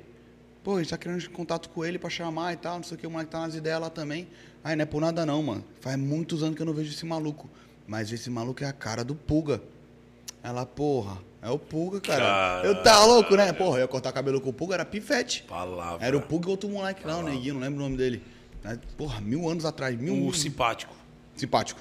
pô, a gente tá querendo contato com ele pra chamar e tal, não sei o que, o moleque tá nas ideias lá também. Aí não é por nada não, mano. Faz muitos anos que eu não vejo esse maluco. Mas esse maluco é a cara do Puga. Ela, porra, é o Puga, cara. Eu tava louco, né? Porra, eu ia cortar cabelo com o Puga, era pivete. Palavra. Era o Puga e outro moleque lá, o neguinho, não lembro o nome dele. Né? Porra, mil anos atrás, mil O simpático. Simpático.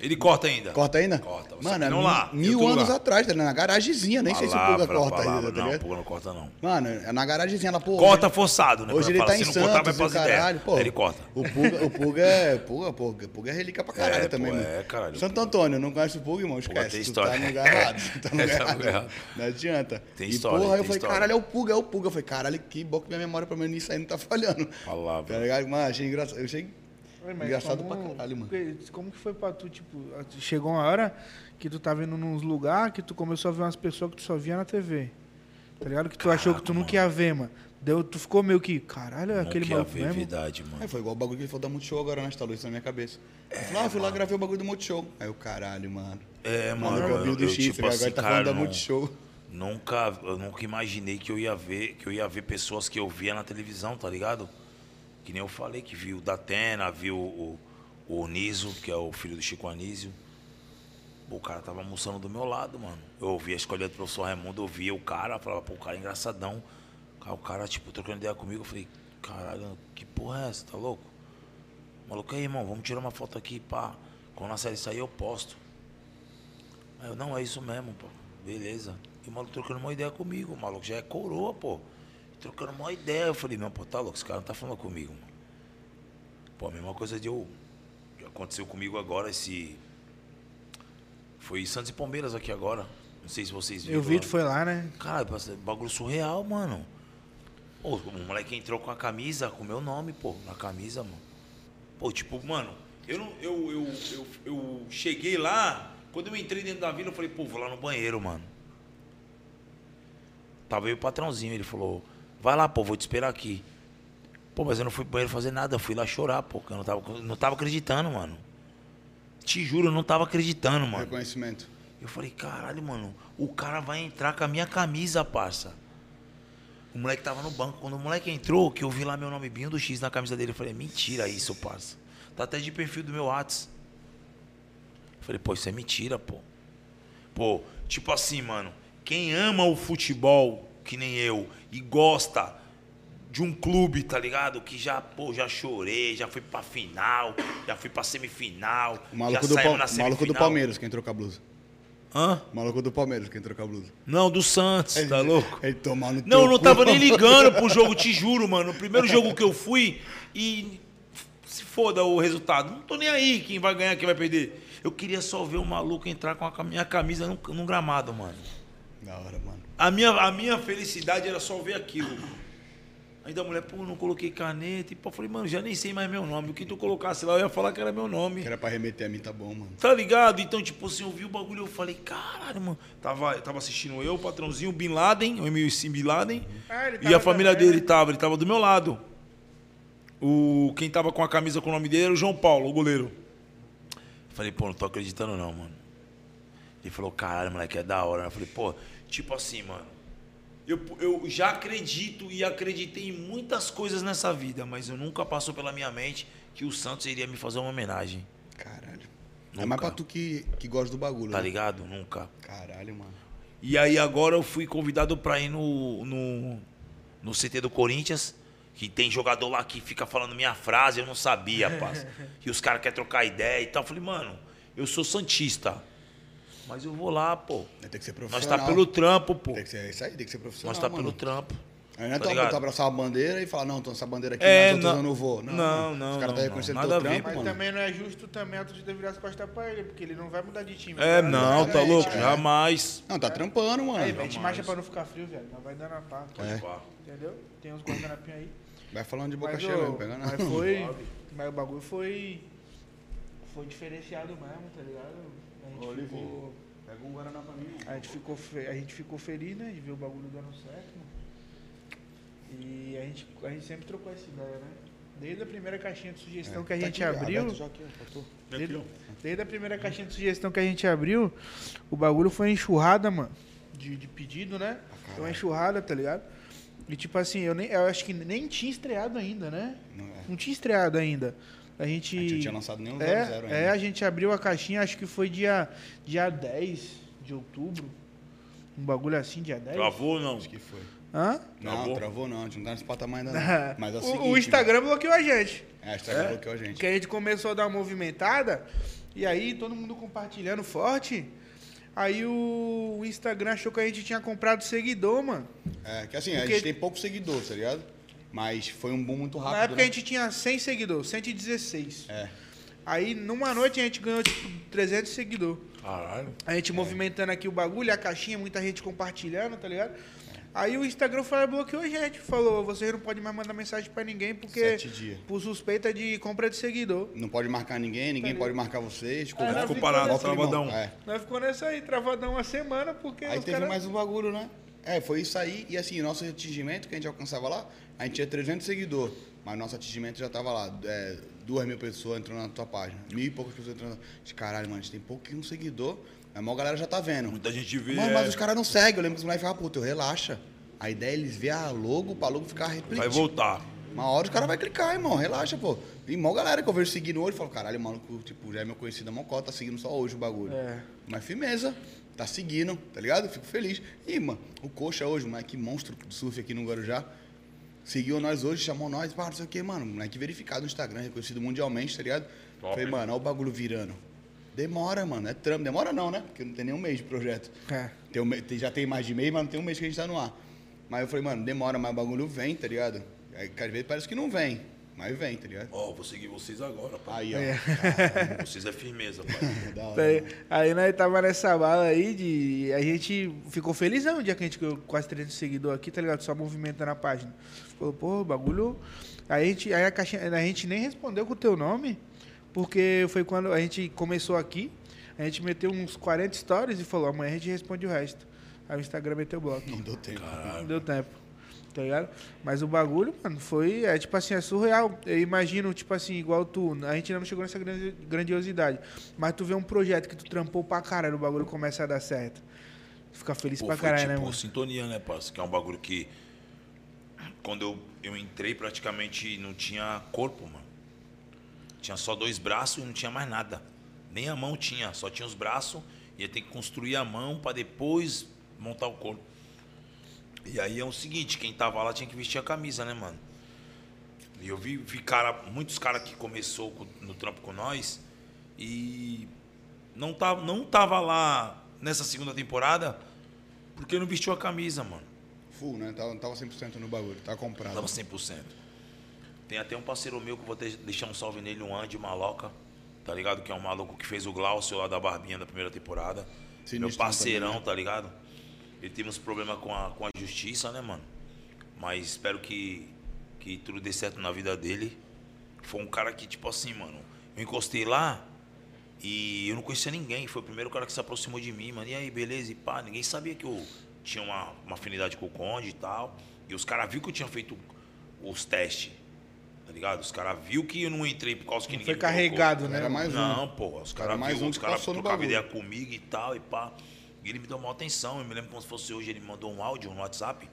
Ele corta ainda. Corta ainda? Corta. Você Mano, é não mil, lá, em mil anos lugar. atrás, tá? Na garagemzinha, nem sei se o Palavra, Puga corta palavra. ainda, tá Não, ligado? Puga não corta não. Mano, é na garagemzinha, ela, pô. Corta hoje- forçado, né? Hoje ele fala, tá em se não cortar, vai Santos, o caralho, pô. Ele corta. O Puga, o Puga é. Puga, o Puga é relíquia pra caralho É, também, pô, mano. é, caralho. Santo Antônio, não conhece o Puga, irmão? Puga Esquece. tem tu história. tá no lugar errado. Tu tá no lugar Tá errado. Não adianta. Tem e história, porra, eu falei, caralho, é o Puga, é o Puga. Eu falei, caralho, que bom que minha memória pra mim nisso aí não tá falhando. Palavra. Tá ligado? Mano, achei engraçado. Eu achei Mas engraçado como- pra caralho, mano. Como que foi pra tu, tipo, chegou uma hora que tu tava indo nos lugares que tu começou a ver umas pessoas que tu só via na TV. Tá ligado? Que tu achou que tu nunca ia ver, mano. Deu, tu ficou meio que, caralho, é aquele maluco mesmo. verdade, mano. Aí foi igual o bagulho que ele falou da Multishow agora, né? Tá isso na minha cabeça. Ele falou, ah, fui lá gravei o bagulho do Multishow. Aí o caralho, mano. É, Mano, mano, eu o eu, do eu, X, tipo agora assim, tá cara, falando da não- Multishow. Nunca, eu nunca imaginei que eu ia ver, que eu ia ver pessoas que eu via na televisão, tá ligado? Que nem eu falei, que viu o Datena, viu o, o que é o filho do Chico Anísio. Pô, o cara tava almoçando do meu lado, mano. Eu ouvia a escolha do professor Raimundo, eu via o cara, falava, pô, o cara é engraçadão. O cara, tipo, trocando ideia comigo, eu falei, caralho, que porra é essa, tá louco? Maluco, aí, irmão, vamos tirar uma foto aqui, pá. Quando a série sair, eu posto. Aí eu, não, é isso mesmo, pô. Beleza. E o maluco trocando uma ideia comigo. O maluco já é coroa, pô. Trocando uma ideia. Eu falei, não, pô, tá louco, esse cara não tá falando comigo, mano. Pô, a mesma coisa de eu. Que aconteceu comigo agora, esse. Foi Santos e Palmeiras aqui agora. Não sei se vocês viram. Eu vi, tu foi lá, né? Cara, bagulho surreal, mano. Pô, o moleque entrou com a camisa, com o meu nome, pô, na camisa, mano. Pô, tipo, mano, eu não. Eu, eu, eu, eu cheguei lá, quando eu entrei dentro da vila, eu falei, pô, vou lá no banheiro, mano. Tava aí o patrãozinho, ele falou, vai lá, pô, vou te esperar aqui. Pô, mas eu não fui pro banheiro fazer nada, eu fui lá chorar, pô, porque eu não tava, não tava acreditando, mano. Te juro, eu não tava acreditando, mano. Reconhecimento. Eu falei, caralho, mano, o cara vai entrar com a minha camisa, parça. O moleque tava no banco. Quando o moleque entrou, que eu vi lá meu nome Binho do X na camisa dele, eu falei, mentira isso, parça. Tá até de perfil do meu Whats. Eu falei, pô, isso é mentira, pô. Pô, tipo assim, mano, quem ama o futebol, que nem eu, e gosta de um clube, tá ligado? Que já, pô, já chorei, já fui pra final, já fui pra semifinal, O maluco, já do, Pal- na o maluco do semifinal. Palmeiras que entrou com a blusa. Hã? O maluco do Palmeiras que entrou com a blusa. Não, do Santos, tá louco? Ele tomar no Não, eu não tava nem [LAUGHS] ligando pro jogo, te juro, mano. O primeiro jogo que eu fui e se foda o resultado. Não tô nem aí quem vai ganhar, quem vai perder. Eu queria só ver o maluco entrar com a minha camisa num, num gramado, mano. Da hora, mano. A minha, a minha felicidade era só ver aquilo. Ainda a mulher, pô, não coloquei caneta. E pô, eu falei, mano, já nem sei mais meu nome. O que tu colocasse lá, eu ia falar que era meu nome. Que era pra remeter a mim, tá bom, mano. Tá ligado? Então, tipo assim, eu vi o bagulho eu falei, caralho, mano. Tava, tava assistindo eu, o patrãozinho, o Bin Laden, o MC Bin Laden. Ah, e a família também, dele né? tava, ele tava do meu lado. O, quem tava com a camisa com o nome dele era o João Paulo, o goleiro. Falei, pô, não tô acreditando não, mano. Ele falou, caralho, moleque, é da hora. Eu falei, pô, tipo assim, mano. Eu, eu já acredito e acreditei em muitas coisas nessa vida, mas eu nunca passou pela minha mente que o Santos iria me fazer uma homenagem. Caralho. É Nunca. mais pra tu que, que gosta do bagulho, Tá né? ligado? Nunca. Caralho, mano. E aí agora eu fui convidado pra ir no, no, no CT do Corinthians, que tem jogador lá que fica falando minha frase, eu não sabia, [LAUGHS] parça. e os caras querem trocar ideia e tal. Eu falei, mano, eu sou santista. Mas eu vou lá, pô. Tem que ser Nós profissional. tá pelo trampo, pô. Tem que ser isso aí, tem que ser profissional, Nós tá mano. pelo trampo. Aí não é tá tu, abraçar uma bandeira e falar, não, tô nessa bandeira aqui, É, mas não- eu não vou. Não, não, não, Os caras não, tá reconhecendo não. teu a trampo, Mas mano. também não é justo também a torcida virar as costas pra ele, porque ele não vai mudar de time. É, Vai não, mudar tá de louco? time. Jamais. Não, tá trampando, mano. Aí, mete marcha pra não ficar frio, velho. Não vai dando a pá. É. Entendeu? Tem uns guardanapinhos aí. Vai falando de boca Mas, cheia, velho. Pega mas nada. foi. Mas o bagulho foi. Foi diferenciado mesmo, tá ligado? A gente Ô, ficou. Pega um Guaraná pra mim, A gente ficou, fe- a gente ficou feliz, né? De ver o bagulho dando certo, mano. E a gente, a gente sempre trocou essa ideia, né? Desde a primeira caixinha de sugestão que a gente abriu. Desde, desde a primeira caixinha de sugestão que a gente abriu, o bagulho foi enxurrada, mano. de, de pedido, né? Foi uma enxurrada, tá ligado? E tipo assim, eu, nem, eu acho que nem tinha estreado ainda, né? Não, é. Não tinha estreado ainda. A gente. A gente não tinha lançado nenhum 00 é, ainda. é, a gente abriu a caixinha, acho que foi dia, dia 10 de outubro. Um bagulho assim, dia 10. Travou ou não? Acho que foi. Hã? Não, Travou? travou não. A gente não tá nesse patamar ainda não. [LAUGHS] Mas é o, o, seguinte, o Instagram bloqueou a gente. mano. É, o Instagram bloqueou a gente. Que a gente começou a dar uma movimentada, e aí todo mundo compartilhando forte. Aí o, Instagram achou que a gente tinha comprado seguidor, mano. É, que assim, a Porque- gente tem pouco seguidor, tá ligado? Mas foi um boom muito rápido, Na época né? a gente tinha 100 seguidores, 116. É. Aí numa noite a gente ganhou tipo 300 seguidores. Caralho. A gente movimentando aqui o bagulho, a caixinha, muita gente compartilhando, tá ligado? Aí o Instagram e bloqueou a gente. Falou, vocês não podem mais mandar mensagem pra ninguém porque Sete dias. por suspeita de compra de seguidor. Não pode marcar ninguém, ninguém Tá pode marcar vocês. Ficou, É, ficou ficou parado, travadão. É. Nós ficou nessa aí, travadão uma semana, porque Aí os teve caras... mais um bagulho, né? É, foi isso aí. E assim, nosso atingimento que a gente alcançava lá, a gente tinha 300 seguidores. Mas nosso atingimento já tava lá. É, duas mil pessoas entrando na tua página. Mil e poucas pessoas entrando. De caralho, mano, a gente tem pouquinho seguidor. A maior galera já tá vendo. Muita gente vê. Mano, é, mas os caras não seguem. Eu lembro que os moleques falavam, puta, relaxa. A ideia é eles verem a logo pra logo ficar repetindo. Vai voltar. Uma hora os caras vão clicar, irmão. Relaxa, pô. E mó galera que eu vejo seguindo hoje, falo, caralho, maluco, tipo, já é meu conhecido, a Mocó, tá seguindo só hoje o bagulho. É. Mas firmeza, tá seguindo, tá ligado? Fico feliz. Ih, mano, o Coxa hoje, moleque monstro de surf aqui no Guarujá, seguiu nós hoje, chamou nós, pá, não sei o que, mano. Moleque verificado no Instagram, reconhecido mundialmente, tá ligado? Top, Falei, mano, olha o bagulho virando. Demora, mano, é trampo. Demora não, né? Porque não tem nem um mês de projeto. É. Tem um, tem- já tem mais de mês, mas não tem um mês que a gente tá no ar. Mas eu falei, mano, demora, mas o bagulho vem, tá ligado? Aí, às vezes parece que não vem, mas vem, tá ligado? Ó, vou seguir vocês agora, pai. Aí, ó. É. Vocês é firmeza, pai. [LAUGHS] Da hora, Aí, mano. aí nós tava nessa bala aí de. A gente ficou feliz né, um dia que a gente ganhou quase 300 seguidores aqui, tá ligado? Só movimentando a página. Falou, pô, bagulho. Aí a gente, aí a, caixinha, a gente nem respondeu com o teu nome, porque foi quando a gente começou aqui, a gente meteu uns 40 stories e falou, amanhã a gente responde o resto. Aí o Instagram meteu bloco. Não deu tempo. Não deu tempo. Tá ligado? Mas o bagulho, mano, foi. É tipo assim, é surreal. Eu imagino, tipo assim, igual tu. A gente ainda não chegou nessa grandiosidade. Mas tu vê um projeto que tu trampou pra caralho, o bagulho começa a dar certo. Fica feliz Pô, pra foi caralho, tipo né, mano? sintonia, né, parceiro? Que é um bagulho que. Quando eu, eu entrei, praticamente não tinha corpo, mano. Tinha só dois braços e não tinha mais nada. Nem a mão tinha, só tinha os braços. Ia ter que construir a mão pra depois montar o corpo. E aí é o seguinte, quem tava lá tinha que vestir a camisa, né, mano? E eu vi, vi cara, muitos caras que começou com- no trampo com nós e não tava, não tava lá nessa segunda temporada porque não vestiu a camisa, mano. Full, né? Tava, tava 100% no bagulho, tava comprado. Tava 100%. Tem até um parceiro meu que eu vou deixar um salve nele, um Andy Maloca, tá ligado? Que é um maluco que fez o Glaucio lá da Barbinha da primeira temporada. meu Sinistro parceirão, também, né? tá ligado? Ele teve uns problemas com a, com a justiça, né, mano? Mas espero que, que tudo dê certo na vida dele. Foi um cara que, tipo assim, mano, eu encostei lá e eu não conhecia ninguém. Foi o primeiro cara que se aproximou de mim, mano. E aí, beleza? E pá, ninguém sabia que eu tinha uma, uma afinidade com o Conde e tal. E os caras viram que eu tinha feito os testes. Tá ligado? Os caras viram que eu não entrei por causa que Não ninguém foi colocou. carregado, né? Era mais um. Não, pô, os caras mais viu, um os caras passou no trocavam ideia comigo e tal, e pá. E ele me deu uma atenção. Eu me lembro como se fosse hoje, ele me mandou um áudio no WhatsApp.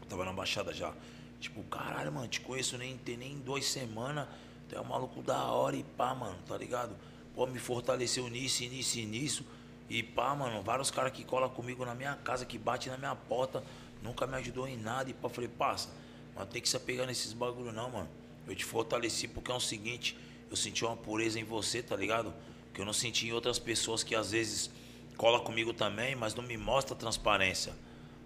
Eu tava na baixada já. Tipo, caralho, mano, te conheço nem tem nem duas semanas. Tu é um maluco da hora e pá, mano, tá ligado? Pô, me fortaleceu nisso, e nisso e nisso. E pá, mano, vários caras que colam comigo na minha casa, que bate na minha porta, nunca me ajudou em nada. E pá, falei, passa, mas tem que se apegar nesses bagulho não, mano. Eu te fortaleci porque é o seguinte, eu senti uma pureza em você, tá ligado? Que eu não senti em outras pessoas que às vezes cola comigo também, mas não me mostra transparência.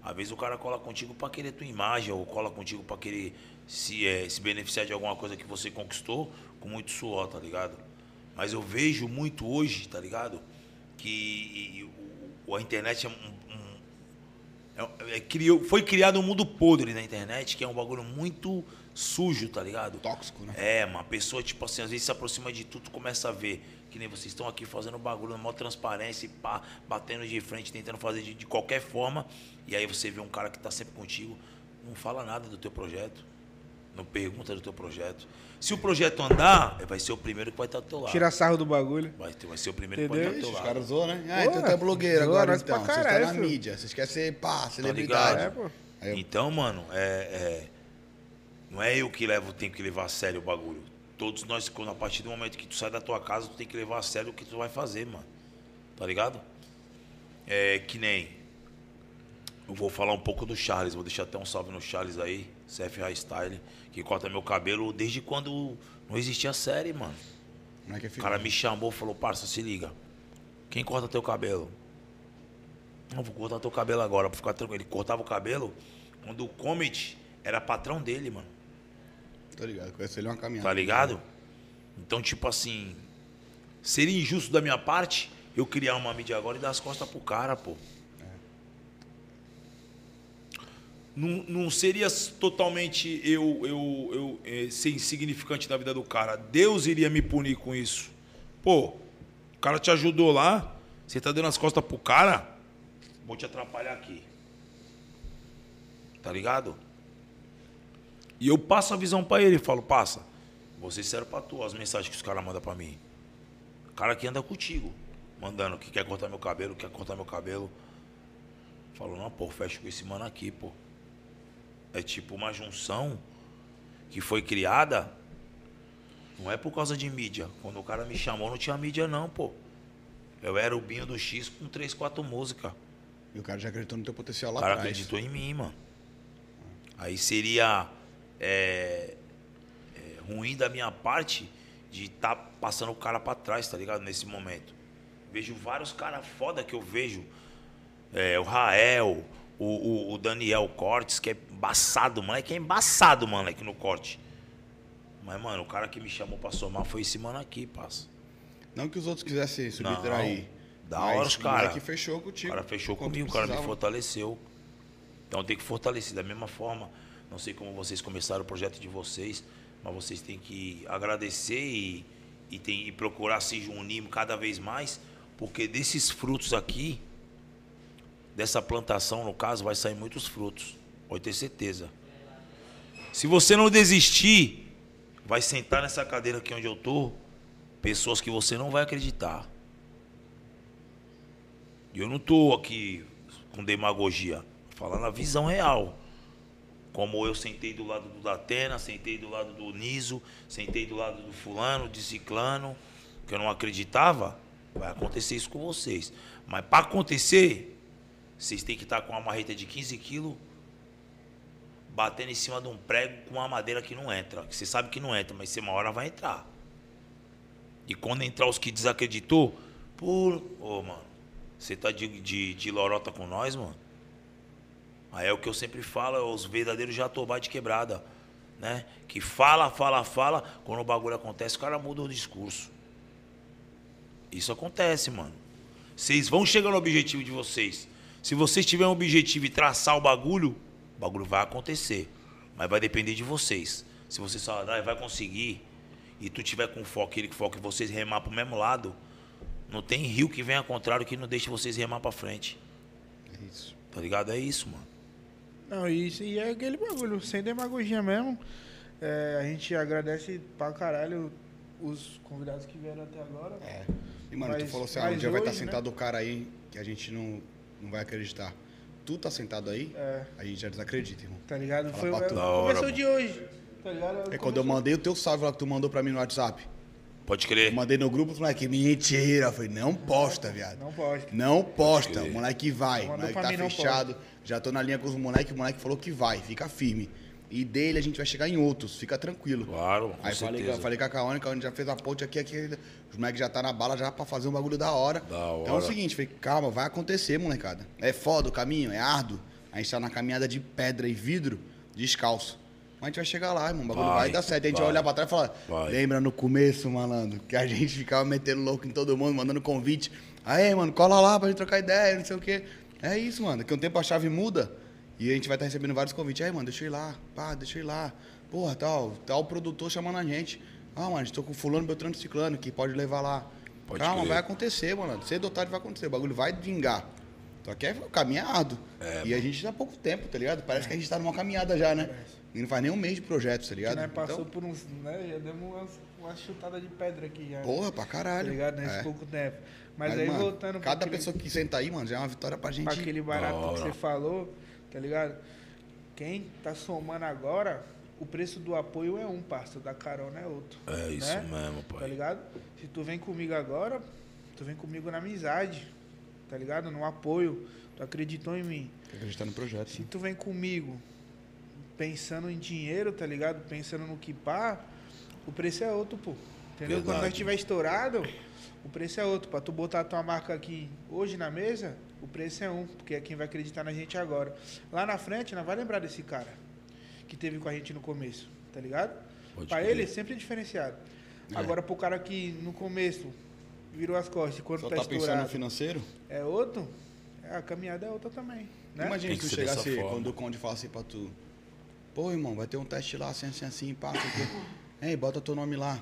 Às vezes o cara cola contigo pra querer tua imagem, ou cola contigo pra querer se, eh, se beneficiar de alguma coisa que você conquistou com muito suor, tá ligado? Mas eu vejo muito hoje, tá ligado? Que o- a internet é um. um- é- é- criou, foi criado um mundo podre na internet, que é um bagulho muito sujo, tá ligado? Tóxico, né? É, uma pessoa, tipo assim, às vezes se aproxima de tudo, começa a ver que nem vocês estão aqui fazendo bagulho, na maior transparência, e pá, batendo de frente, tentando fazer de, de qualquer forma, e aí você vê um cara que tá sempre contigo, não fala nada do teu projeto. Não pergunta do teu projeto. Se o projeto andar, vai ser o primeiro que vai estar do teu lado. Tira sarro do bagulho. Vai, ter- vai ser o primeiro que vai Entendeu? estar do teu os lado. caras zoam, né? Ah, Pô, então tu é blogueiro agora, então. Vocês estão caralho, na filho. mídia. Vocês querem ser, pá, É, celebridade. pô. Aí eu- Então, mano, é, é- não é eu que levo, tenho que levar a sério o bagulho. Todos nós, quando a partir do momento que tu sai da tua casa, tu tem que levar a sério o que tu vai fazer, mano. Tá ligado? É que nem. Eu vou falar um pouco do Charles, vou deixar até um salve no Charles aí, CF High Style, que corta meu cabelo desde quando não existia série, mano. É que é O cara me chamou e falou, parça, se liga. Quem corta teu cabelo? Não, vou cortar teu cabelo agora, pra ficar tranquilo. Ele cortava o cabelo quando o Comet era patrão dele, mano. Tô ligado, conheço ele é uma caminhada. Tá ligado? Então, tipo assim, seria injusto da minha parte eu criar uma mídia agora e dar as costas pro cara, pô. Não, não seria totalmente eu, eu, eu eh, ser insignificante na vida do cara. Deus iria me punir com isso. Pô, o cara te ajudou lá, você tá dando as costas pro cara, Vou te atrapalhar aqui. Tá ligado? E eu passo a visão pra ele, falo, passa. Você serve pra tu, as mensagens que os caras mandam pra mim. O cara que anda contigo, mandando que quer cortar meu cabelo, quer cortar meu cabelo. Falo, não, pô, fecha com esse mano aqui, pô. É tipo uma junção que foi criada. Não é por causa de mídia. Quando o cara me chamou, não tinha mídia, não, pô. Eu era o Binho do X com 3, 4 músicas. E o cara já acreditou no teu potencial O lá cara atrás. acreditou em mim, mano. Aí seria é, é, ruim da minha parte de estar passando o cara pra trás, tá ligado? Nesse momento. Vejo vários caras foda que eu vejo. É, o Rael, o, o- o Daniel Cortes, que é embaçado, mano. É que é embaçado, mano, aqui no corte. Mas, mano, o cara que me chamou pra somar foi esse mano aqui, parça. Não que os outros quisessem Não, subtrair. da mas hora os o cara. fechou O contigo. cara fechou comigo, o cara me precisava. fortaleceu. Então tem que fortalecer da mesma forma. Não sei como vocês começaram o projeto de vocês, mas vocês têm que agradecer e, e, tem, e procurar se unir cada vez mais, porque desses frutos aqui, dessa plantação, no caso, vai sair muitos frutos. Pode ter certeza. Se você não desistir, vai sentar nessa cadeira aqui onde eu tô, pessoas que você não vai acreditar. E eu não tô aqui com demagogia, falando a visão real. Como eu sentei do lado do Datena, sentei do lado do Niso, sentei do lado do fulano, de ciclano, que eu não acreditava, vai acontecer isso com vocês. Mas para acontecer, vocês têm que estar com uma marreta de 15 quilos, batendo em cima de um prego com uma madeira que não entra. Que você sabe que não entra, mas você uma hora vai entrar. E quando entrar os que desacreditou, pô, ô mano, você tá de, de, de lorota com nós, mano? Aí é o que eu sempre falo, é os verdadeiros jatobá de quebrada, né? Que fala, fala, fala, quando o bagulho acontece, o cara muda o discurso. Isso acontece, mano. Vocês vão chegar no objetivo de vocês. Se vocês tiverem um objetivo e traçar o bagulho, o bagulho vai acontecer. Mas vai depender de vocês. Se você só ah, vai conseguir e tu tiver com foco, aquele foco e vocês remar pro mesmo lado, não tem rio que venha ao contrário que não deixe vocês remar pra frente. É isso. Tá ligado? É isso, mano. Não, isso e é aquele bagulho, sem demagogia mesmo. É, a gente agradece pra caralho os convidados que vieram até agora. É. E, mano, tu Mas- falou assim, ah, um dia vai estar hoje, né? sentado o cara aí que a gente não, não vai acreditar. Tu tá sentado aí, É. a gente já desacredita, irmão. Tá ligado? Fala Foi pra o começou de hoje. Tá ligado? É quando eu mandei o teu salve lá que tu mandou pra mim no WhatsApp. Pode Eu crer. mandei no grupo, moleque, mentira. Eu falei, não posta, viado. Não pode. Não posta, o moleque vai. O moleque tá mim, fechado. Já tô na linha com os moleques, o moleque falou que vai, fica firme. E dele a gente vai chegar em outros, fica tranquilo. Claro, com Aí falei, certeza. falei com a Kaone, a Kaone já fez a ponte aqui, aqui. Os moleques já tá na bala já pra fazer um bagulho da hora. Da hora. Então é o seguinte, falei, calma, vai acontecer, molecada. É foda o caminho, é árduo. A gente tá na caminhada de pedra e vidro, descalço. Mas a gente vai chegar lá, irmão. O bagulho vai, Vai, dar certo. A gente vai vai. olhar pra trás e falar, Vai. lembra no começo, malandro, que a gente ficava metendo louco em todo mundo, mandando convite. Aí, mano, cola lá pra gente trocar ideia, não sei o quê. É isso, mano. A um tempo a chave muda e a gente vai estar recebendo vários convites. Aí, mano, deixa eu ir lá. Pá, deixa eu ir lá. Porra, tal, tal produtor chamando a gente. Ah, mano, estou com fulano, Beltrano, Ciclano, que pode levar lá. Pode Calma, crer. vai acontecer, mano. Cedo ou tarde vai acontecer. O bagulho vai vingar. Só que é, o caminho é árduo. e a gente tá há pouco tempo, tá ligado? Parece que a gente tá numa caminhada já, né? E não faz nem um mês de projeto, tá ligado? Nós passou Então, por uns. Né, já demos umas, umas chutadas de pedra aqui já. porra, pra Tá caralho. ligado? Nesse É. pouco tempo. Mas, Mas, aí mano, voltando pra Cada aquele- pessoa que senta aí, mano, já é uma vitória pra gente. pra aquele barato que você falou, tá ligado? Quem tá somando agora, o preço do apoio é um, parça, da carona é outro. É isso né? mesmo, Tá pai. ligado? Se tu vem comigo agora, tu vem comigo na amizade, tá ligado? No apoio. Tu acreditou em mim. Acreditar no projeto. Se tu vem comigo pensando em dinheiro, tá ligado? Pensando no que pá, o preço é outro, pô. Entendeu? Quando nós Verdade. tiver estourado, o preço é outro. Pra tu botar a tua marca aqui hoje na mesa, o preço é um, porque é quem vai acreditar na gente agora. Lá na frente, nós vai lembrar desse cara que teve com a gente no começo, tá ligado? Crer. ele, sempre é diferenciado. É. Agora, pro cara que no começo virou as costas e quando Só tá, tá pensando no financeiro? é outro, é, a caminhada é outra também, né? Imagina que tu chegasse, quando o Conde fala assim pra tu, pô, irmão, vai ter um teste lá, assim, assim, assim, pá. Ei, bota teu nome lá.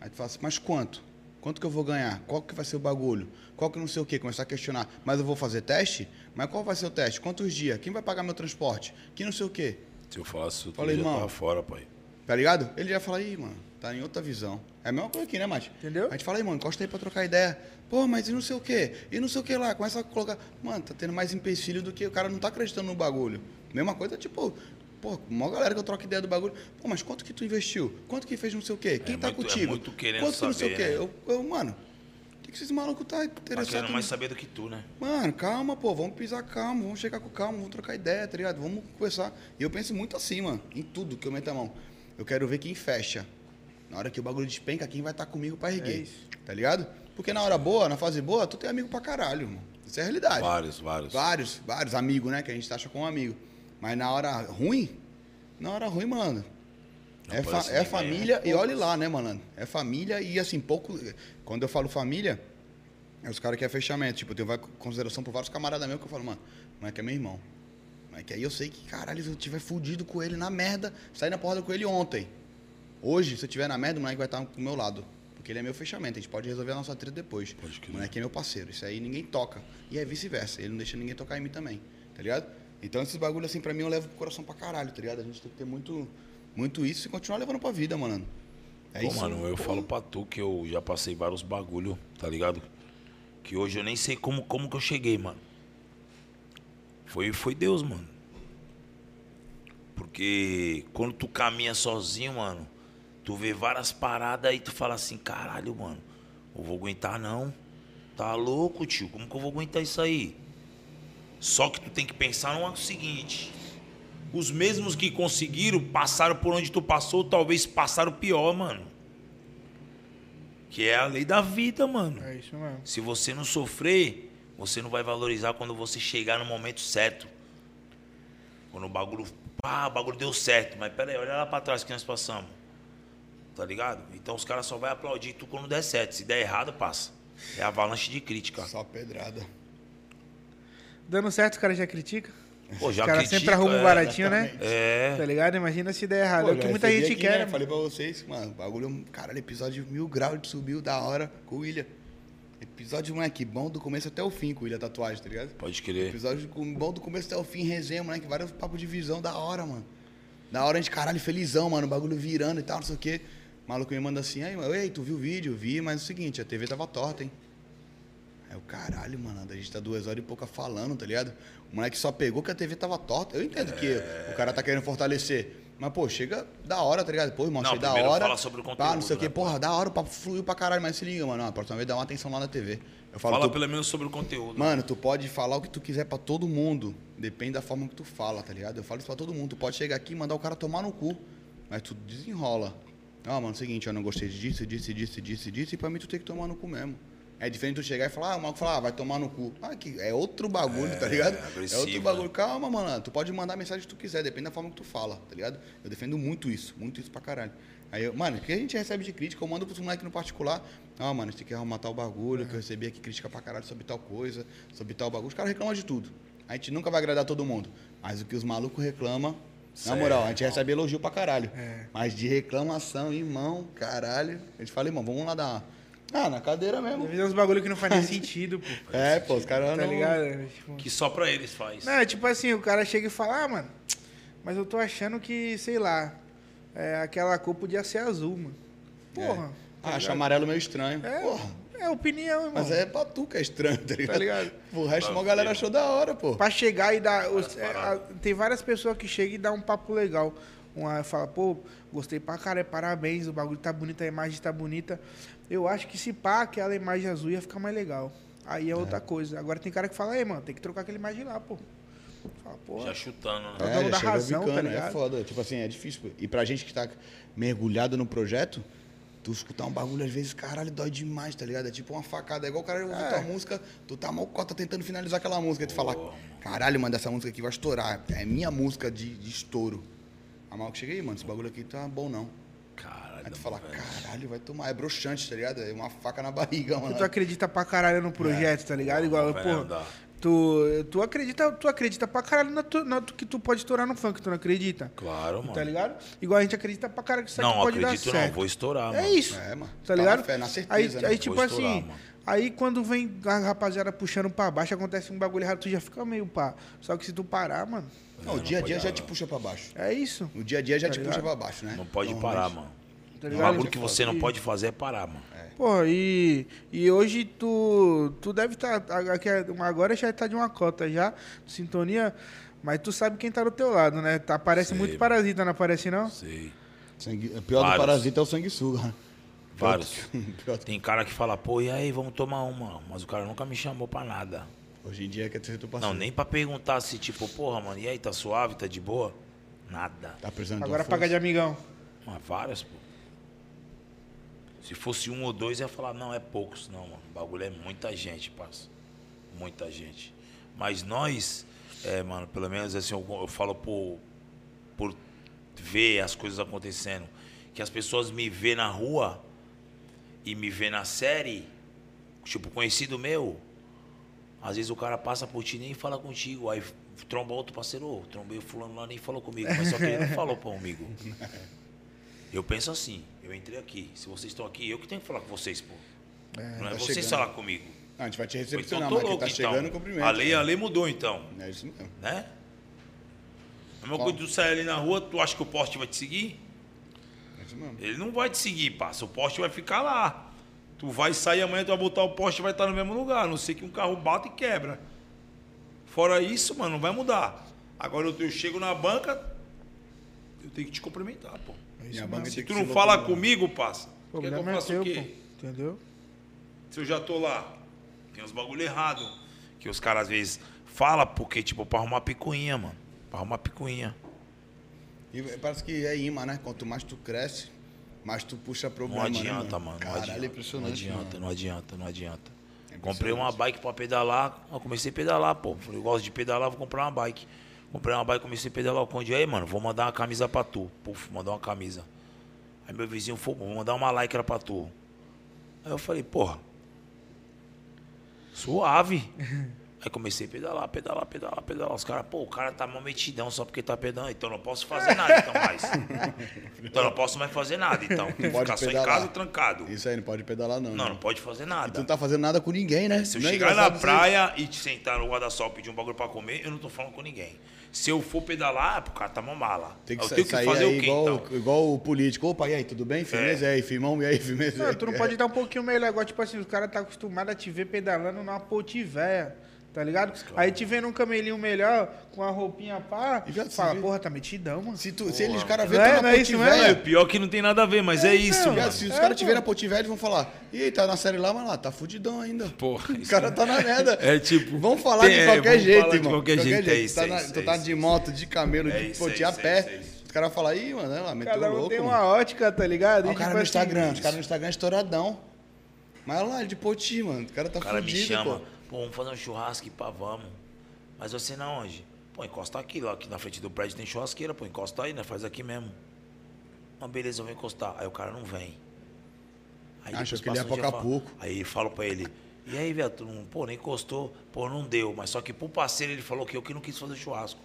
Aí tu fala assim, mas quanto? Quanto que eu vou ganhar? Qual que vai ser o bagulho? Qual que não sei o quê? Começar a questionar. Mas eu vou fazer teste? Mas qual vai ser o teste? Quantos dias? Quem vai pagar meu transporte? Que não sei o quê. Se eu falasse isso, tu Falei, já irmão. tava fora, pai. Tá ligado? Ele já fala, aí, mano, tá em outra visão. É a mesma coisa aqui, né, Mate? Entendeu? A gente fala, aí, mano, encosta aí pra trocar ideia. Pô, mas e não sei o quê? E não sei o que lá. Começa a colocar. Mano, tá tendo mais empecilho do que o cara não tá acreditando no bagulho. Mesma coisa, tipo, pô, uma galera que eu troco ideia do bagulho. Pô, mas quanto que tu investiu? Quanto que fez não sei o quê? Quem tá muito- é contigo? muito querendo quanto que não sei o quê? né? Eu, eu, mano, o que, que esses malucos tá Tá interessados? querendo mais saber do que tu, né? Mano, calma, pô, vamos pisar calmo, vamos chegar com calma, vamos trocar ideia, tá ligado? Vamos conversar. E eu penso muito assim, mano, em tudo que eu meto a mão. Eu quero ver quem fecha. Na hora que o bagulho despenca, quem vai estar comigo pra erguer. É isso. Tá ligado? Porque na hora boa, na fase boa, tu tem amigo pra caralho, mano. Isso é a realidade. Vários, vários. Vários, vários amigos, né? Que a gente taxa como amigo. Mas na hora ruim, na hora ruim, mano. Não É, fa- é ninguém, família, e olhe lá, né, mano? É família e assim, pouco. Quando eu falo família, é os caras que é fechamento. Tipo, eu tenho consideração por vários camaradas meus que eu falo, mano, não é que é meu irmão. Mas que aí eu sei que, caralho, se eu tiver fudido com ele na merda, saí na porrada com ele ontem. Hoje, se eu tiver na merda, o moleque vai estar do meu lado. Porque ele é meu fechamento, a gente pode resolver a nossa treta depois. Pode crer. O moleque é meu parceiro, isso aí ninguém toca. E é vice-versa, ele não deixa ninguém tocar em mim também, tá ligado? Então esses bagulho assim, pra mim, eu levo pro coração pra caralho, tá ligado? A gente tem que ter muito, muito isso e continuar levando pra vida, mano. É Pô, isso. mano, eu Pô, falo pra tu que eu já passei vários bagulho, tá ligado? Que hoje eu nem sei como, como que eu cheguei, mano. Foi, foi Deus, mano. Porque quando tu caminha sozinho, mano, tu vê várias paradas e tu fala assim, caralho, mano, eu vou aguentar não. Tá louco, tio? Como que eu vou aguentar isso aí? Só que tu tem que pensar no seguinte. Os mesmos que conseguiram, passaram por onde tu passou, talvez passaram pior, mano. Que é a lei da vida, mano. É isso mesmo. Se você não sofrer, você não vai valorizar quando você chegar no momento certo. Quando o bagulho. Pá, o bagulho deu certo. Mas pera aí, olha lá pra trás que nós passamos. Tá ligado? Então os caras só vão aplaudir tu quando der certo. Se der errado, passa. É avalanche de crítica. Só pedrada. Dando certo, os caras já criticam. Pô, já os caras critica, sempre arrumam um é, baratinho, né? É. Tá ligado? Imagina se der errado. Pô, é o que muita gente aqui, quer. né? mano. Falei pra vocês, mano, bagulho, caralho, episódio mil graus de subiu da hora com o William. Episódio, moleque, bom do começo até o fim com o William Tatuagem, tá ligado? Pode querer. Episódio com- bom do começo até o fim, resenha, moleque, vários papos de visão da hora, mano. Da hora a gente, caralho, felizão, mano, o bagulho virando e tal, não sei o quê. O maluco me manda assim, aí, ei, tu viu o vídeo? Vi, mas é o seguinte, a TV tava torta, hein? Aí o caralho, mano, a gente tá duas horas e pouca falando, tá ligado? O moleque só pegou que a TV tava torta. Eu entendo que o cara tá querendo fortalecer. Mas, pô, chega da hora, tá ligado? Pô, irmão, Não, chega da hora. fala sobre o pá, conteúdo, não sei o quê. né, Porra, da hora, o papo fluiu pra caralho, mas se liga, mano. A próxima vez dá uma atenção lá na TV. Eu falo, Fala tu- pelo menos sobre o conteúdo. Mano, tu pode falar o que tu quiser pra todo mundo. Depende da forma que tu fala, tá ligado? Eu falo isso pra todo mundo. Tu pode chegar aqui e mandar o cara tomar no cu. Mas tu desenrola. Ó, mano, é o seguinte, eu não gostei disso, disso, disso, disso, disso. E pra mim tu tem que tomar no cu mesmo. É diferente tu chegar e falar, ah, o maluco fala, ah, vai tomar no cu. Ah, que é outro bagulho, tá ligado? É agressivo, outro né? bagulho. Calma, mano. Tu pode mandar a mensagem que tu quiser, depende da forma que tu fala, tá ligado? Eu defendo muito isso, muito isso pra caralho. Aí, eu, mano, o que a gente recebe de crítica, eu mando pros moleques no particular. Ah, mano, a gente tem que arrumar tal bagulho, que eu recebi aqui crítica pra caralho sobre tal coisa, sobre tal bagulho. Os caras reclamam de tudo. A gente nunca vai agradar todo mundo. Mas o que os malucos reclamam, na moral, a gente recebe elogio pra caralho. É. Mas de reclamação, irmão, caralho. A gente fala, irmão, vamos lá dar Ah, na cadeira mesmo. Deve ter uns bagulho que não faz nem sentido, pô. [LAUGHS] É, pô, os caras Tá não... ligado? Tipo, Que só pra eles faz. Não, é tipo assim, o cara chega e fala, ah, mano, mas eu tô achando que, sei lá, é, aquela cor podia ser azul, mano. Porra. Ah, acho amarelo meio estranho. É, Porra. é opinião, irmão. Mas é pra tu que é estranho, tá ligado? ligado? O resto, uma galera achou da hora, pô. Pra chegar e dar. os- é, a- tem várias pessoas que chegam e dão um papo legal. Uma fala, pô, gostei pra caralho, parabéns, o bagulho tá bonito, a imagem tá bonita. Eu acho que se pá, aquela imagem azul ia ficar mais legal. Aí é outra coisa. Agora tem cara que fala, ei, mano, tem que trocar aquela imagem lá, pô. Fala, pô. Já chutando, né? É É, já da chega razão, tá bicando, é ligado? foda. Tipo assim, é difícil. pô. E pra gente que tá mergulhado no projeto, tu escutar um bagulho, às vezes, caralho, dói demais, tá ligado? É tipo uma facada. É igual o cara ouvir É. tua música, tu tá mal cota tentando finalizar aquela música. Aí tu fala, caralho, mano, essa música aqui vai estourar. É minha música de, de estouro. A mal que chega aí, mano, esse bagulho aqui tá bom não. Caralho. Aí tu fala, caralho, vai tomar. É broxante, tá ligado? É uma faca na barriga, mano. Tu acredita pra caralho no projeto, tá ligado? Igual, pô. andar. Tu, tu, acredita, tu acredita pra caralho na tu, na tu- que tu pode estourar no funk, tu não acredita? Claro, mano. Tá ligado? Igual a gente acredita pra caralho que isso aqui Não, pode dar acredito certo. não, vou estourar, É mano. isso. É, mano. Tá Tá ligado? na fé, na certeza, aí, né? aí tipo Vou assim, mano. aí quando vem a rapaziada puxando pra baixo, acontece um bagulho errado, tu já fica meio pá. Só que se tu parar, mano, Não, o Não, dia a não dia já te puxa pra baixo. é isso. O dia a dia já Tá te ligado? puxa pra baixo, né? Não pode parar, mano. Tá ligado? bagulho que você não pode fazer é parar, mano. Pô, e, e hoje tu, tu deve estar. agora já tá de uma cota já, sintonia, mas tu sabe quem tá do teu lado, né? Tá, parece Sei. muito parasita, não aparece não? Sei. Sangue- o pior Vários. do parasita é o sanguessuga. né? Vários. [LAUGHS] Tem cara que fala, pô, e aí, vamos tomar uma. Mas o cara nunca me chamou pra nada. Hoje em dia quer ser tu Não, parceiro. nem pra perguntar se, tipo, porra, mano, e aí, tá suave, tá de boa? Nada. Tá precisando Agora paga de amigão. Mas várias, pô. Se fosse um ou dois, ia falar, não, é poucos. Não, mano. O bagulho é muita gente, parça. Muita gente. Mas nós, é, mano, pelo menos assim, eu, eu falo por, por ver as coisas acontecendo. Que as pessoas me vê na rua e me vê na série, tipo, conhecido meu. Às vezes o cara passa por ti e nem fala contigo. Aí tromba outro parceiro, ô, trombei o fulano lá, nem falou comigo. Mas só que ele não falou comigo. Eu penso assim, eu entrei aqui. Se vocês estão aqui, eu que tenho que falar com vocês, pô. não é tá vocês chegando. falar comigo. Não, a gente vai te Então recepcionar, tô mas quem louco, tá então. chegando, cumprimento. A lei, a lei mudou, então. É isso mesmo. Né? A mesma coisa de tu sair ali na rua, tu acha que o poste vai te seguir? É isso mesmo. Ele não vai te seguir, passa. O poste vai ficar lá. Tu vai sair amanhã, tu vai botar o poste vai estar no mesmo lugar. A não sei que um carro bata e quebra. Fora isso, mano, não vai mudar. Agora eu, eu chego na banca, eu tenho que te cumprimentar, pô. Minha banca Se tu não ser fala louco, comigo, passa. Pô, Quer que eu é faça o teu, quê? pô. Entendeu? Se eu já tô lá, tem uns bagulho errado. Que os caras às vezes falam porque, tipo, pra arrumar picuinha, mano. Pra arrumar picuinha. E parece que é imã, né? Quanto mais tu cresce, mais tu puxa Não problema. né, adianta, mano. Não Caralho, adianta, é não impressionante. adianta, mano. não adianta, não adianta. É Comprei uma bike pra pedalar. Eu comecei a pedalar, pô. Falei, eu gosto de pedalar, vou comprar uma bike. Comprei uma bike, comecei a pedalar o conde. Aí, mano, vou mandar uma camisa pra tu. Puf, mandar uma camisa. Aí meu vizinho falou, vou mandar uma lycra pra tu. Aí eu falei, porra. Suave. [LAUGHS] Aí comecei a pedalar, pedalar, pedalar, pedalar. Os caras, pô, o cara tá mal metidão só porque tá pedalando. Então eu não posso fazer nada, então mais. [LAUGHS] Então eu não posso mais fazer nada, então. Tem que Pode ficar só em pedalar. casa trancado. Isso aí, não pode pedalar, não. Não, né? não pode fazer nada. Tu não tá fazendo nada com ninguém, né? Se eu Não é chegar na isso aí? praia e te sentar no guarda-sol e pedir um bagulho pra comer, eu não tô falando com ninguém. Se eu for pedalar, é pro cara tá uma mala. Tem que eu tenho que sair fazer aí o quê, igual, então? igual o político. Opa, e aí, tudo bem? Firmeza? E aí, firmão? E aí, firmeza? Não, tu não pode dar um pouquinho melhor. Agora, tipo assim, os caras tá acostumado a te ver pedalando numa potivéia, tá ligado? Aí te vê num camelinho melhor, com a roupinha pá, E já fala, vê- porra, tá metidão, mano. Se, tu, se eles, os caras verem Não é- na não é isso? É, pior que não tem nada a ver, mas é, isso, então, mano. Cara, se os É, caras pô. tiverem a Potivéia, eles vão falar, e aí, tá na série lá, mas lá, tá fudidão ainda. Porra, O cara tá na merda. [LAUGHS] É tipo. Vamos falar tem- de é, qualquer jeito, falar de irmão. qualquer jeito, é Tu isso, tá, é na- isso, tu é tá isso. de moto, de camelo, É de isso, poti é a isso, pé. é isso, é isso. Os caras falam, ih, mano, ela meteu Cada um louco. tem mano. uma ótica, tá ligado? Olha E, o cara tipo no assim, Instagram, os caras no Instagram é estouradão. Mas olha lá, ele de poti, mano. O cara tá O cara me fudido, chama, pô. Pô. vamos fazer um churrasco e pá, vamos. Mas você na onde? Pô, encosta aqui, lá aqui na frente do prédio tem churrasqueira, pô, encosta aí, né? Faz aqui mesmo. Não, beleza, eu vou encostar. Aí o cara não vem. Aí depois que ele passa um dia, fala- Acapulco. Aí falo pra ele, e aí, velho, pô, nem encostou. Pô, não deu. Mas só que pro parceiro ele falou que eu que não quis fazer churrasco.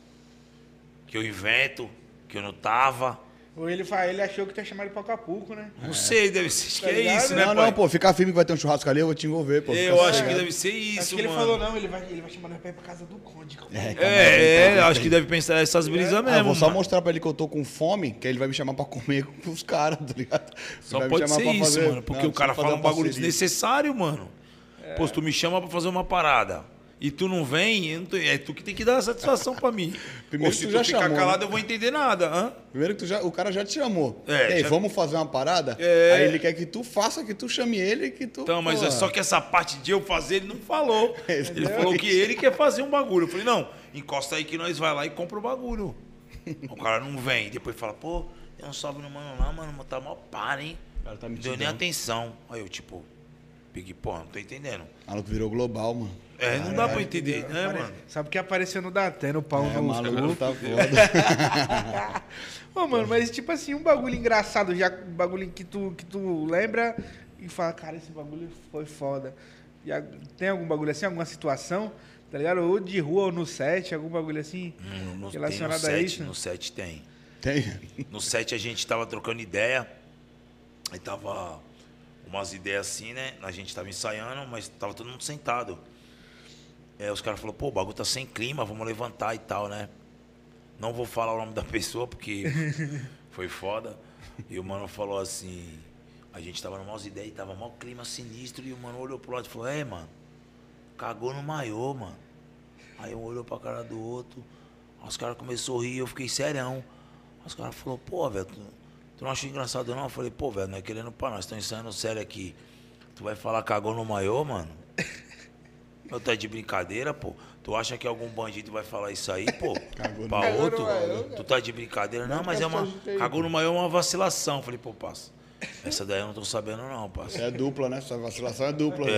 Que eu invento, que eu não tava. Ou ele, ele achou que chamar ele pra Acapulco, né? Não sei, deve ser. Acho Tá que é ligado? isso, né, Não, pai? não, pô, fica firme que vai ter um churrasco ali, eu vou te envolver, pô. Eu acho que deve ser isso, Acho que ele mano. falou, não, ele vai, ele vai chamar nós pra ir pra casa do Conde. É, É, é, acho que deve pensar essas brisas Ah, mesmo. eu vou só mano. mostrar pra ele que eu tô com fome, que aí ele vai me chamar pra comer [LAUGHS] com os caras, tá ligado? Só pode chamar ser pra isso, fazer- mano. Porque Não, o cara fala um bagulho desnecessário, mano. Pô, se tu me chama pra fazer uma parada e tu não vem, eu não tô- é tu que tem que dar a satisfação pra mim. [LAUGHS] Primeiro Ou se tu já ficar chamou, calado, né? eu vou entender nada. Hã? Primeiro que tu já, o cara já te chamou. É, e aí, já- vamos fazer uma parada? É. Aí ele quer que tu faça, que tu chame ele, que tu... Então, mas pô, é só que essa parte de eu fazer, ele não falou. [LAUGHS] Ele Ele não falou que ele quer fazer um bagulho. Eu falei, não, encosta aí que nós vai lá e compra o bagulho. [LAUGHS] o cara não vem. Depois fala, pô, tem um salve no mano lá, mano, tá mal par, hein? O cara tá Não deu nem atenção. Aí eu, tipo, Big, porra, não tô entendendo. O maluco virou global, mano. É, não dá pra entender, né, Apare- mano? Sabe o que apareceu no Datena, o pau É, no maluco tá [LAUGHS] foda. Ô, mano, mas tipo assim, um bagulho engraçado, já um bagulho que tu, que tu lembra e fala, cara, esse bagulho foi foda. E tem algum bagulho assim, alguma situação, tá ligado? Ou de rua ou no set, algum bagulho assim, Hum, no, relacionado tem no a set, isso? No set tem. Tem. No set a gente tava trocando ideia. Aí tava umas ideias assim, né? A gente tava ensaiando, mas tava todo mundo sentado. É, os caras falaram, pô, o bagulho tá sem clima, vamos levantar e tal, né? Não vou falar o nome da [LAUGHS] pessoa, porque foi foda. E o mano falou assim, a gente tava numas ideias e tava mó clima sinistro, e o mano olhou pro lado e falou, é, mano, cagou no maiô, mano. Aí um olhou pra cara do outro, os caras começaram a rir, eu fiquei serão. Os caras falaram, pô, velho, tu, tu não achou engraçado não? Eu falei, pô, velho, não é querendo pra nós, estão ensaiando sério aqui. Tu vai falar cagou no maiô, mano? Eu tá de brincadeira, pô. Tu acha que algum bandido vai falar isso aí, pô? [LAUGHS] Cagou no pra maiô, outro? maiô, tu tá de brincadeira? Não, mas é uma. Cagou no maiô é uma vacilação. Falei, pô, parça. Essa daí eu não tô sabendo, não, parça. É dupla, né? Sua vacilação é dupla, É,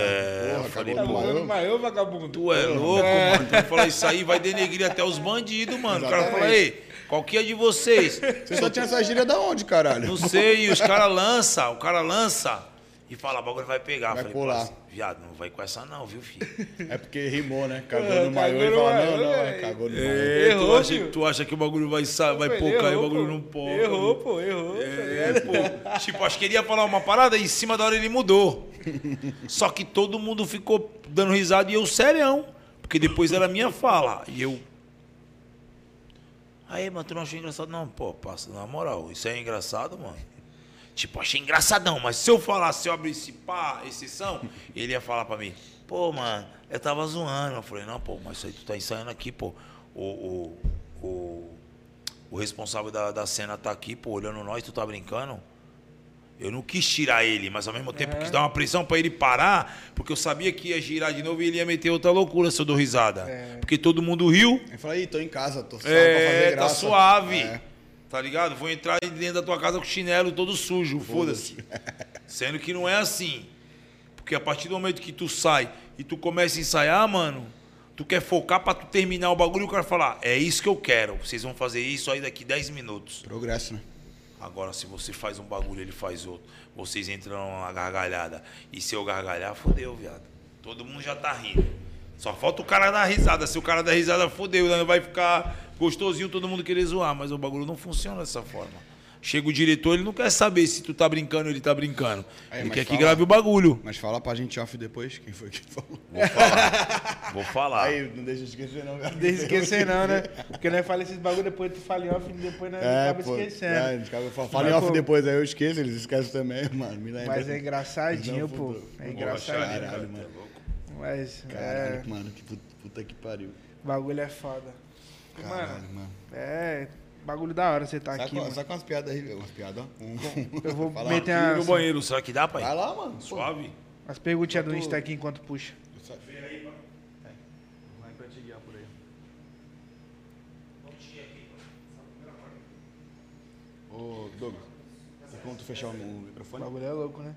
né? Porra, eu falei, pô, no maiô. maior vagabundo. Tu é louco, mano. Tu vai falar isso aí, vai denegrir até os bandidos, mano. O cara fala, ei, qual que é de vocês? Você só tinha essa gíria da onde, caralho? Não sei, e os caras lançam, o cara lança e fala, o bagulho vai pegar. Vai Falei. "Parça, viado, não vai com essa não, viu, filho? [LAUGHS] É porque rimou, né? Cagou É, no maiô e fala, não, não, velho. é, cagou no maiô. É, tu, acha, filho. tu acha que o bagulho vai, sa- vai Ele pocar e o bagulho pô. não poca. Errou, pô, errou. tá É, pô. [LAUGHS] Tipo, acho que ele ia falar uma parada e em cima da hora ele mudou. Só que todo mundo ficou dando risada e eu serião. Porque depois era minha fala. E eu. Aí, mano, tu não achou engraçado? Não, pô, passa, na moral, isso é engraçado, mano. Tipo, achei engraçadão, mas se eu falasse, se eu abrisse pá, exceção, ele ia falar pra mim, pô, mano, eu tava zoando. Eu falei, não, pô, mas isso aí tu tá ensaiando aqui, pô. O, o, o, o responsável da, da cena tá aqui, pô, olhando nós, tu tá brincando? Eu não quis tirar ele, mas ao mesmo tempo quis dar uma pressão pra ele parar, porque eu sabia que ia girar de novo e ele ia meter outra loucura se eu dou risada. Porque todo mundo riu. Aí fala, ih, tô em casa, tô suave pra fazer É, tá graça. suave. É. Tá ligado? Vou entrar dentro da tua casa com chinelo todo sujo, foda-se. Sendo que não é assim. Porque a partir do momento que tu sai e tu começa a ensaiar, mano, tu quer focar pra tu terminar o bagulho e o cara falar, é isso que eu quero. Vocês vão fazer isso aí daqui 10 minutos. Progresso, né? Agora, se você faz um bagulho, ele faz outro. Vocês entram na gargalhada. E se eu gargalhar, fodeu, viado. Todo mundo já tá rindo. Só falta o cara dar risada. Se o cara dar risada, fodeu. Né? Vai ficar gostosinho todo mundo querer zoar. Mas o bagulho não funciona dessa forma. Chega o diretor, ele não quer saber se tu tá brincando ou ele tá brincando. Aí, ele mas quer que fala- grave o bagulho. Mas fala pra gente off depois, quem foi que falou. Vou falar. Vou falar. Aí, não deixa de esquecer não. Não deixa de esquecer não, né? Porque nós fala esses bagulho, depois tu fala em off e depois nós É, acaba pô. esquecendo. É, a gente acaba Fala em off pô, depois, aí eu esqueço, eles esquecem também, [LAUGHS] mano. Me lembra. Mas é engraçadinho, pô. É engraçadinho. Caralho, mano. Mas, Caralho, é, mano, que puta, puta que pariu. o bagulho é foda. E, Caralho, Mano, mano. é bagulho da hora você tá Saca, aqui, com- mano. saca umas piadas aí, velho. Umas piadas, ó. Um- Eu vou [LAUGHS] meter as, no banheiro, será que dá, pai? Vai lá, mano. Pô. Suave. as perguntinhas do Insta aqui enquanto puxa. Vai pra te guiar por aí. Ô, Douglas, tem como tu fechar o O microfone? bagulho é louco, né?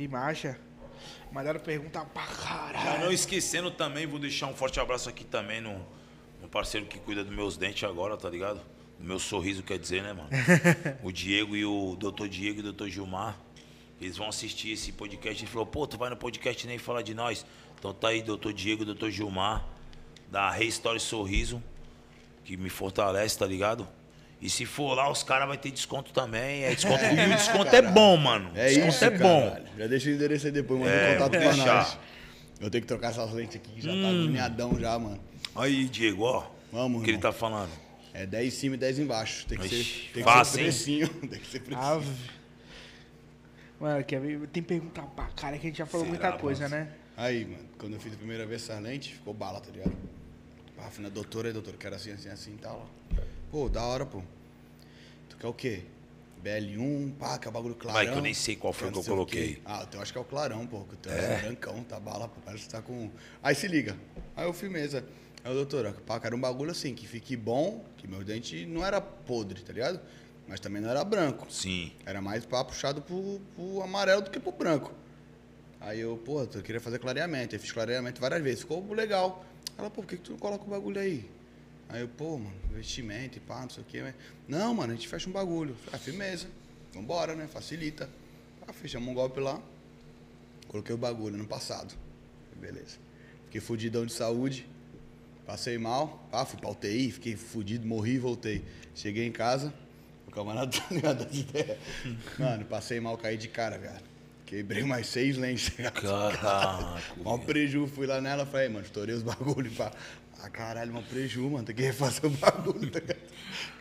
E marcha. Mandaram perguntar pra caralho. não esquecendo também, vou deixar um forte abraço aqui também no, no parceiro que cuida dos meus dentes agora, tá ligado? Do meu sorriso, quer dizer, né, mano? [LAUGHS] o Diego e o doutor Diego e o doutor Gilmar. Eles vão assistir esse podcast. Ele falou, pô, tu vai no podcast nem falar de nós. Então tá aí, doutor Diego e doutor Gilmar, da Restory Sorriso, que me fortalece, tá ligado? E se for lá, os caras vão ter desconto também. É desconto, e o desconto é bom, mano. É desconto isso, é bom. caralho. Já deixa o endereço aí depois, manda É, um contato pra deixar. nós. Eu tenho que trocar essas lentes aqui, que já Hum. tá agoniadão já, mano. Aí, Diego, ó. Vamos, O que ele irmão. tá falando? É 10 em cima e 10 embaixo. Tem que Ixi, ser, tem fácil, que ser precinho. [LAUGHS] Tem que ser precinho. Ave. Mano, quer ver? Tem perguntar pra cara que a gente já falou Será, muita coisa, mano? né? Aí, mano, quando eu fiz a primeira vez essa lente, ficou bala, tá ligado? Ah, fui na doutora, doutora, quero assim, assim, assim e tal. ó. Pô, da hora, pô. Tu quer o quê? BL1, pá, que é o bagulho clarão. Vai, que eu nem sei qual foi que eu o coloquei. Ah, o teu acho que é o clarão, pô. que O teu é, brancão, tá bala, pô. Parece que tá com... Aí se liga. Aí eu firmeza. Aí, doutora, pá, quero um bagulho assim, que fique bom, que meu dente não era podre, tá ligado? Mas também não era branco. Sim. Era mais pá, puxado pro, pro amarelo do que pro branco. Aí eu, pô, eu queria fazer clareamento. Eu fiz clareamento várias vezes. Ficou legal. Ela, pô, por que, que tu não coloca o bagulho aí? Aí eu, pô, mano, investimento e pá, não sei o quê. Mas... Não, mano, a gente fecha um bagulho. Ah, firmeza. Vambora, né? Facilita. Ah, fechamos um golpe lá. Coloquei o bagulho no passado. Beleza. Fiquei fudidão de saúde. Passei mal. Ah, fui pra UTI, fiquei fudido, morri e voltei. Cheguei em casa. O camarada [LAUGHS] tá ligado das ideias. Mano, passei mal, caí de cara, velho. Quebrei mais seis lentes. [LAUGHS] Caraca. Mó preju, fui lá nela, falei, mano, estourei os bagulhos, pá. Ah, caralho, mó preju, mano, tem que refazer o bagulho, tá?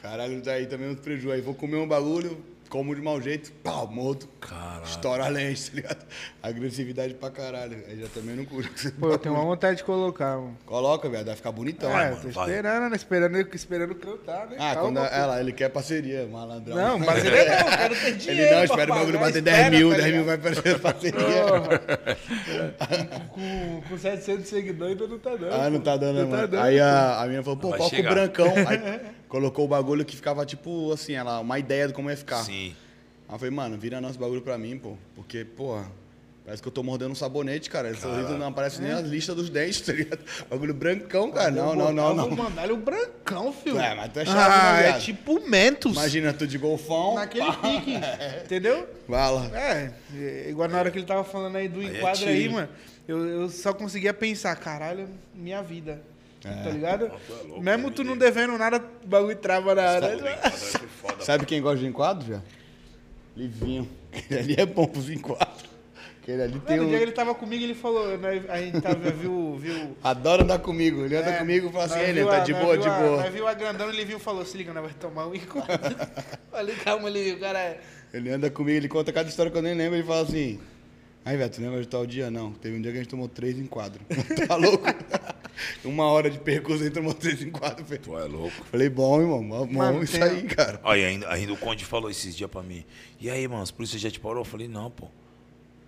Caralho, daí também uns preju. Aí vou comer um bagulho, como de mau jeito, pau, morto. Caralho. Estoura a lente, [LAUGHS] tá ligado? Agressividade pra caralho. Aí já também não curto. Pô, eu tenho uma vontade de colocar, mano. Coloca, velho, vai ficar bonitão. é, mano, tô vai. esperando, né? Esperando, esperando cantar, né? Ah, Calma, quando pô. ela, ele quer parceria, malandrão. Não, [LAUGHS] ele não, eu quero ter dinheiro. Ele não, espera o bagulho pagar, bater espera, 10 mil, tá 10 mil ligado? vai parecer [LAUGHS] parceria. Com, com 700 seguidores ainda não tá dando. Ah, não tá dando, Não né, tá mano? dando, Aí a, a minha falou, pô, coloca o brancão. Aí colocou o bagulho que ficava tipo assim, ela, uma ideia de como ia ficar. Sim. Aí eu falei, mano, vira nosso bagulho pra mim, pô. Porque, porra, parece que eu tô mordendo um sabonete, cara. Esse sorriso não aparece nem a lista dos dentes, tá ligado? [LAUGHS] Bagulho brancão, cara. Não, não, não, Eu não. vou mandar ele o brancão, filho. É, mas tu é chave, ah, né, é viado? tipo Mentos. Imagina tu de golfão. Naquele pá. pique. [LAUGHS] Entendeu? Bala. É, é, igual na hora que ele tava falando aí do Aí é enquadro aí, tiro. mano. Eu, eu só conseguia pensar, caralho, minha vida. É. Tá ligado? é louco, Mesmo eu tu não devendo nada, o bagulho trava na hora. Foi foda. Sabe quem gosta de enquadro, já? Livinho. [LAUGHS] Aquele ali é bom pros enquadros. Aquele ali tem Mano, o um... dia que ele tava comigo, ele falou, né, a gente tava, viu, viu Adora andar comigo. Ele anda É, comigo e fala assim, ele tá de boa, de a- boa. Nós viu a grandão, ele viu e falou, se liga, nós vai tomar um enquadro. [LAUGHS] Falei, calma, ele viu, cara. é- Ele anda comigo, ele conta cada história que eu nem lembro, ele fala assim. Aí, velho, tu lembra de tal dia? Não. Teve um dia que a gente tomou três em quadro. [LAUGHS] tá louco? [LAUGHS] Uma hora de percurso, tomou três em quadro. Falei, Tu é louco. Falei, bom, irmão, bom Mano, isso tem- aí, cara. Aí ainda, ainda o Conde falou esses dias pra mim. E aí, mano, os polícia já te parou? Eu falei, não, pô.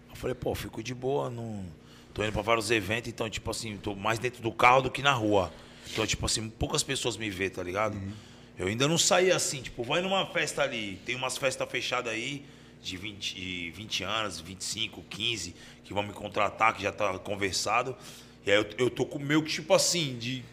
Eu falei, pô, fico de boa, não. Tô indo pra vários eventos, então, tipo assim, tô mais dentro do carro do que na rua. Então, tipo assim, poucas pessoas me vê, tá ligado? Eu ainda não saí assim, tipo, vai numa festa ali, tem umas festas fechadas aí, de 20, de 20 anos, 25, 15, que vão me contratar, que já tá conversado. E aí eu, eu tô com meio que, tipo assim, de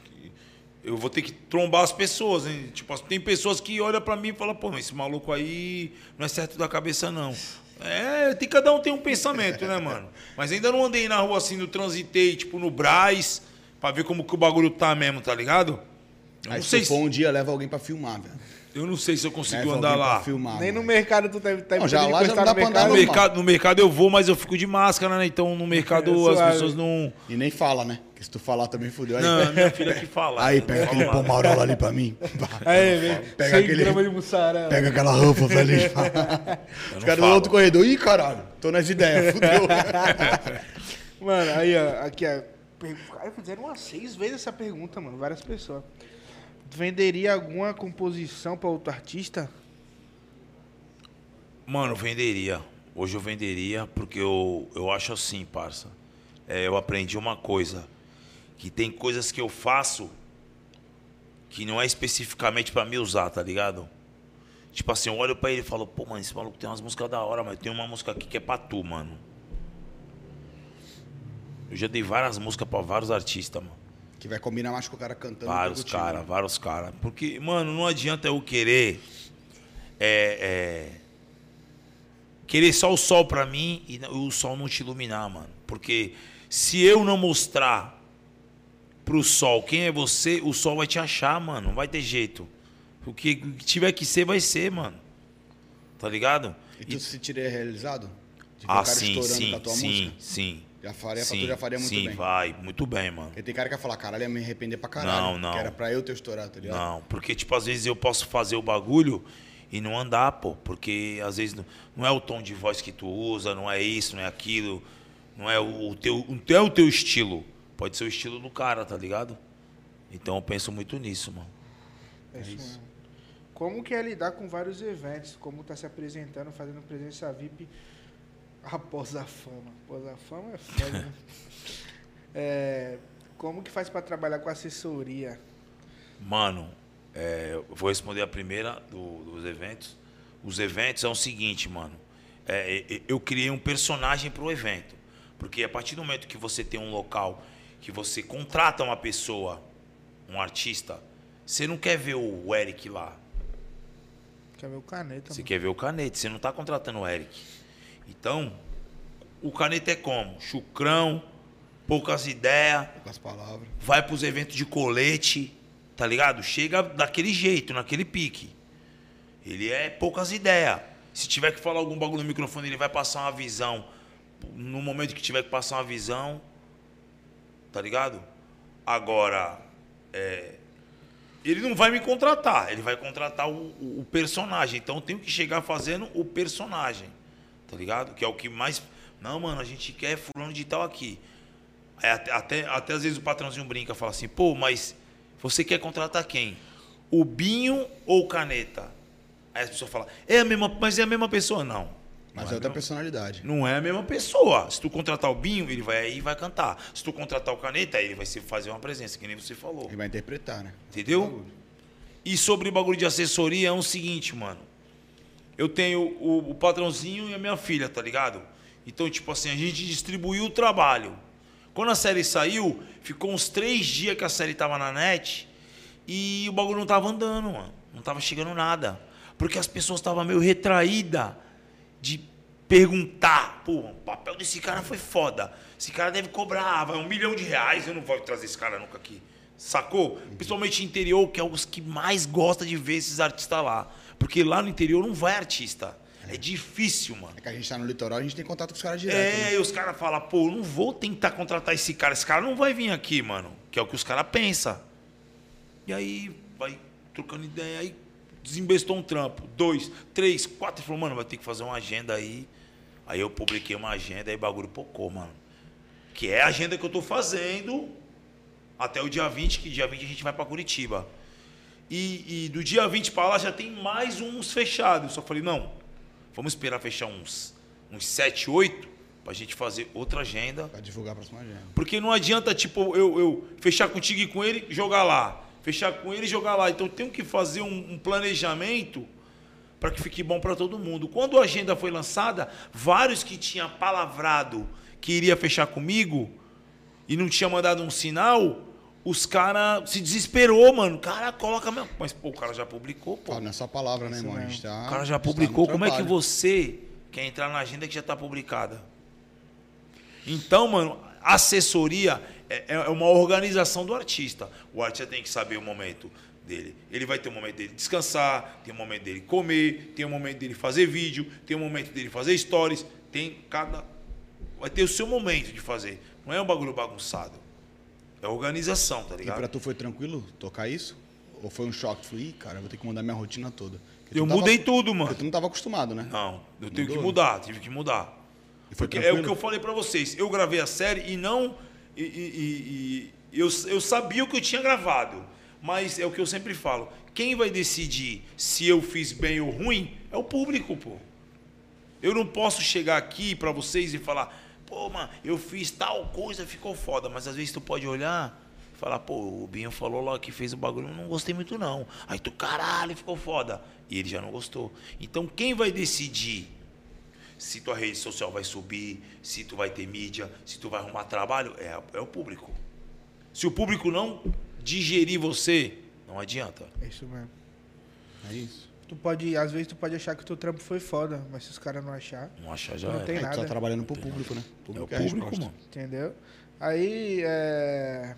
eu vou ter que trombar as pessoas, hein? Tipo, tem pessoas que olham pra mim e falam, pô, mas esse maluco aí não é certo da cabeça, não. É, tem, cada um tem um pensamento, né, mano? Mas ainda não andei na rua assim, não transitei, tipo, no Braz, pra ver como que o bagulho tá mesmo, tá ligado? Eu Aí não, se sei for se, um dia, leva alguém pra filmar, velho. Eu não sei se eu consigo andar lá. Pra filmar, Nem no mercado tu deve estar Não, já lá já não dá pra andar No não, mercado, no mercado eu vou, mas eu fico de máscara, né? Então no mercado [LAUGHS] É as pessoas não. E nem fala, né? Porque se tu falar também fudeu. Aí, Não, é minha filha que fala. aí pega aquele pomarola ali pra mim. [LAUGHS] Aí, vem, Pega 100 aquele- gramas de mussarela. Pega aquela roupa [LAUGHS] ali. Eu Os caras do outro corredor. Ih, caralho, tô nas ideias, fudeu. Mano, aí, ó, aqui, ó. fizeram umas seis vezes essa pergunta, mano. Várias pessoas. Venderia alguma composição pra outro artista? Mano, venderia. Hoje eu venderia porque eu, eu acho assim, parça. É, eu aprendi uma coisa. Que tem coisas que eu faço que não é especificamente pra me usar, tá ligado? Tipo assim, eu olho pra ele e falo, pô, mano, esse maluco tem umas músicas da hora, mas tem uma música aqui que é pra tu, mano. Eu já dei várias músicas pra vários artistas, mano. Que vai combinar mais com o cara cantando. Vários caras, vários caras. Porque, mano, não adianta eu querer. É, é, querer só o sol pra mim e o sol não te iluminar, mano. Porque se eu não mostrar pro sol quem é você, o sol vai te achar, mano. Não vai ter jeito. O que tiver que ser, vai ser, mano. Tá ligado? E tu se tiver realizado? De ah, sim, estourando sim, com a tua sim, música? sim. Já faria, pra sim, tu já faria muito sim, bem. vai, muito bem, mano. Porque tem cara que vai falar, caralho, ia me arrepender pra caralho. Não, não. Que era pra eu ter estourado, tá ligado? Não, porque, tipo, às vezes eu posso fazer o bagulho e não andar, pô. Porque às vezes não, não é o tom de voz que tu usa, não é isso, não é aquilo. Não é o, o teu, não é o teu estilo. Pode ser o estilo do cara, tá ligado? Então eu penso muito nisso, mano. É isso mesmo. Como que é lidar com vários eventos? Como tá se apresentando, fazendo presença VIP após a fama? Após a fama é foda, né? [LAUGHS] É, como que faz pra trabalhar com assessoria? Mano, é, eu vou responder a primeira do- dos eventos. Os eventos é o seguinte, mano. É, é, eu criei um personagem pro evento. Porque a partir do momento que você tem um local que você contrata uma pessoa, um artista, você não quer ver o Eric lá. Quer ver o caneta? Você mano? quer ver o Canete, você não está contratando o Eric. Então, o Caneta é como? Chucrão, poucas ideias, Com as palavras. vai para os eventos de colete, tá ligado? Chega daquele jeito, naquele pique. Ele é poucas ideias. Se tiver que falar algum bagulho no microfone, ele vai passar uma visão. No momento que tiver que passar uma visão, tá ligado? Agora, é, ele não vai me contratar, ele vai contratar o, o- o personagem. Então eu tenho que chegar fazendo o personagem, tá ligado? Que é o que mais. Não, mano, a gente quer fulano de tal aqui. Aí até, até, às vezes o patrãozinho brinca, fala assim, pô, mas você quer contratar quem? O Binho ou o Caneta? Aí as pessoas falam, é a mesma, mas é a mesma pessoa. Não. Mas não é outra a mesma- personalidade. não é a mesma pessoa. Se tu contratar o Binho, ele vai aí e vai cantar. Se tu contratar o Caneta, aí ele vai se fazer uma presença, que nem você falou. Ele vai interpretar, né? Entendeu? E sobre o bagulho de assessoria é o seguinte, mano. Eu tenho o, o patrãozinho e a minha filha, tá ligado? Então, tipo assim, a gente distribuiu o trabalho. Quando a série saiu, ficou uns três dias que a série tava na net e o bagulho não tava andando, mano. Não tava chegando nada. Porque as pessoas estavam meio retraídas de perguntar, pô, o papel desse cara foi foda. Esse cara deve cobrar, vai um milhão de reais, eu não vou trazer esse cara nunca aqui. Sacou? Principalmente interior, que é os que mais gosta de ver esses artistas lá. Porque lá no interior não vai artista. É difícil, mano. É que a gente tá no litoral, a gente tem contato com os caras direto. É, né? e os caras falam, pô, eu não vou tentar contratar esse cara. Esse cara não vai vir aqui, mano. Que é o que os caras pensam. E aí, vai trocando ideia, aí desembestou um trampo. Dois, três, quatro. Falou, mano, vai ter que fazer uma agenda aí. Aí eu publiquei uma agenda, aí o bagulho pocou, mano. Que é a agenda que eu tô fazendo até o dia 20, que dia 20 a gente vai pra Curitiba. E, e do dia 20 pra lá já tem mais uns fechados. Eu só falei, não, vamos esperar fechar uns, uns 7, 8 pra gente fazer outra agenda. Pra divulgar a próxima agenda. Porque não adianta, tipo, eu, eu fechar contigo e com ele, jogar lá. Fechar com ele e jogar lá. Então eu tenho que fazer um, um planejamento para que fique bom para todo mundo. Quando a agenda foi lançada, vários que tinham palavrado que iria fechar comigo e não tinha mandado um sinal, os caras se desesperou, mano. Cara, coloca mesmo. Mas, pô, o cara já publicou, pô. Fala, não é palavra, né, irmão? A mesmo. gente tá, O cara já tá publicou. Como é que trabalho. você quer entrar na agenda que já está publicada? Então, mano, assessoria é, é uma organização do artista. O artista tem que saber o momento dele. Ele vai ter o momento dele descansar, tem o momento dele comer, tem o momento dele fazer vídeo, tem o momento dele fazer stories, tem cada. Vai ter o seu momento de fazer. Não é um bagulho bagunçado. É organização, tá E ligado? pra tu foi tranquilo tocar isso? Ou foi um choque? Tu falou, ih, cara, eu vou ter que mudar minha rotina toda. Porque Eu tu tava- mudei tudo, mano. Porque tu não tava acostumado, né? Não, eu tenho que Mudou? mudar, tive que mudar. E foi Porque é o tranquilo? que eu falei pra vocês. Eu gravei a série e não. E, e- e- e eu, eu sabia o que eu tinha gravado. Mas é o que eu sempre falo. Quem vai decidir se eu fiz bem ou ruim é o público, pô. Eu não posso chegar aqui pra vocês e falar, pô, mano, eu fiz tal coisa, ficou foda. Mas às vezes tu pode olhar e falar, pô, o Binho falou lá que fez o bagulho, eu não gostei muito não. Aí tu, caralho, ficou foda. E ele já não gostou. Então quem vai decidir se tua rede social vai subir, se tu vai ter mídia, se tu vai arrumar trabalho, é, é o público. Se o público não digerir você, não adianta. É isso mesmo. É isso. Tu pode, às vezes tu pode achar que o teu trampo foi foda, mas se os caras não achar, Não achar já Não era. tem Aí tu tá nada. trabalhando pro público, né? É o Público público, resposta. mano. entendeu? Aí, é...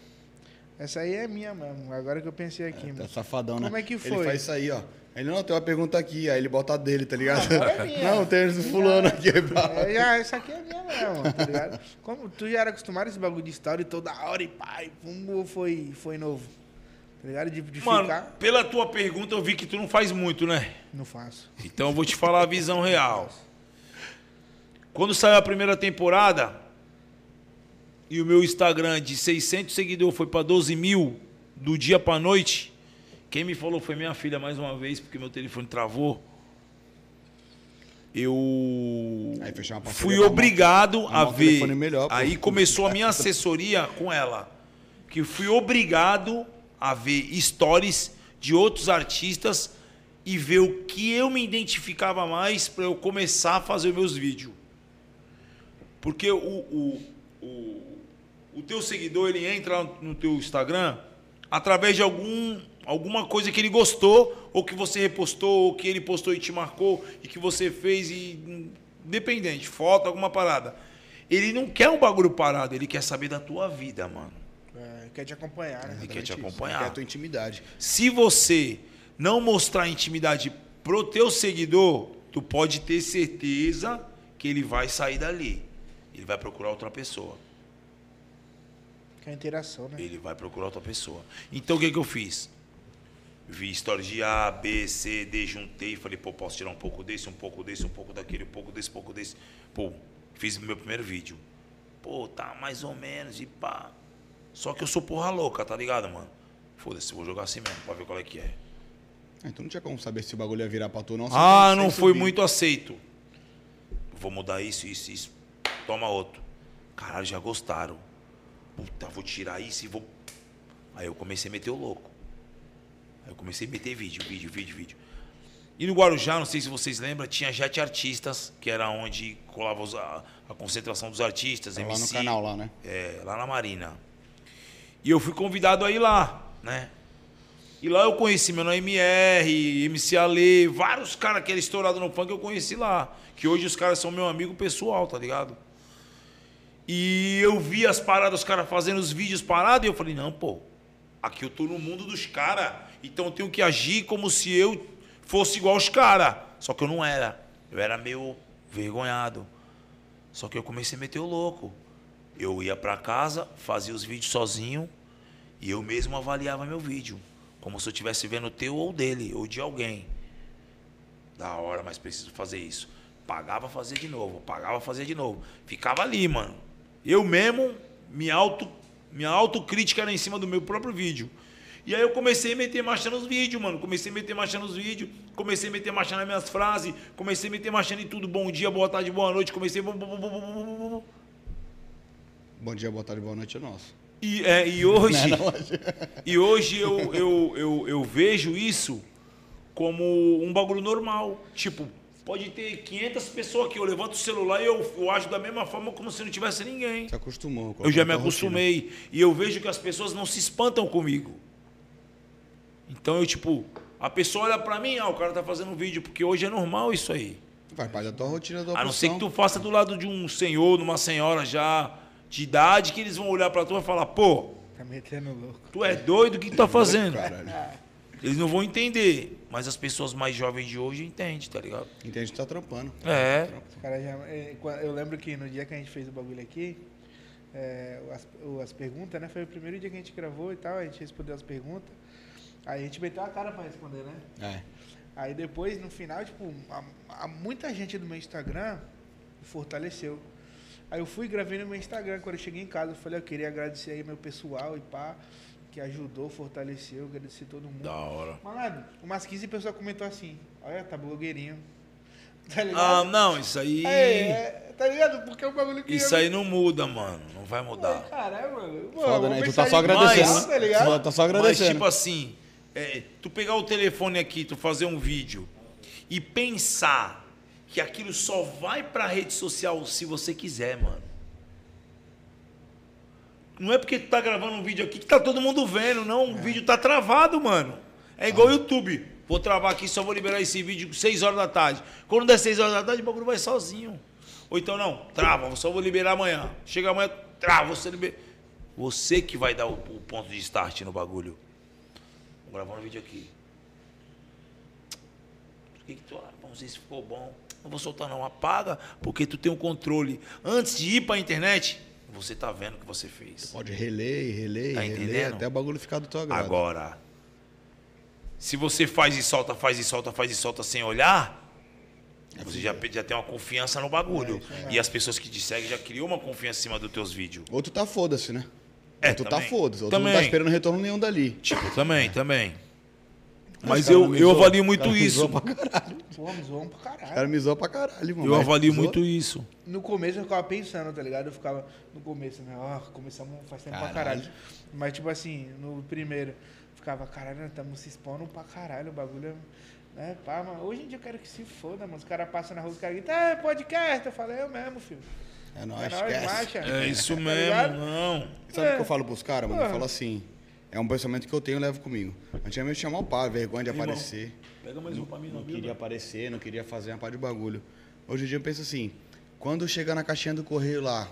Essa aí é minha mesmo, agora que eu pensei aqui, Tá mano. safadão, né? Como é que Ele foi? faz isso aí, ó. Ele não tem uma pergunta aqui, aí ele bota a dele, tá ligado? é minha. não, tem esse fulano aqui. É, já, essa aqui é minha mesmo, tá ligado? Como tu já era acostumado a esse bagulho de story toda hora e pai, pum, foi, foi novo? Tá ligado? De, de Mano, ficar, pela tua pergunta eu vi que tu não faz muito, né? não faço. Então eu vou te falar a visão real. Quando saiu a primeira temporada e o meu Instagram de 600 seguidores foi para 12 mil do dia para noite, quem me falou foi minha filha mais uma vez, porque meu telefone travou. Eu fui obrigado a um ver. melhor. Aí começou a minha assessoria com ela, que fui obrigado a ver stories de outros artistas e ver o que eu me identificava mais para eu começar a fazer meus vídeos. Porque o, o, o, o teu seguidor, ele entra no teu Instagram através de algum, alguma coisa que ele gostou, ou que você repostou, ou que ele postou e te marcou, e que você fez, e independente, foto, alguma parada. Ele não quer um bagulho parado, ele quer saber da tua vida, mano. É, quer te acompanhar, né? Ele quer te acompanhar. Quer a tua intimidade. Se você não mostrar intimidade pro teu seguidor, tu pode ter certeza que ele vai sair dali. Ele vai procurar outra pessoa. Quer interação, né? Ele vai procurar outra pessoa. Então o que, que eu fiz? Vi histórias de A, B, C, D, juntei, falei, pô, posso tirar um pouco desse, um pouco desse, um pouco daquele, um pouco desse, um pouco desse. Pô, fiz meu primeiro vídeo. Pô, tá mais ou menos e pá. Só que eu sou porra louca, tá ligado, mano? Foda-se, vou jogar assim mesmo, pra ver qual é que é. Ah, Então não tinha como saber se o bagulho ia virar pra tu ou não. Ah, não foi subir. muito aceito. Vou mudar isso, isso, isso. Toma outro. Caralho, já gostaram. Puta, vou tirar isso e vou. Aí eu comecei a meter o louco. Aí eu comecei a meter vídeo, vídeo, vídeo, vídeo. E no Guarujá, não sei se vocês lembram, tinha Jet Artistas, que era onde colava a, a concentração dos artistas, lá MC. no canal lá, né? É, lá na Marina. E eu fui convidado a ir lá, né? E lá eu conheci meu MR, MC Ale, vários caras que eram estourados no funk eu conheci lá. Que hoje os caras são meu amigo pessoal, tá ligado? E eu vi as paradas, os caras fazendo os vídeos parados, e eu falei, não, pô, aqui eu tô no mundo dos caras, então eu tenho que agir como se eu fosse igual os caras. Só que eu não era. Eu era meio vergonhado. Só que eu comecei a meter o louco. Eu ia pra casa, fazia os vídeos sozinho e eu mesmo avaliava meu vídeo. Como se eu estivesse vendo o teu ou dele, ou de alguém. Da hora, mas preciso fazer isso. Pagava fazer de novo, pagava fazer de novo. Ficava ali, mano. Eu mesmo, minha, auto, minha autocrítica era em cima do meu próprio vídeo. E aí eu comecei a meter marcha nos vídeos, mano. Comecei a meter marcha nos vídeos, comecei a meter marcha nas minhas frases, comecei a meter marcha em tudo. Bom dia, boa tarde, boa noite. Comecei. bum, bum, bum, bum, bum, bum, bum. Bom dia, boa tarde, boa noite é nosso. E, é, e hoje, [LAUGHS] não, e hoje eu, eu, eu, eu vejo isso como um bagulho normal. Tipo, pode ter 500 pessoas aqui, eu levanto o celular e eu, eu ajo da mesma forma como se não tivesse ninguém. Se acostumou. com Eu já me acostumei. E eu vejo que as pessoas não se espantam comigo. Então eu, tipo, a pessoa olha pra mim, ah, o cara tá fazendo um vídeo, porque hoje é normal isso aí. rotina. Faz parte da tua rotina, da tua A não ser que tu faça do lado de um senhor, numa senhora já de idade, que eles vão olhar pra tu e falar, pô, Tá metendo louco. tu é doido, o que tu tá fazendo? Caralho. Eles não vão entender. Mas as pessoas mais jovens de hoje entendem, tá ligado? Entende que tá trampando. É. Os caras já, é, eu lembro que no dia que a gente fez o bagulho aqui, é, as, as perguntas, né? Foi o primeiro dia que a gente gravou e tal, a gente respondeu as perguntas. Aí a gente meteu a cara pra responder, né? É. Aí depois, no final, tipo, a, a muita gente do meu Instagram fortaleceu. Aí eu fui e gravei no meu Instagram. Quando eu cheguei em casa, eu falei, eu queria agradecer aí meu pessoal e pá, que ajudou, fortaleceu, agradecer todo mundo. Da hora. Malandro, umas 15 pessoas comentou assim, olha, tá blogueirinho. [LAUGHS] Tá Ah, ligado? não, isso aí. É, é, tá ligado? Porque é um bagulho que. Isso aí não muda, mano. Não vai mudar. Caralho, mano. Foda, né? Tu tá só agradecendo. legal, Tá ligado? Tu tá só Mas, agradecendo. tipo assim, é, tu pegar o telefone aqui, tu fazer um vídeo e pensar que aquilo só vai pra rede social se você quiser, mano. Não é porque tu tá gravando um vídeo aqui que tá todo mundo vendo, não. O vídeo tá travado, mano. É igual o YouTube. Vou travar aqui, só vou liberar esse vídeo 6 horas da tarde. Quando der 6 horas da tarde, o bagulho vai sozinho. Ou então, não, trava, só vou liberar amanhã. Chega amanhã, trava, você libera. Você que vai dar o, o ponto de start no bagulho. Vou gravar um vídeo aqui. Por que, que tu. ah, Vamos ver se ficou bom. Não vou soltar não. Apaga, porque tu tem um controle. Antes de ir pra internet, você tá vendo o que você fez. Pode reler, reler, Tá reler, entendendo? até o bagulho ficar do teu agrado. Agora, se você faz e solta, faz e solta, faz e solta sem olhar, você já, já tem uma confiança no bagulho. e as pessoas que te seguem já criou uma confiança em cima dos teus vídeos. Ou tu tá foda-se, né? É, ou tu também. tá foda-se. Ou tu não Também. tá esperando retorno nenhum dali. Tipo, também, também. Mas eu, me eu avalio Os muito me isso. zoam pra caralho. Pô, me zoam pra Os caras caralho. me zoam pra caralho, mano. Eu Mas avalio muito isso. No começo eu ficava pensando, tá ligado? Eu ficava no começo, né? Ó, começamos faz tempo pra Caralho. caralho. Mas tipo assim, no primeiro, ficava, caralho, estamos se expondo pra caralho, o bagulho é. Né, pá, mano. Hoje em dia eu quero que se foda, mano. Os caras passam na rua, os caras gritam, ah, podcast. Eu falei, eu mesmo, filho. É nóis, é nóis, esquece. marcha. É isso Tá mesmo, ligado? não. Sabe o É. que eu falo pros caras, mano? Eu falo assim. É um pensamento que eu tenho e levo comigo. Antigamente eu chamava o pau, vergonha de Irmão, aparecer. Pega mais um pra mim, Não queria aparecer, não queria fazer uma pá de bagulho. Hoje em dia eu penso assim, quando chegar na caixinha do correio lá,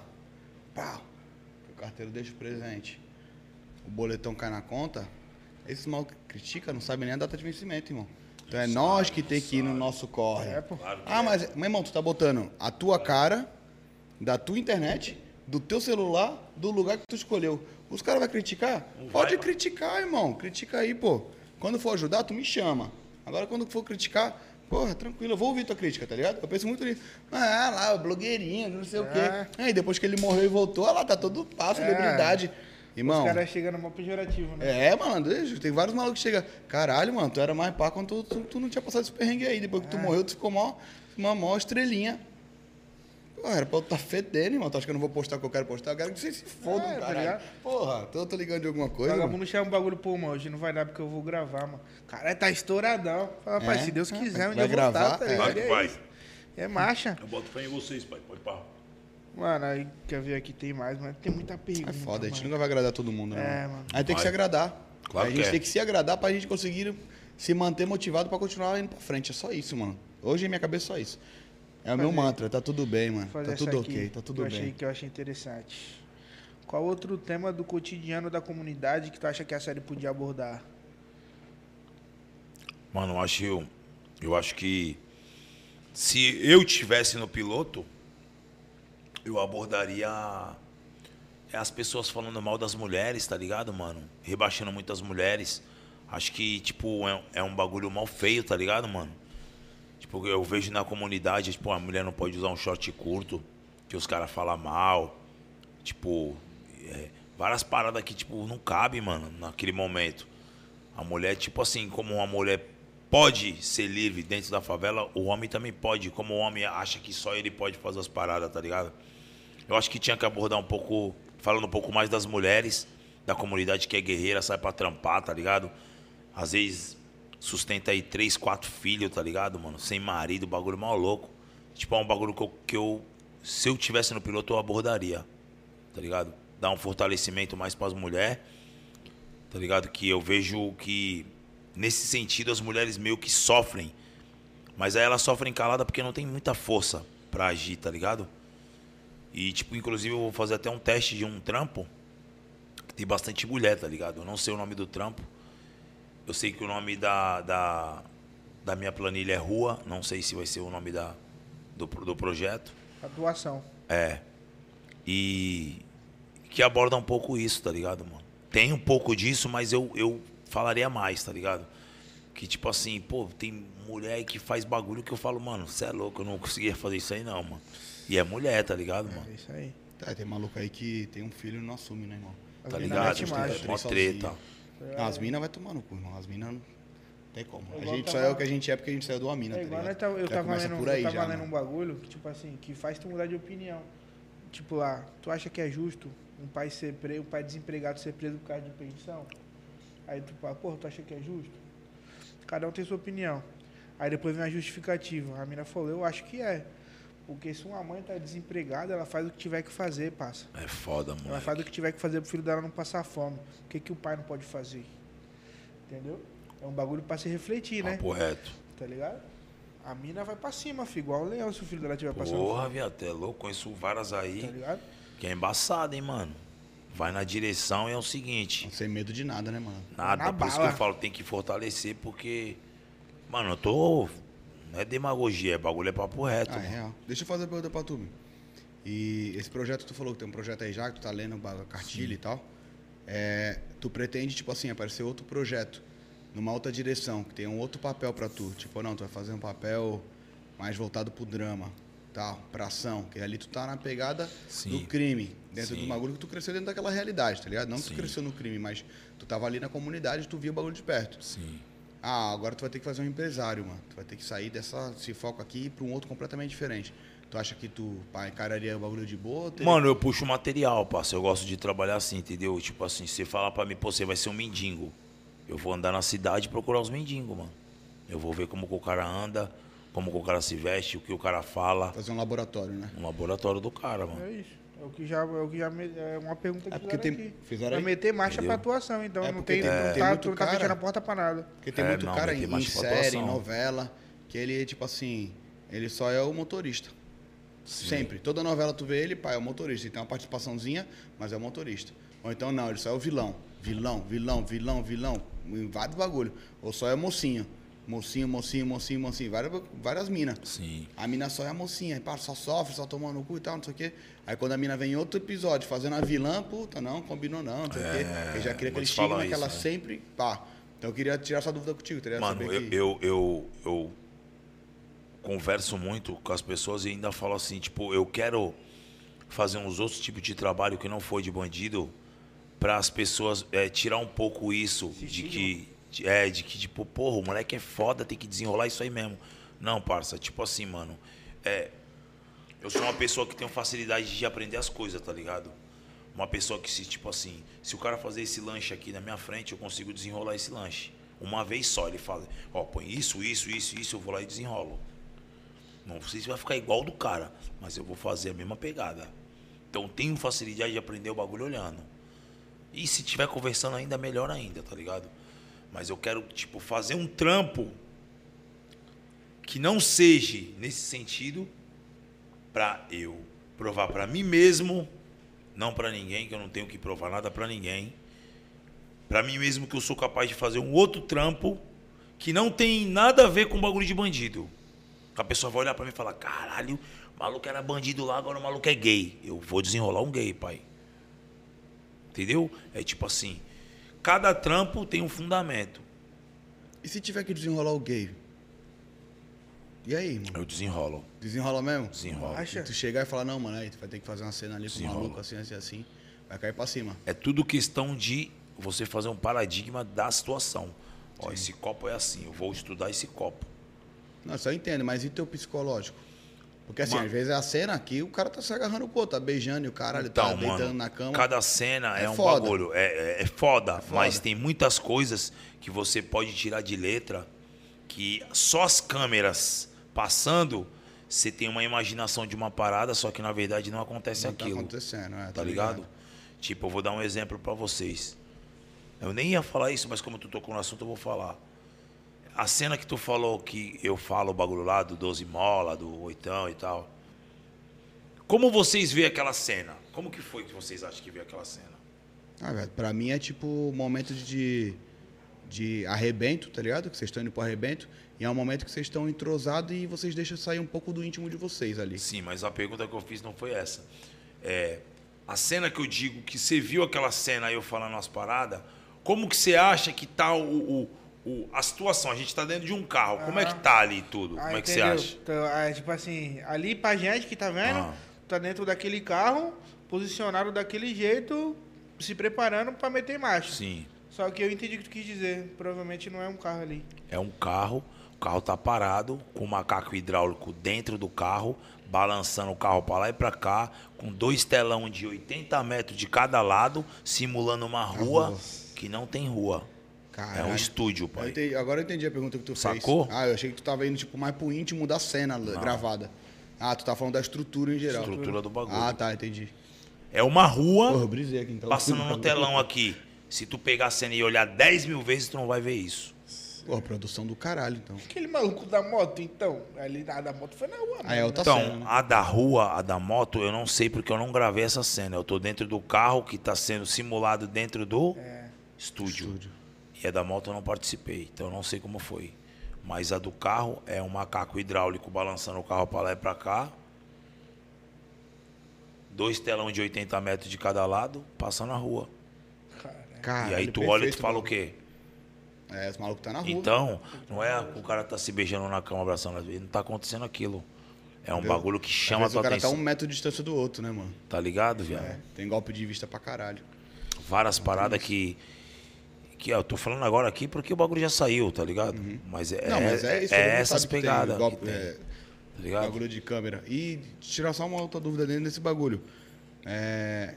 pau, que o carteiro deixa o presente, o boletão cai na conta, esses mal critica, não sabem nem a data de vencimento, irmão. Então é nós que tem que ir no nosso corre. É, pô. Claro Ah, é. mas, meu irmão, tu tá botando a tua cara, da tua internet, do teu celular, do lugar que tu escolheu. Os caras vão criticar? Não Pode vai, criticar, irmão. Critica aí, pô. Quando for ajudar, tu me chama. Agora, quando for criticar, porra, tranquilo, eu vou ouvir tua crítica, tá ligado? Eu penso muito nisso. Ah, lá, o blogueirinho, não sei o É. quê. Aí, depois que ele morreu e voltou, olha lá, tá todo pá, celebridade. Irmão, Os caras chegam numa pejorativo, né? é, mano, tem vários malucos que chegam. Caralho, mano, tu era mais pá quando tu, tu, tu não tinha passado esse perrengue aí. Depois que tu morreu, tu ficou mó, uma mó estrelinha. Pô, era pra eu estar fedendo, irmão. Tu acha que eu não vou postar o que eu quero postar? Eu quero que vocês se fodam, É, tá ligado? Porra, tô, tô ligando de alguma coisa. mano. vagabundo chama um bagulho, pô, mano, hoje não vai dar porque eu vou gravar, mano. Caralho, tá estouradão. Fala, pai, É? se Deus É, quiser, um vai dia eu vou gravar, tá, tá é. ligado? Vai que É vai. É marcha. Eu boto fé em vocês, pai. Pode pá. Mano, aí quer ver aqui, tem mais, mas tem muita pergunta. É foda, a gente mano. nunca vai agradar todo mundo, né? É, mano? Aí tem que Vai. se agradar. Claro a que gente é. tem que se agradar pra gente conseguir se manter motivado pra continuar indo pra frente. É só isso, mano. Hoje em minha cabeça é só isso. É o meu mantra, tá tudo bem, mano. Tá tudo aqui, ok, tá que tudo eu achei, bem. Que eu achei interessante. Qual outro tema do cotidiano da comunidade que tu acha que a série podia abordar? Mano, eu acho, eu acho que se eu tivesse no piloto, eu abordaria as pessoas falando mal das mulheres, tá ligado, mano? Rebaixando muitas mulheres. Acho que, tipo, é, é um bagulho mal feio, tá ligado, mano? Tipo, eu vejo na comunidade, tipo, a mulher não pode usar um short curto, que os caras falam mal. Tipo, é, várias paradas que, tipo, não cabe, mano, naquele momento. A mulher, tipo assim, como uma mulher pode ser livre dentro da favela, o homem também pode. Como o homem acha que só ele pode fazer as paradas, tá ligado? Eu acho que tinha que abordar um pouco, falando um pouco mais das mulheres, da comunidade que é guerreira, sai pra trampar, tá ligado? Às vezes sustenta aí três, quatro filhos, tá ligado, mano? Sem marido, bagulho mal louco. Tipo, é um bagulho que eu, que eu se eu tivesse no piloto, eu abordaria, tá ligado? Dar um fortalecimento mais pras mulheres tá ligado? Que eu vejo que nesse sentido as mulheres meio que sofrem, mas aí elas sofrem calada porque não tem muita força pra agir, tá ligado? E tipo, inclusive eu vou fazer até um teste de um trampo que tem bastante mulher, tá ligado? Eu não sei o nome do trampo. Eu sei que o nome da, da, da minha planilha é Rua, não sei se vai ser o nome da, do, do projeto. Atuação. É. E que aborda um pouco isso, tá ligado, mano? Tem um pouco disso, mas eu, eu falaria mais, tá ligado? Que tipo assim, pô, tem mulher aí que faz bagulho que eu falo, mano, você é louco, eu não conseguia fazer isso aí não, mano. E é mulher, tá ligado, mano? É isso aí. Tá, tem maluco aí que tem um filho e não assume, né, irmão? Tá ligado? Mó sozinho. Treta. As minas vai tomar no cu, irmão. As minas não tem como. É A gente eu só tava- é o que a gente é porque a gente saiu de uma mina, É tá igual ligado? nós tava- eu tava lendo, por aí eu tava já, lendo mano. um bagulho que, tipo assim, que faz tu mudar de opinião. Tipo lá, tu acha que é justo um pai ser preso, um pai desempregado ser preso por causa de pensão? Aí tu fala, porra, tu acha que é justo? Cada um tem sua opinião. Aí depois vem a justificativa. A mina falou, eu acho que é. Porque se uma mãe tá desempregada, ela faz o que tiver que fazer, passa. É foda, Ela moleque. faz o que tiver que fazer pro filho dela não passar fome. O que, que o pai não pode fazer? Entendeu? É um bagulho pra se refletir, né? Papo reto. Tá ligado? A mina vai pra cima, filho, igual o leão se o filho dela tiver passando Porra, fome. viado, é louco. Conheço várias Tá aí ligado? que é embaçado, hein, mano. Vai na direção e é o seguinte. Sem medo de nada, né, mano? Nada, Na por isso que bala. eu falo, tem que fortalecer, porque. Mano, eu tô. Não é demagogia, é bagulho, é papo reto. Ah, é real. Deixa eu fazer uma pergunta pra tu. meu. E esse projeto, tu falou que tem um projeto aí já, que tu tá lendo a cartilha e tal. É, tu pretende, tipo assim, aparecer outro projeto numa outra direção, que tenha um outro papel pra tu. Tipo, não, tu vai fazer um papel mais voltado pro drama, tal, pra ação. Que ali tu tá na pegada Sim. do crime, dentro Sim. do bagulho que tu cresceu dentro daquela realidade, tá ligado? Não que tu Sim. cresceu no crime, mas tu tava ali na comunidade, tu via o bagulho de perto. Sim. Ah, agora tu vai ter que fazer um empresário, mano. Tu vai ter que sair dessa, desse foco aqui para um outro completamente diferente. Tu acha que tu pá, encararia o bagulho de boa? teria- Mano, eu puxo material, parceiro. Eu gosto de trabalhar assim, entendeu? Tipo assim, você falar pra mim, pô, você vai ser um mendigo. Eu vou andar na cidade e procurar os mendigos, mano. Eu vou ver como que o cara anda, como que o cara se veste, o que o cara fala. Fazer um laboratório, né? Um laboratório do cara, mano. É isso. É o que já, é o que já me- é uma pergunta que É porque fizeram tem- aqui. fizeram Vai meter marcha Entendeu? pra atuação, então É não tem, tem- não tem tá, muito tu não tá fechando a porta pra nada. Porque tem É, muito não, cara em, em série, em novela, que ele, tipo assim, ele só é o motorista. Sempre. Toda novela tu vê ele, pá, é o motorista. Ele tem uma participaçãozinha, mas é o motorista. Ou então não, ele só é o vilão. Vilão, vilão, vilão, vilão. Em vários bagulho. Ou só é mocinho. Mocinho, mocinho, mocinho, mocinho. Várias, várias minas. Sim. A mina só é a mocinha, aí, pá, só sofre, só toma no cu e tal, não sei o quê. Aí quando a mina vem em outro episódio fazendo a vilã, puta, não, combinou não, não sei o quê. Eu já queria aquele muitos estigma falam que ela né? sempre, pá. Então eu queria tirar essa dúvida contigo, teria Mano, saber eu, que... eu, eu, eu converso muito com as pessoas e ainda falo assim, tipo, eu quero fazer uns outros tipos de trabalho que não foi de bandido para as pessoas é, tirar um pouco isso de que é de que tipo, porra, o moleque é foda, tem que desenrolar isso aí mesmo. Não, parça, tipo assim, mano, é eu sou uma pessoa que tem facilidade de aprender as coisas, tá ligado? Uma pessoa que se, tipo assim, se o cara fazer esse lanche aqui na minha frente, eu consigo desenrolar esse lanche. Uma vez só, ele fala, ó, põe isso, isso, isso, isso, eu vou lá e desenrolo. Não sei se vai ficar igual do cara, mas eu vou fazer a mesma pegada. Então tenho facilidade de aprender o bagulho olhando. E se tiver conversando ainda, melhor ainda, tá ligado? Mas eu quero, tipo, fazer um trampo que não seja nesse sentido pra eu provar pra mim mesmo, não pra ninguém, que eu não tenho que provar nada pra ninguém. Pra mim mesmo que eu sou capaz de fazer um outro trampo que não tem nada a ver com bagulho de bandido. A pessoa vai olhar pra mim e falar: "Caralho, o maluco era bandido lá, agora o maluco é gay". Eu vou desenrolar um gay, pai. Entendeu? É tipo assim, cada trampo tem um fundamento. E se tiver que desenrolar o gay? E aí, mano? Eu desenrolo, Desenrola mesmo? desenrolo. Acha? Tu chegar e falar, não, mano, aí tu vai ter que fazer uma cena ali com o Desenrola. maluco, assim, assim, assim. Vai cair pra cima. É tudo questão de você fazer um paradigma da situação. Ó, esse copo é assim, eu vou estudar esse copo. Não, só entendo, mas e teu psicológico? Porque assim, Mano. às vezes é a cena aqui, o cara tá se agarrando com o outro, tá beijando e o caralho tá Então, deitando mano, na cama. cada cena é, É um foda. bagulho. É, é, é foda, foda. mas tem muitas coisas que você pode tirar de letra que só as câmeras passando, você tem uma imaginação de uma parada, só que na verdade não acontece Não tá aquilo. acontecendo, é, tá ligado? Tipo, eu vou dar um exemplo pra vocês. Eu nem ia falar isso, mas como tu tocou no assunto, eu vou falar. A cena que tu falou que eu falo o bagulho lá do 12 mola, do oitão e tal. Como vocês veem aquela cena? Como que foi que vocês acham que veio aquela cena? Ah, velho, pra mim é tipo um momento de, de arrebento, tá ligado? Que vocês estão indo pro arrebento. E é um momento que vocês estão entrosados e vocês deixam sair um pouco do íntimo de vocês ali. Sim, mas a pergunta que eu fiz não foi essa. É, a cena que eu digo que você viu aquela cena aí eu falando as paradas, como que você acha que tá o, o- o- a situação? A gente tá dentro de um carro, como é que tá ali tudo? Ah, como é que você acha? Então, é, tipo assim, ali pra gente que tá vendo, Ah. tá dentro daquele carro, posicionado daquele jeito, se preparando pra meter marcha. Sim, Só que eu entendi o que tu quis dizer. Provavelmente não é um carro ali. é um carro, o carro tá parado, com um macaco hidráulico dentro do carro, balançando o carro pra lá e pra cá, com dois telão de 80 metros de cada lado, simulando uma rua rua. que não tem rua. É Caralho. um estúdio, Eu pai. entendi- agora eu entendi a pergunta que tu Sacou? fez. Ah, eu achei que tu tava indo tipo, mais pro íntimo da cena gravada. Ah, tu tá falando da estrutura em geral. Estrutura do bagulho. Ah, tá, entendi. É uma rua Porra, eu brisei aqui então. passando no [LAUGHS] telão aqui. Se tu pegar a cena e olhar 10 mil vezes, tu não vai ver isso. Porra, produção do caralho, então. Aquele maluco da moto, então. Ali a da moto foi na rua, Ah, é outra Então, cena, né? a da rua, a da moto, eu não sei porque eu não gravei essa cena. Eu tô dentro do carro que tá sendo simulado dentro do estúdio. Estúdio. E a da moto eu não participei, então eu não sei como foi. Mas a do carro é um macaco hidráulico balançando o carro pra lá e pra cá. Dois telão de 80 metros de cada lado, passando na rua. Caralho, e aí tu olha e tu fala o quê? É, esse maluco tá na rua. Então, não é o cara tá se beijando na cama, abraçando. Não tá acontecendo aquilo. É um Entendeu? bagulho que chama a tua o cara atenção. tá um metro de distância do outro, né, mano? Tá ligado, viado? É, tem golpe de vista pra caralho. Várias paradas que. Que eu tô falando agora aqui porque o bagulho já saiu, tá ligado? Mas é, Uhum. Não, mas é isso. é essas tem pegadas. que golpe- tem, é, tá ligado? bagulho de câmera. E tirar só uma outra dúvida dentro desse bagulho. É,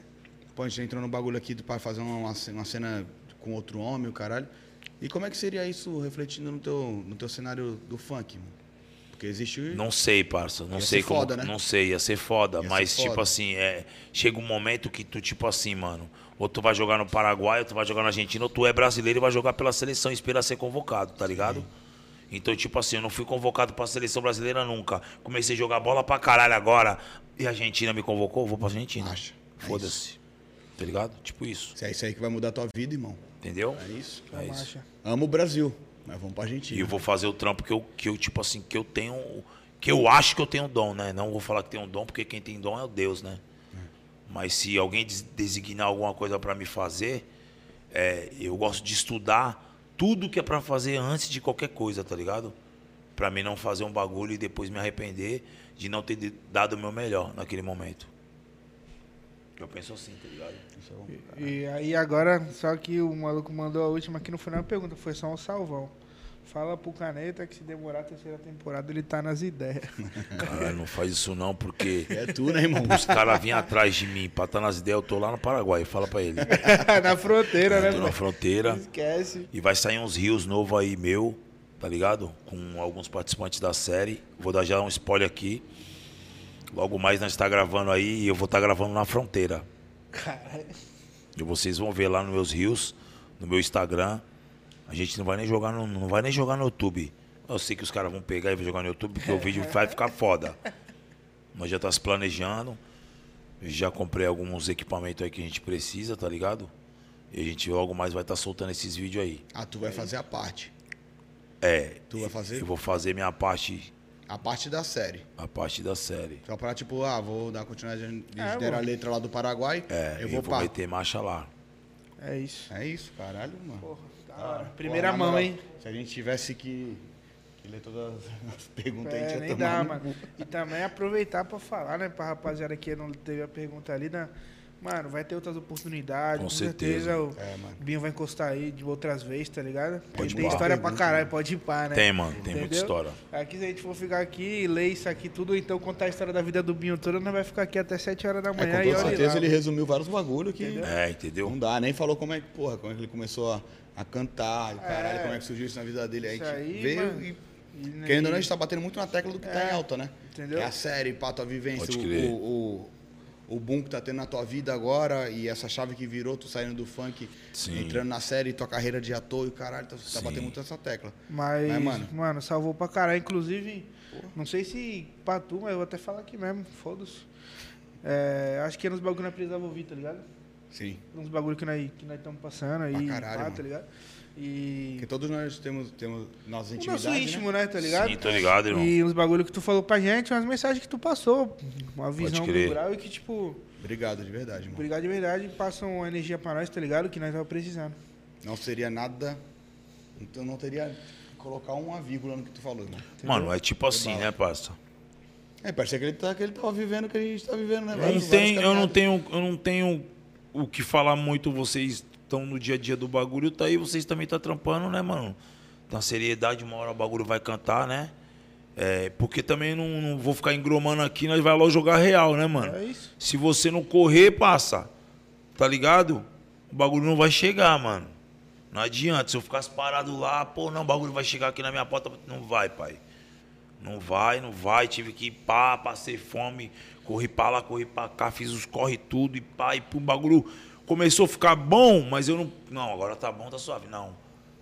pô, a gente entrou no bagulho aqui pai fazer uma, uma cena com outro homem, o caralho. E como é que seria isso refletindo no teu, no teu cenário do funk, mano? Porque existe. Não sei, parça. Não Ia sei ser como. foda, né? Não sei, ia ser foda. Ia ser mas, tipo foda. assim, é, chega um momento que tu, tipo assim, mano. Ou tu vai jogar no Paraguai, ou tu vai jogar na Argentina, ou tu é brasileiro e vai jogar pela seleção e espera ser convocado, tá ligado? Então, tipo assim, eu não fui convocado pra seleção brasileira nunca. Comecei a jogar bola pra caralho agora. E a Argentina me convocou, eu vou pra Argentina. Acha. É Foda-se. Tá ligado? Tipo isso. Se é isso aí que vai mudar a tua vida, irmão. Entendeu? É isso. É isso. Marcha. Amo o Brasil, mas vamos pra Argentina. E eu vou fazer o trampo que eu, que eu, tipo assim, que eu tenho. Que eu acho que eu tenho dom, né? Não vou falar que tenho dom, porque quem tem dom é o Deus, né? Mas se alguém des- designar alguma coisa pra me fazer, é, eu gosto de estudar tudo que é pra fazer antes de qualquer coisa, tá ligado? Pra mim não fazer um bagulho e depois me arrepender de não ter dado o meu melhor naquele momento. Eu penso assim, tá ligado? É bom. E aí agora, só que o maluco mandou a última que não foi uma pergunta, foi só um salvão. Fala pro Caneta que se demorar a terceira temporada ele tá nas ideias. Cara, não faz isso não, porque [LAUGHS] É tu, né, irmão? os caras vêm atrás de mim pra estar nas ideias, eu tô lá no Paraguai, fala pra ele. [LAUGHS] na fronteira, né? Tô na fronteira. Esquece. E vai sair uns rios novos aí meu, tá ligado? Com alguns participantes da série. Vou dar já um spoiler aqui. Logo mais nós tá gravando aí e eu vou estar gravando na fronteira. Caralho. E vocês vão ver lá nos meus rios, no meu Instagram. A gente não vai nem jogar no, não vai nem jogar no YouTube. Eu sei que os caras vão pegar e vão jogar no YouTube porque o [LAUGHS] vídeo vai ficar foda. Nós já tá se planejando. Já comprei alguns equipamentos aí que a gente precisa, tá ligado? E a gente logo mais vai estar soltando esses vídeos aí. Ah, tu vai fazer a parte. É. Tu vai fazer? Eu vou fazer minha parte, A parte da série. a parte da série. Só pra, tipo, ah, vou dar continuidade. Eles É, deram a letra lá do Paraguai. É, eu eu vou, vou, meter marcha lá. É isso. É isso, caralho, mano. Porra, hora. Primeira mão, moral, hein? Se a gente tivesse que, que ler todas as [LAUGHS] perguntas, a gente É, ia nem tomar dá, no mano. E também aproveitar pra falar, né, pra rapaziada que não teve a pergunta ali, né? Mano, vai ter outras oportunidades, Com com, certeza. certeza. o É. Binho vai encostar aí de outras vezes, tá ligado? Pode tem história pra caralho, pode ir pá, né? Tem, mano, tem muita Entendeu? história. Aqui, se a gente for ficar aqui e ler isso aqui tudo, então contar a história da vida do Binho toda, nós vai ficar aqui até 7 horas da É, manhã com e toda certeza lá. ele resumiu vários bagulho que Entendeu? É, entendeu? não dá, nem falou como é que, porra, como é que ele começou a, a cantar, e caralho, É. como é que surgiu isso na vida dele. Aí Isso a gente aí, veio mano. e, E, né, querendo ou não, a gente tá batendo muito na tecla do que tá É, em alta, né? entendeu? Que é a série, pá, tua vivência, Pode o, o, o, o boom que tá tendo na tua vida agora e essa chave que virou, tu saindo do funk, Sim. entrando na série, tua carreira de ator e o caralho, tá, tá batendo muito nessa tecla. Mas, Mas, mano. mano, salvou pra caralho. Inclusive, não sei se pra tu, mas eu vou até falar aqui mesmo, foda-se. É, acho que é nos bagulho nós precisava ouvir, tá ligado? Sim. Uns bagulho que nós que nós estamos passando aí, Pra caralho, pá, tá ligado? E Porque todos nós temos, temos nossas o intimidades, nosso né? ritmo, né? Tá ligado? Sim, tô ligado, irmão. E uns bagulho que tu falou pra gente, umas mensagens que tu passou, uma visão grau e que, tipo, Obrigado, de verdade, mano. obrigado de verdade, passam uma energia pra nós, tá ligado? Que nós tava precisando. Não seria nada. Então não teria que colocar uma vírgula no que tu falou, irmão. Mano, é tipo assim, né, parça? É, parecia que ele, tá, que ele tava vivendo o que a gente tá vivendo, né? Eu não, tenho, eu não tenho, eu não tenho o que falar muito. Vocês estão no dia a dia do bagulho, tá aí, vocês também tá trampando, né, mano? Na seriedade, uma hora o bagulho vai cantar, né? É, porque também não, não vou ficar engromando aqui, nós vai lá jogar real, né, mano? É isso. Se você não correr, passa. Tá ligado? O bagulho não vai chegar, mano. Não adianta. Se eu ficasse parado lá, pô, não, o bagulho vai chegar aqui na minha porta. Não vai, pai. Não vai, não vai. Tive que ir pá, passei fome, corri pra lá, corri pra cá, fiz os corre tudo e pá, e o bagulho começou a ficar bom, mas eu não. Não, agora tá bom, tá suave. Não.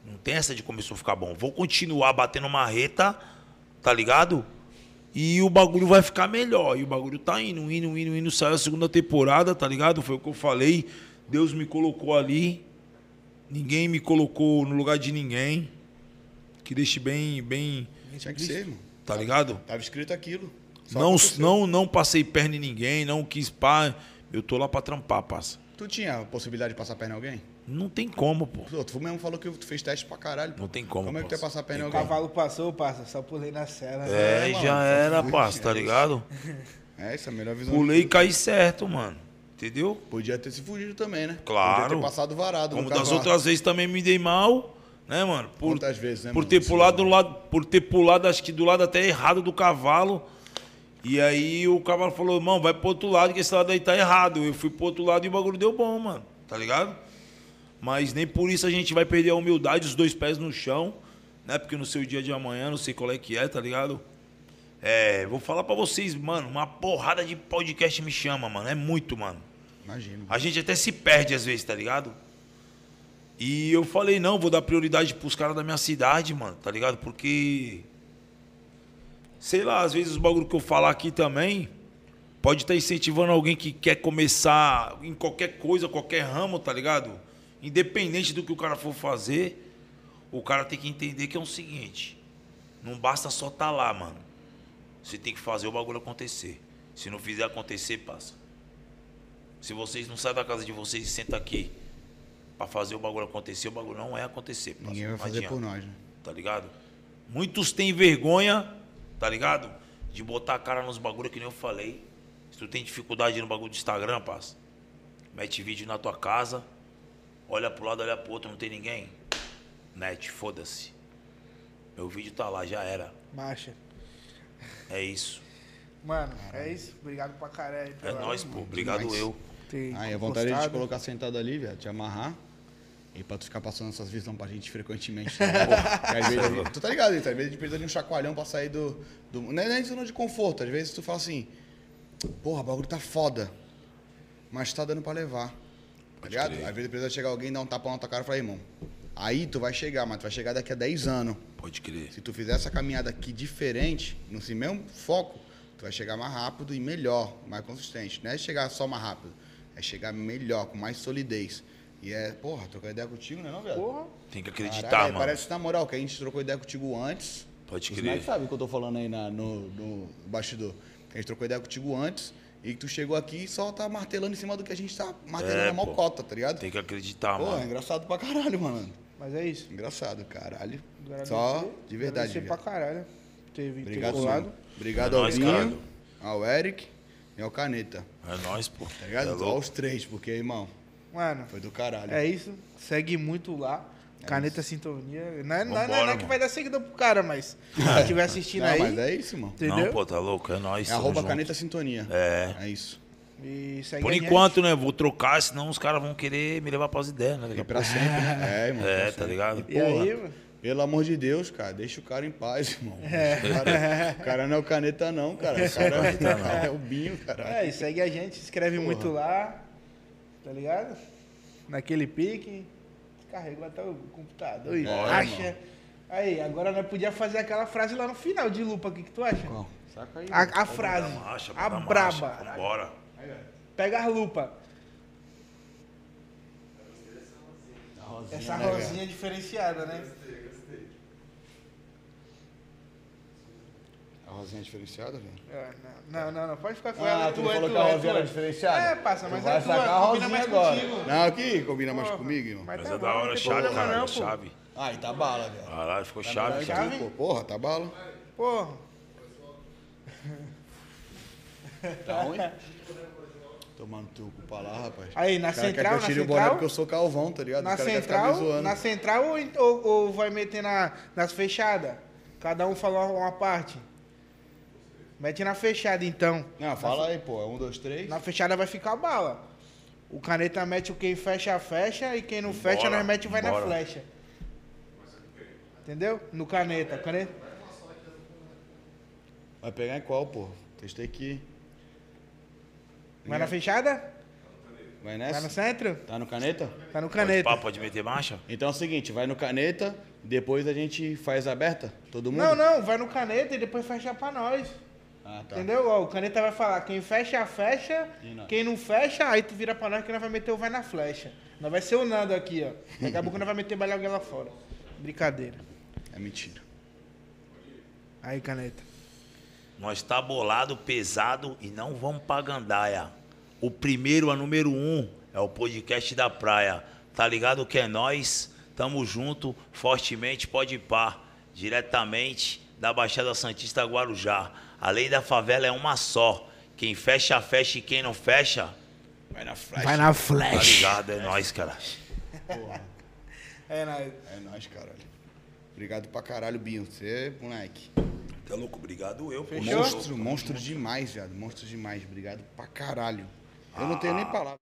Não tem essa de começou a ficar bom. Vou continuar batendo marreta, tá ligado? E o bagulho vai ficar melhor. E o bagulho tá indo, indo, indo, indo. Saiu a segunda temporada, tá ligado? Foi o que eu falei. Deus me colocou ali. Ninguém me colocou no lugar de ninguém. Que deixe bem, bem, Tinha que ser, mano. tá ligado? Tava escrito aquilo. Não, não, não passei perna em ninguém, não quis pá. Eu tô lá pra trampar, passa. Tu tinha a possibilidade de passar perna em alguém? Não tem como, pô. Pô, Tu mesmo falou que tu fez teste pra caralho. pô. Não tem como, Como é que tu ia passar perna em O alguém? cavalo passou, passa, só pulei na cela. É, mano, já era, [LAUGHS] parça, tá é ligado? É, essa é a melhor visão. Pulei e caí certo, mano. Entendeu? Podia ter se fugido também, né? Claro. Podia ter passado varado Como no das cavalo. outras vezes também me dei mal, né, mano? Por, Quantas vezes, né, por mano? ter pulado do lado, por ter pulado, acho que do lado até errado do cavalo. E aí o cavalo falou, irmão, vai pro outro lado, que esse lado aí tá errado. Eu fui pro outro lado e o bagulho deu bom, mano. Tá ligado? Mas nem por isso a gente vai perder a humildade, os dois pés no chão, né? Porque no seu dia de amanhã, não sei qual é que é, tá ligado? É, vou falar pra vocês, mano, uma porrada de podcast me chama, mano. É muito, mano. Imagino. A gente até se perde às vezes, tá ligado? E eu falei, não, vou dar prioridade pros caras da minha cidade, mano, tá ligado? Porque. Sei lá, às vezes os bagulho que eu falar aqui também pode estar incentivando alguém que quer começar em qualquer coisa, qualquer ramo, tá ligado? Independente do que o cara for fazer, o cara tem que entender que é o seguinte: não basta só estar lá, mano. Você tem que fazer o bagulho acontecer. Se não fizer acontecer, passa. Se vocês não saem da casa de vocês e sentam aqui pra fazer o bagulho acontecer, o bagulho não é acontecer. parça. Ninguém vai fazer por nós, né? Tá ligado? Muitos têm vergonha, tá ligado? De botar a cara nos bagulhos que nem eu falei. Se tu tem dificuldade no bagulho do Instagram, parça, mete vídeo na tua casa, olha pro lado, olha pro outro, não tem ninguém. Net, foda-se. Meu vídeo tá lá, já era. Marcha. É isso. Mano, é isso. Obrigado pra caralho. É nóis, pô. Obrigado demais. eu. ter Aí a vontade de te colocar sentado ali, velho, te amarrar. E pra tu ficar passando essas visões pra gente frequentemente. né? [LAUGHS] Porque às vezes, tu tá ligado? Às vezes a gente precisa de um chacoalhão pra sair do. do não é nem zona de conforto. Às vezes tu fala assim, porra, o bagulho tá foda. Mas tá dando pra levar. Tá ligado? Às vezes precisa chegar alguém, dar um tapa na tua cara e falar, irmão. Aí tu vai chegar, mas tu vai chegar daqui a 10 anos. Pode crer. Se tu fizer essa caminhada aqui diferente, no mesmo foco, tu vai chegar mais rápido e melhor, mais consistente. Não é chegar só mais rápido, é chegar melhor, com mais solidez. E é, porra, trocar ideia contigo, né, não, velho? Porra. Tem que acreditar, Caralho, é, mano. Parece, na moral, que a gente trocou ideia contigo antes. Pode Os crer. moleques sabem o que eu tô falando aí na- no, no bastidor. Que a gente trocou ideia contigo antes e que tu chegou aqui e só tá martelando em cima do que a gente tá martelando É, a pô. mocota, tá ligado? Tem que acreditar, Pô, é mano. engraçado pra caralho, mano. Mas é isso. Engraçado, caralho. Agradecer- Só de verdade. Agradecer pra caralho. Vindo Obrigado, mano. colado. Obrigado É ao Vinho, ao Eric e ao Caneta. É nóis, pô. Tá ligado? É. Aos três, porque, irmão, Mano, foi do caralho. é isso. Segue muito lá. Caneta Sintonia. Não é, não é- não é Vambora, que mano. vai dar seguidor pro cara, mas se [LAUGHS] estiver assistindo Não, aí. mas é isso, irmão. Entendeu? Não, pô, tá louco. É nóis. É arroba junto. Caneta Sintonia. É. É isso. E segue Por enquanto, né? Vou trocar, senão os caras vão querer me levar pras ideias, né? E pra sempre. [LAUGHS] É, irmão. É, tá sempre. ligado? E aí, mano? Pelo amor de Deus, cara, deixa o cara em paz, irmão. O, cara, [LAUGHS] o cara não é o Caneta, não, cara. O cara é o Binho, cara. É, e segue a gente, se inscreve muito lá. Tá ligado? Naquele pique. Carregou até o computador e Bora, acha. Aí, agora nós podíamos fazer aquela frase lá no final de lupa. O que, que tu acha? Qual? Saca aí. A, a frase. Marcha, a braba. marcha, Vambora. Pega as lupa. A rosinha, Essa né, rosinha diferenciada, né? Rosinha diferenciada, velho. É, Não, não, não, pode ficar com Ah, ela. tu tua, falou é que a é rosinha era diferenciada? É, passa, Tu mas vai é tua, sacar a combina rosinha mais agora. contigo. Não, aqui combina mais comigo, irmão. Mas Mas tá é da hora, chave, problema cara. não, chave. Ai, tá bala, velho. Caralho, ficou Tá chave, chave. tu, pô. Porra, tá bala. Porra. Tá onde? [LAUGHS] Tomando teu cu pra lá, rapaz. Aí, na cara quer central, que eu na tire o boné central? porque eu sou calvão, tá ligado? Na central, na central ou, ou, ou vai meter na, nas fechadas? Cada um falou uma parte. Mete na fechada, então. Não, fala aí, pô. É um, dois, três. Na fechada vai ficar bala. O caneta mete o quem fecha, fecha. E quem não fecha, Bora, nós mete vai na bora. flecha. Entendeu? No caneta. Caneta. Vai pegar em qual, pô? Testei aqui. Vai na fechada? Vai Vai no nessa? centro? Tá no caneta? Tá no Pode, caneta. pá, pode meter marcha? Então é o seguinte, vai no caneta, depois a gente faz aberta? Todo mundo? Não, não, vai no caneta e depois fecha pra nós. Ah, tá. Entendeu? Ó, o caneta vai falar, quem fecha, fecha. Quem não fecha, aí tu vira pra nós que nós vai meter o vai na flecha. Nós vai ser o Nando aqui, ó. Daqui a pouco nós vai meter balhão lá fora. Brincadeira. É mentira. Aí, caneta. Nós tá bolado, pesado e não vamos pra gandaia. O primeiro, a número um, é o podcast da praia. Tá ligado que é nós? Tamo junto, fortemente, pode ir pá. Diretamente da Baixada Santista Guarujá. A lei da favela é uma só. Quem fecha, fecha e quem não fecha, Vai na flash. Vai na tá flecha. ligado? É nós, cara. É, nós. É nóis, caralho. Obrigado pra caralho, Binho. Você, moleque. Tá louco? Obrigado eu. Fechou? Monstro, monstro demais, viado. Monstro demais. Obrigado pra caralho. Eu não tenho nem palavras.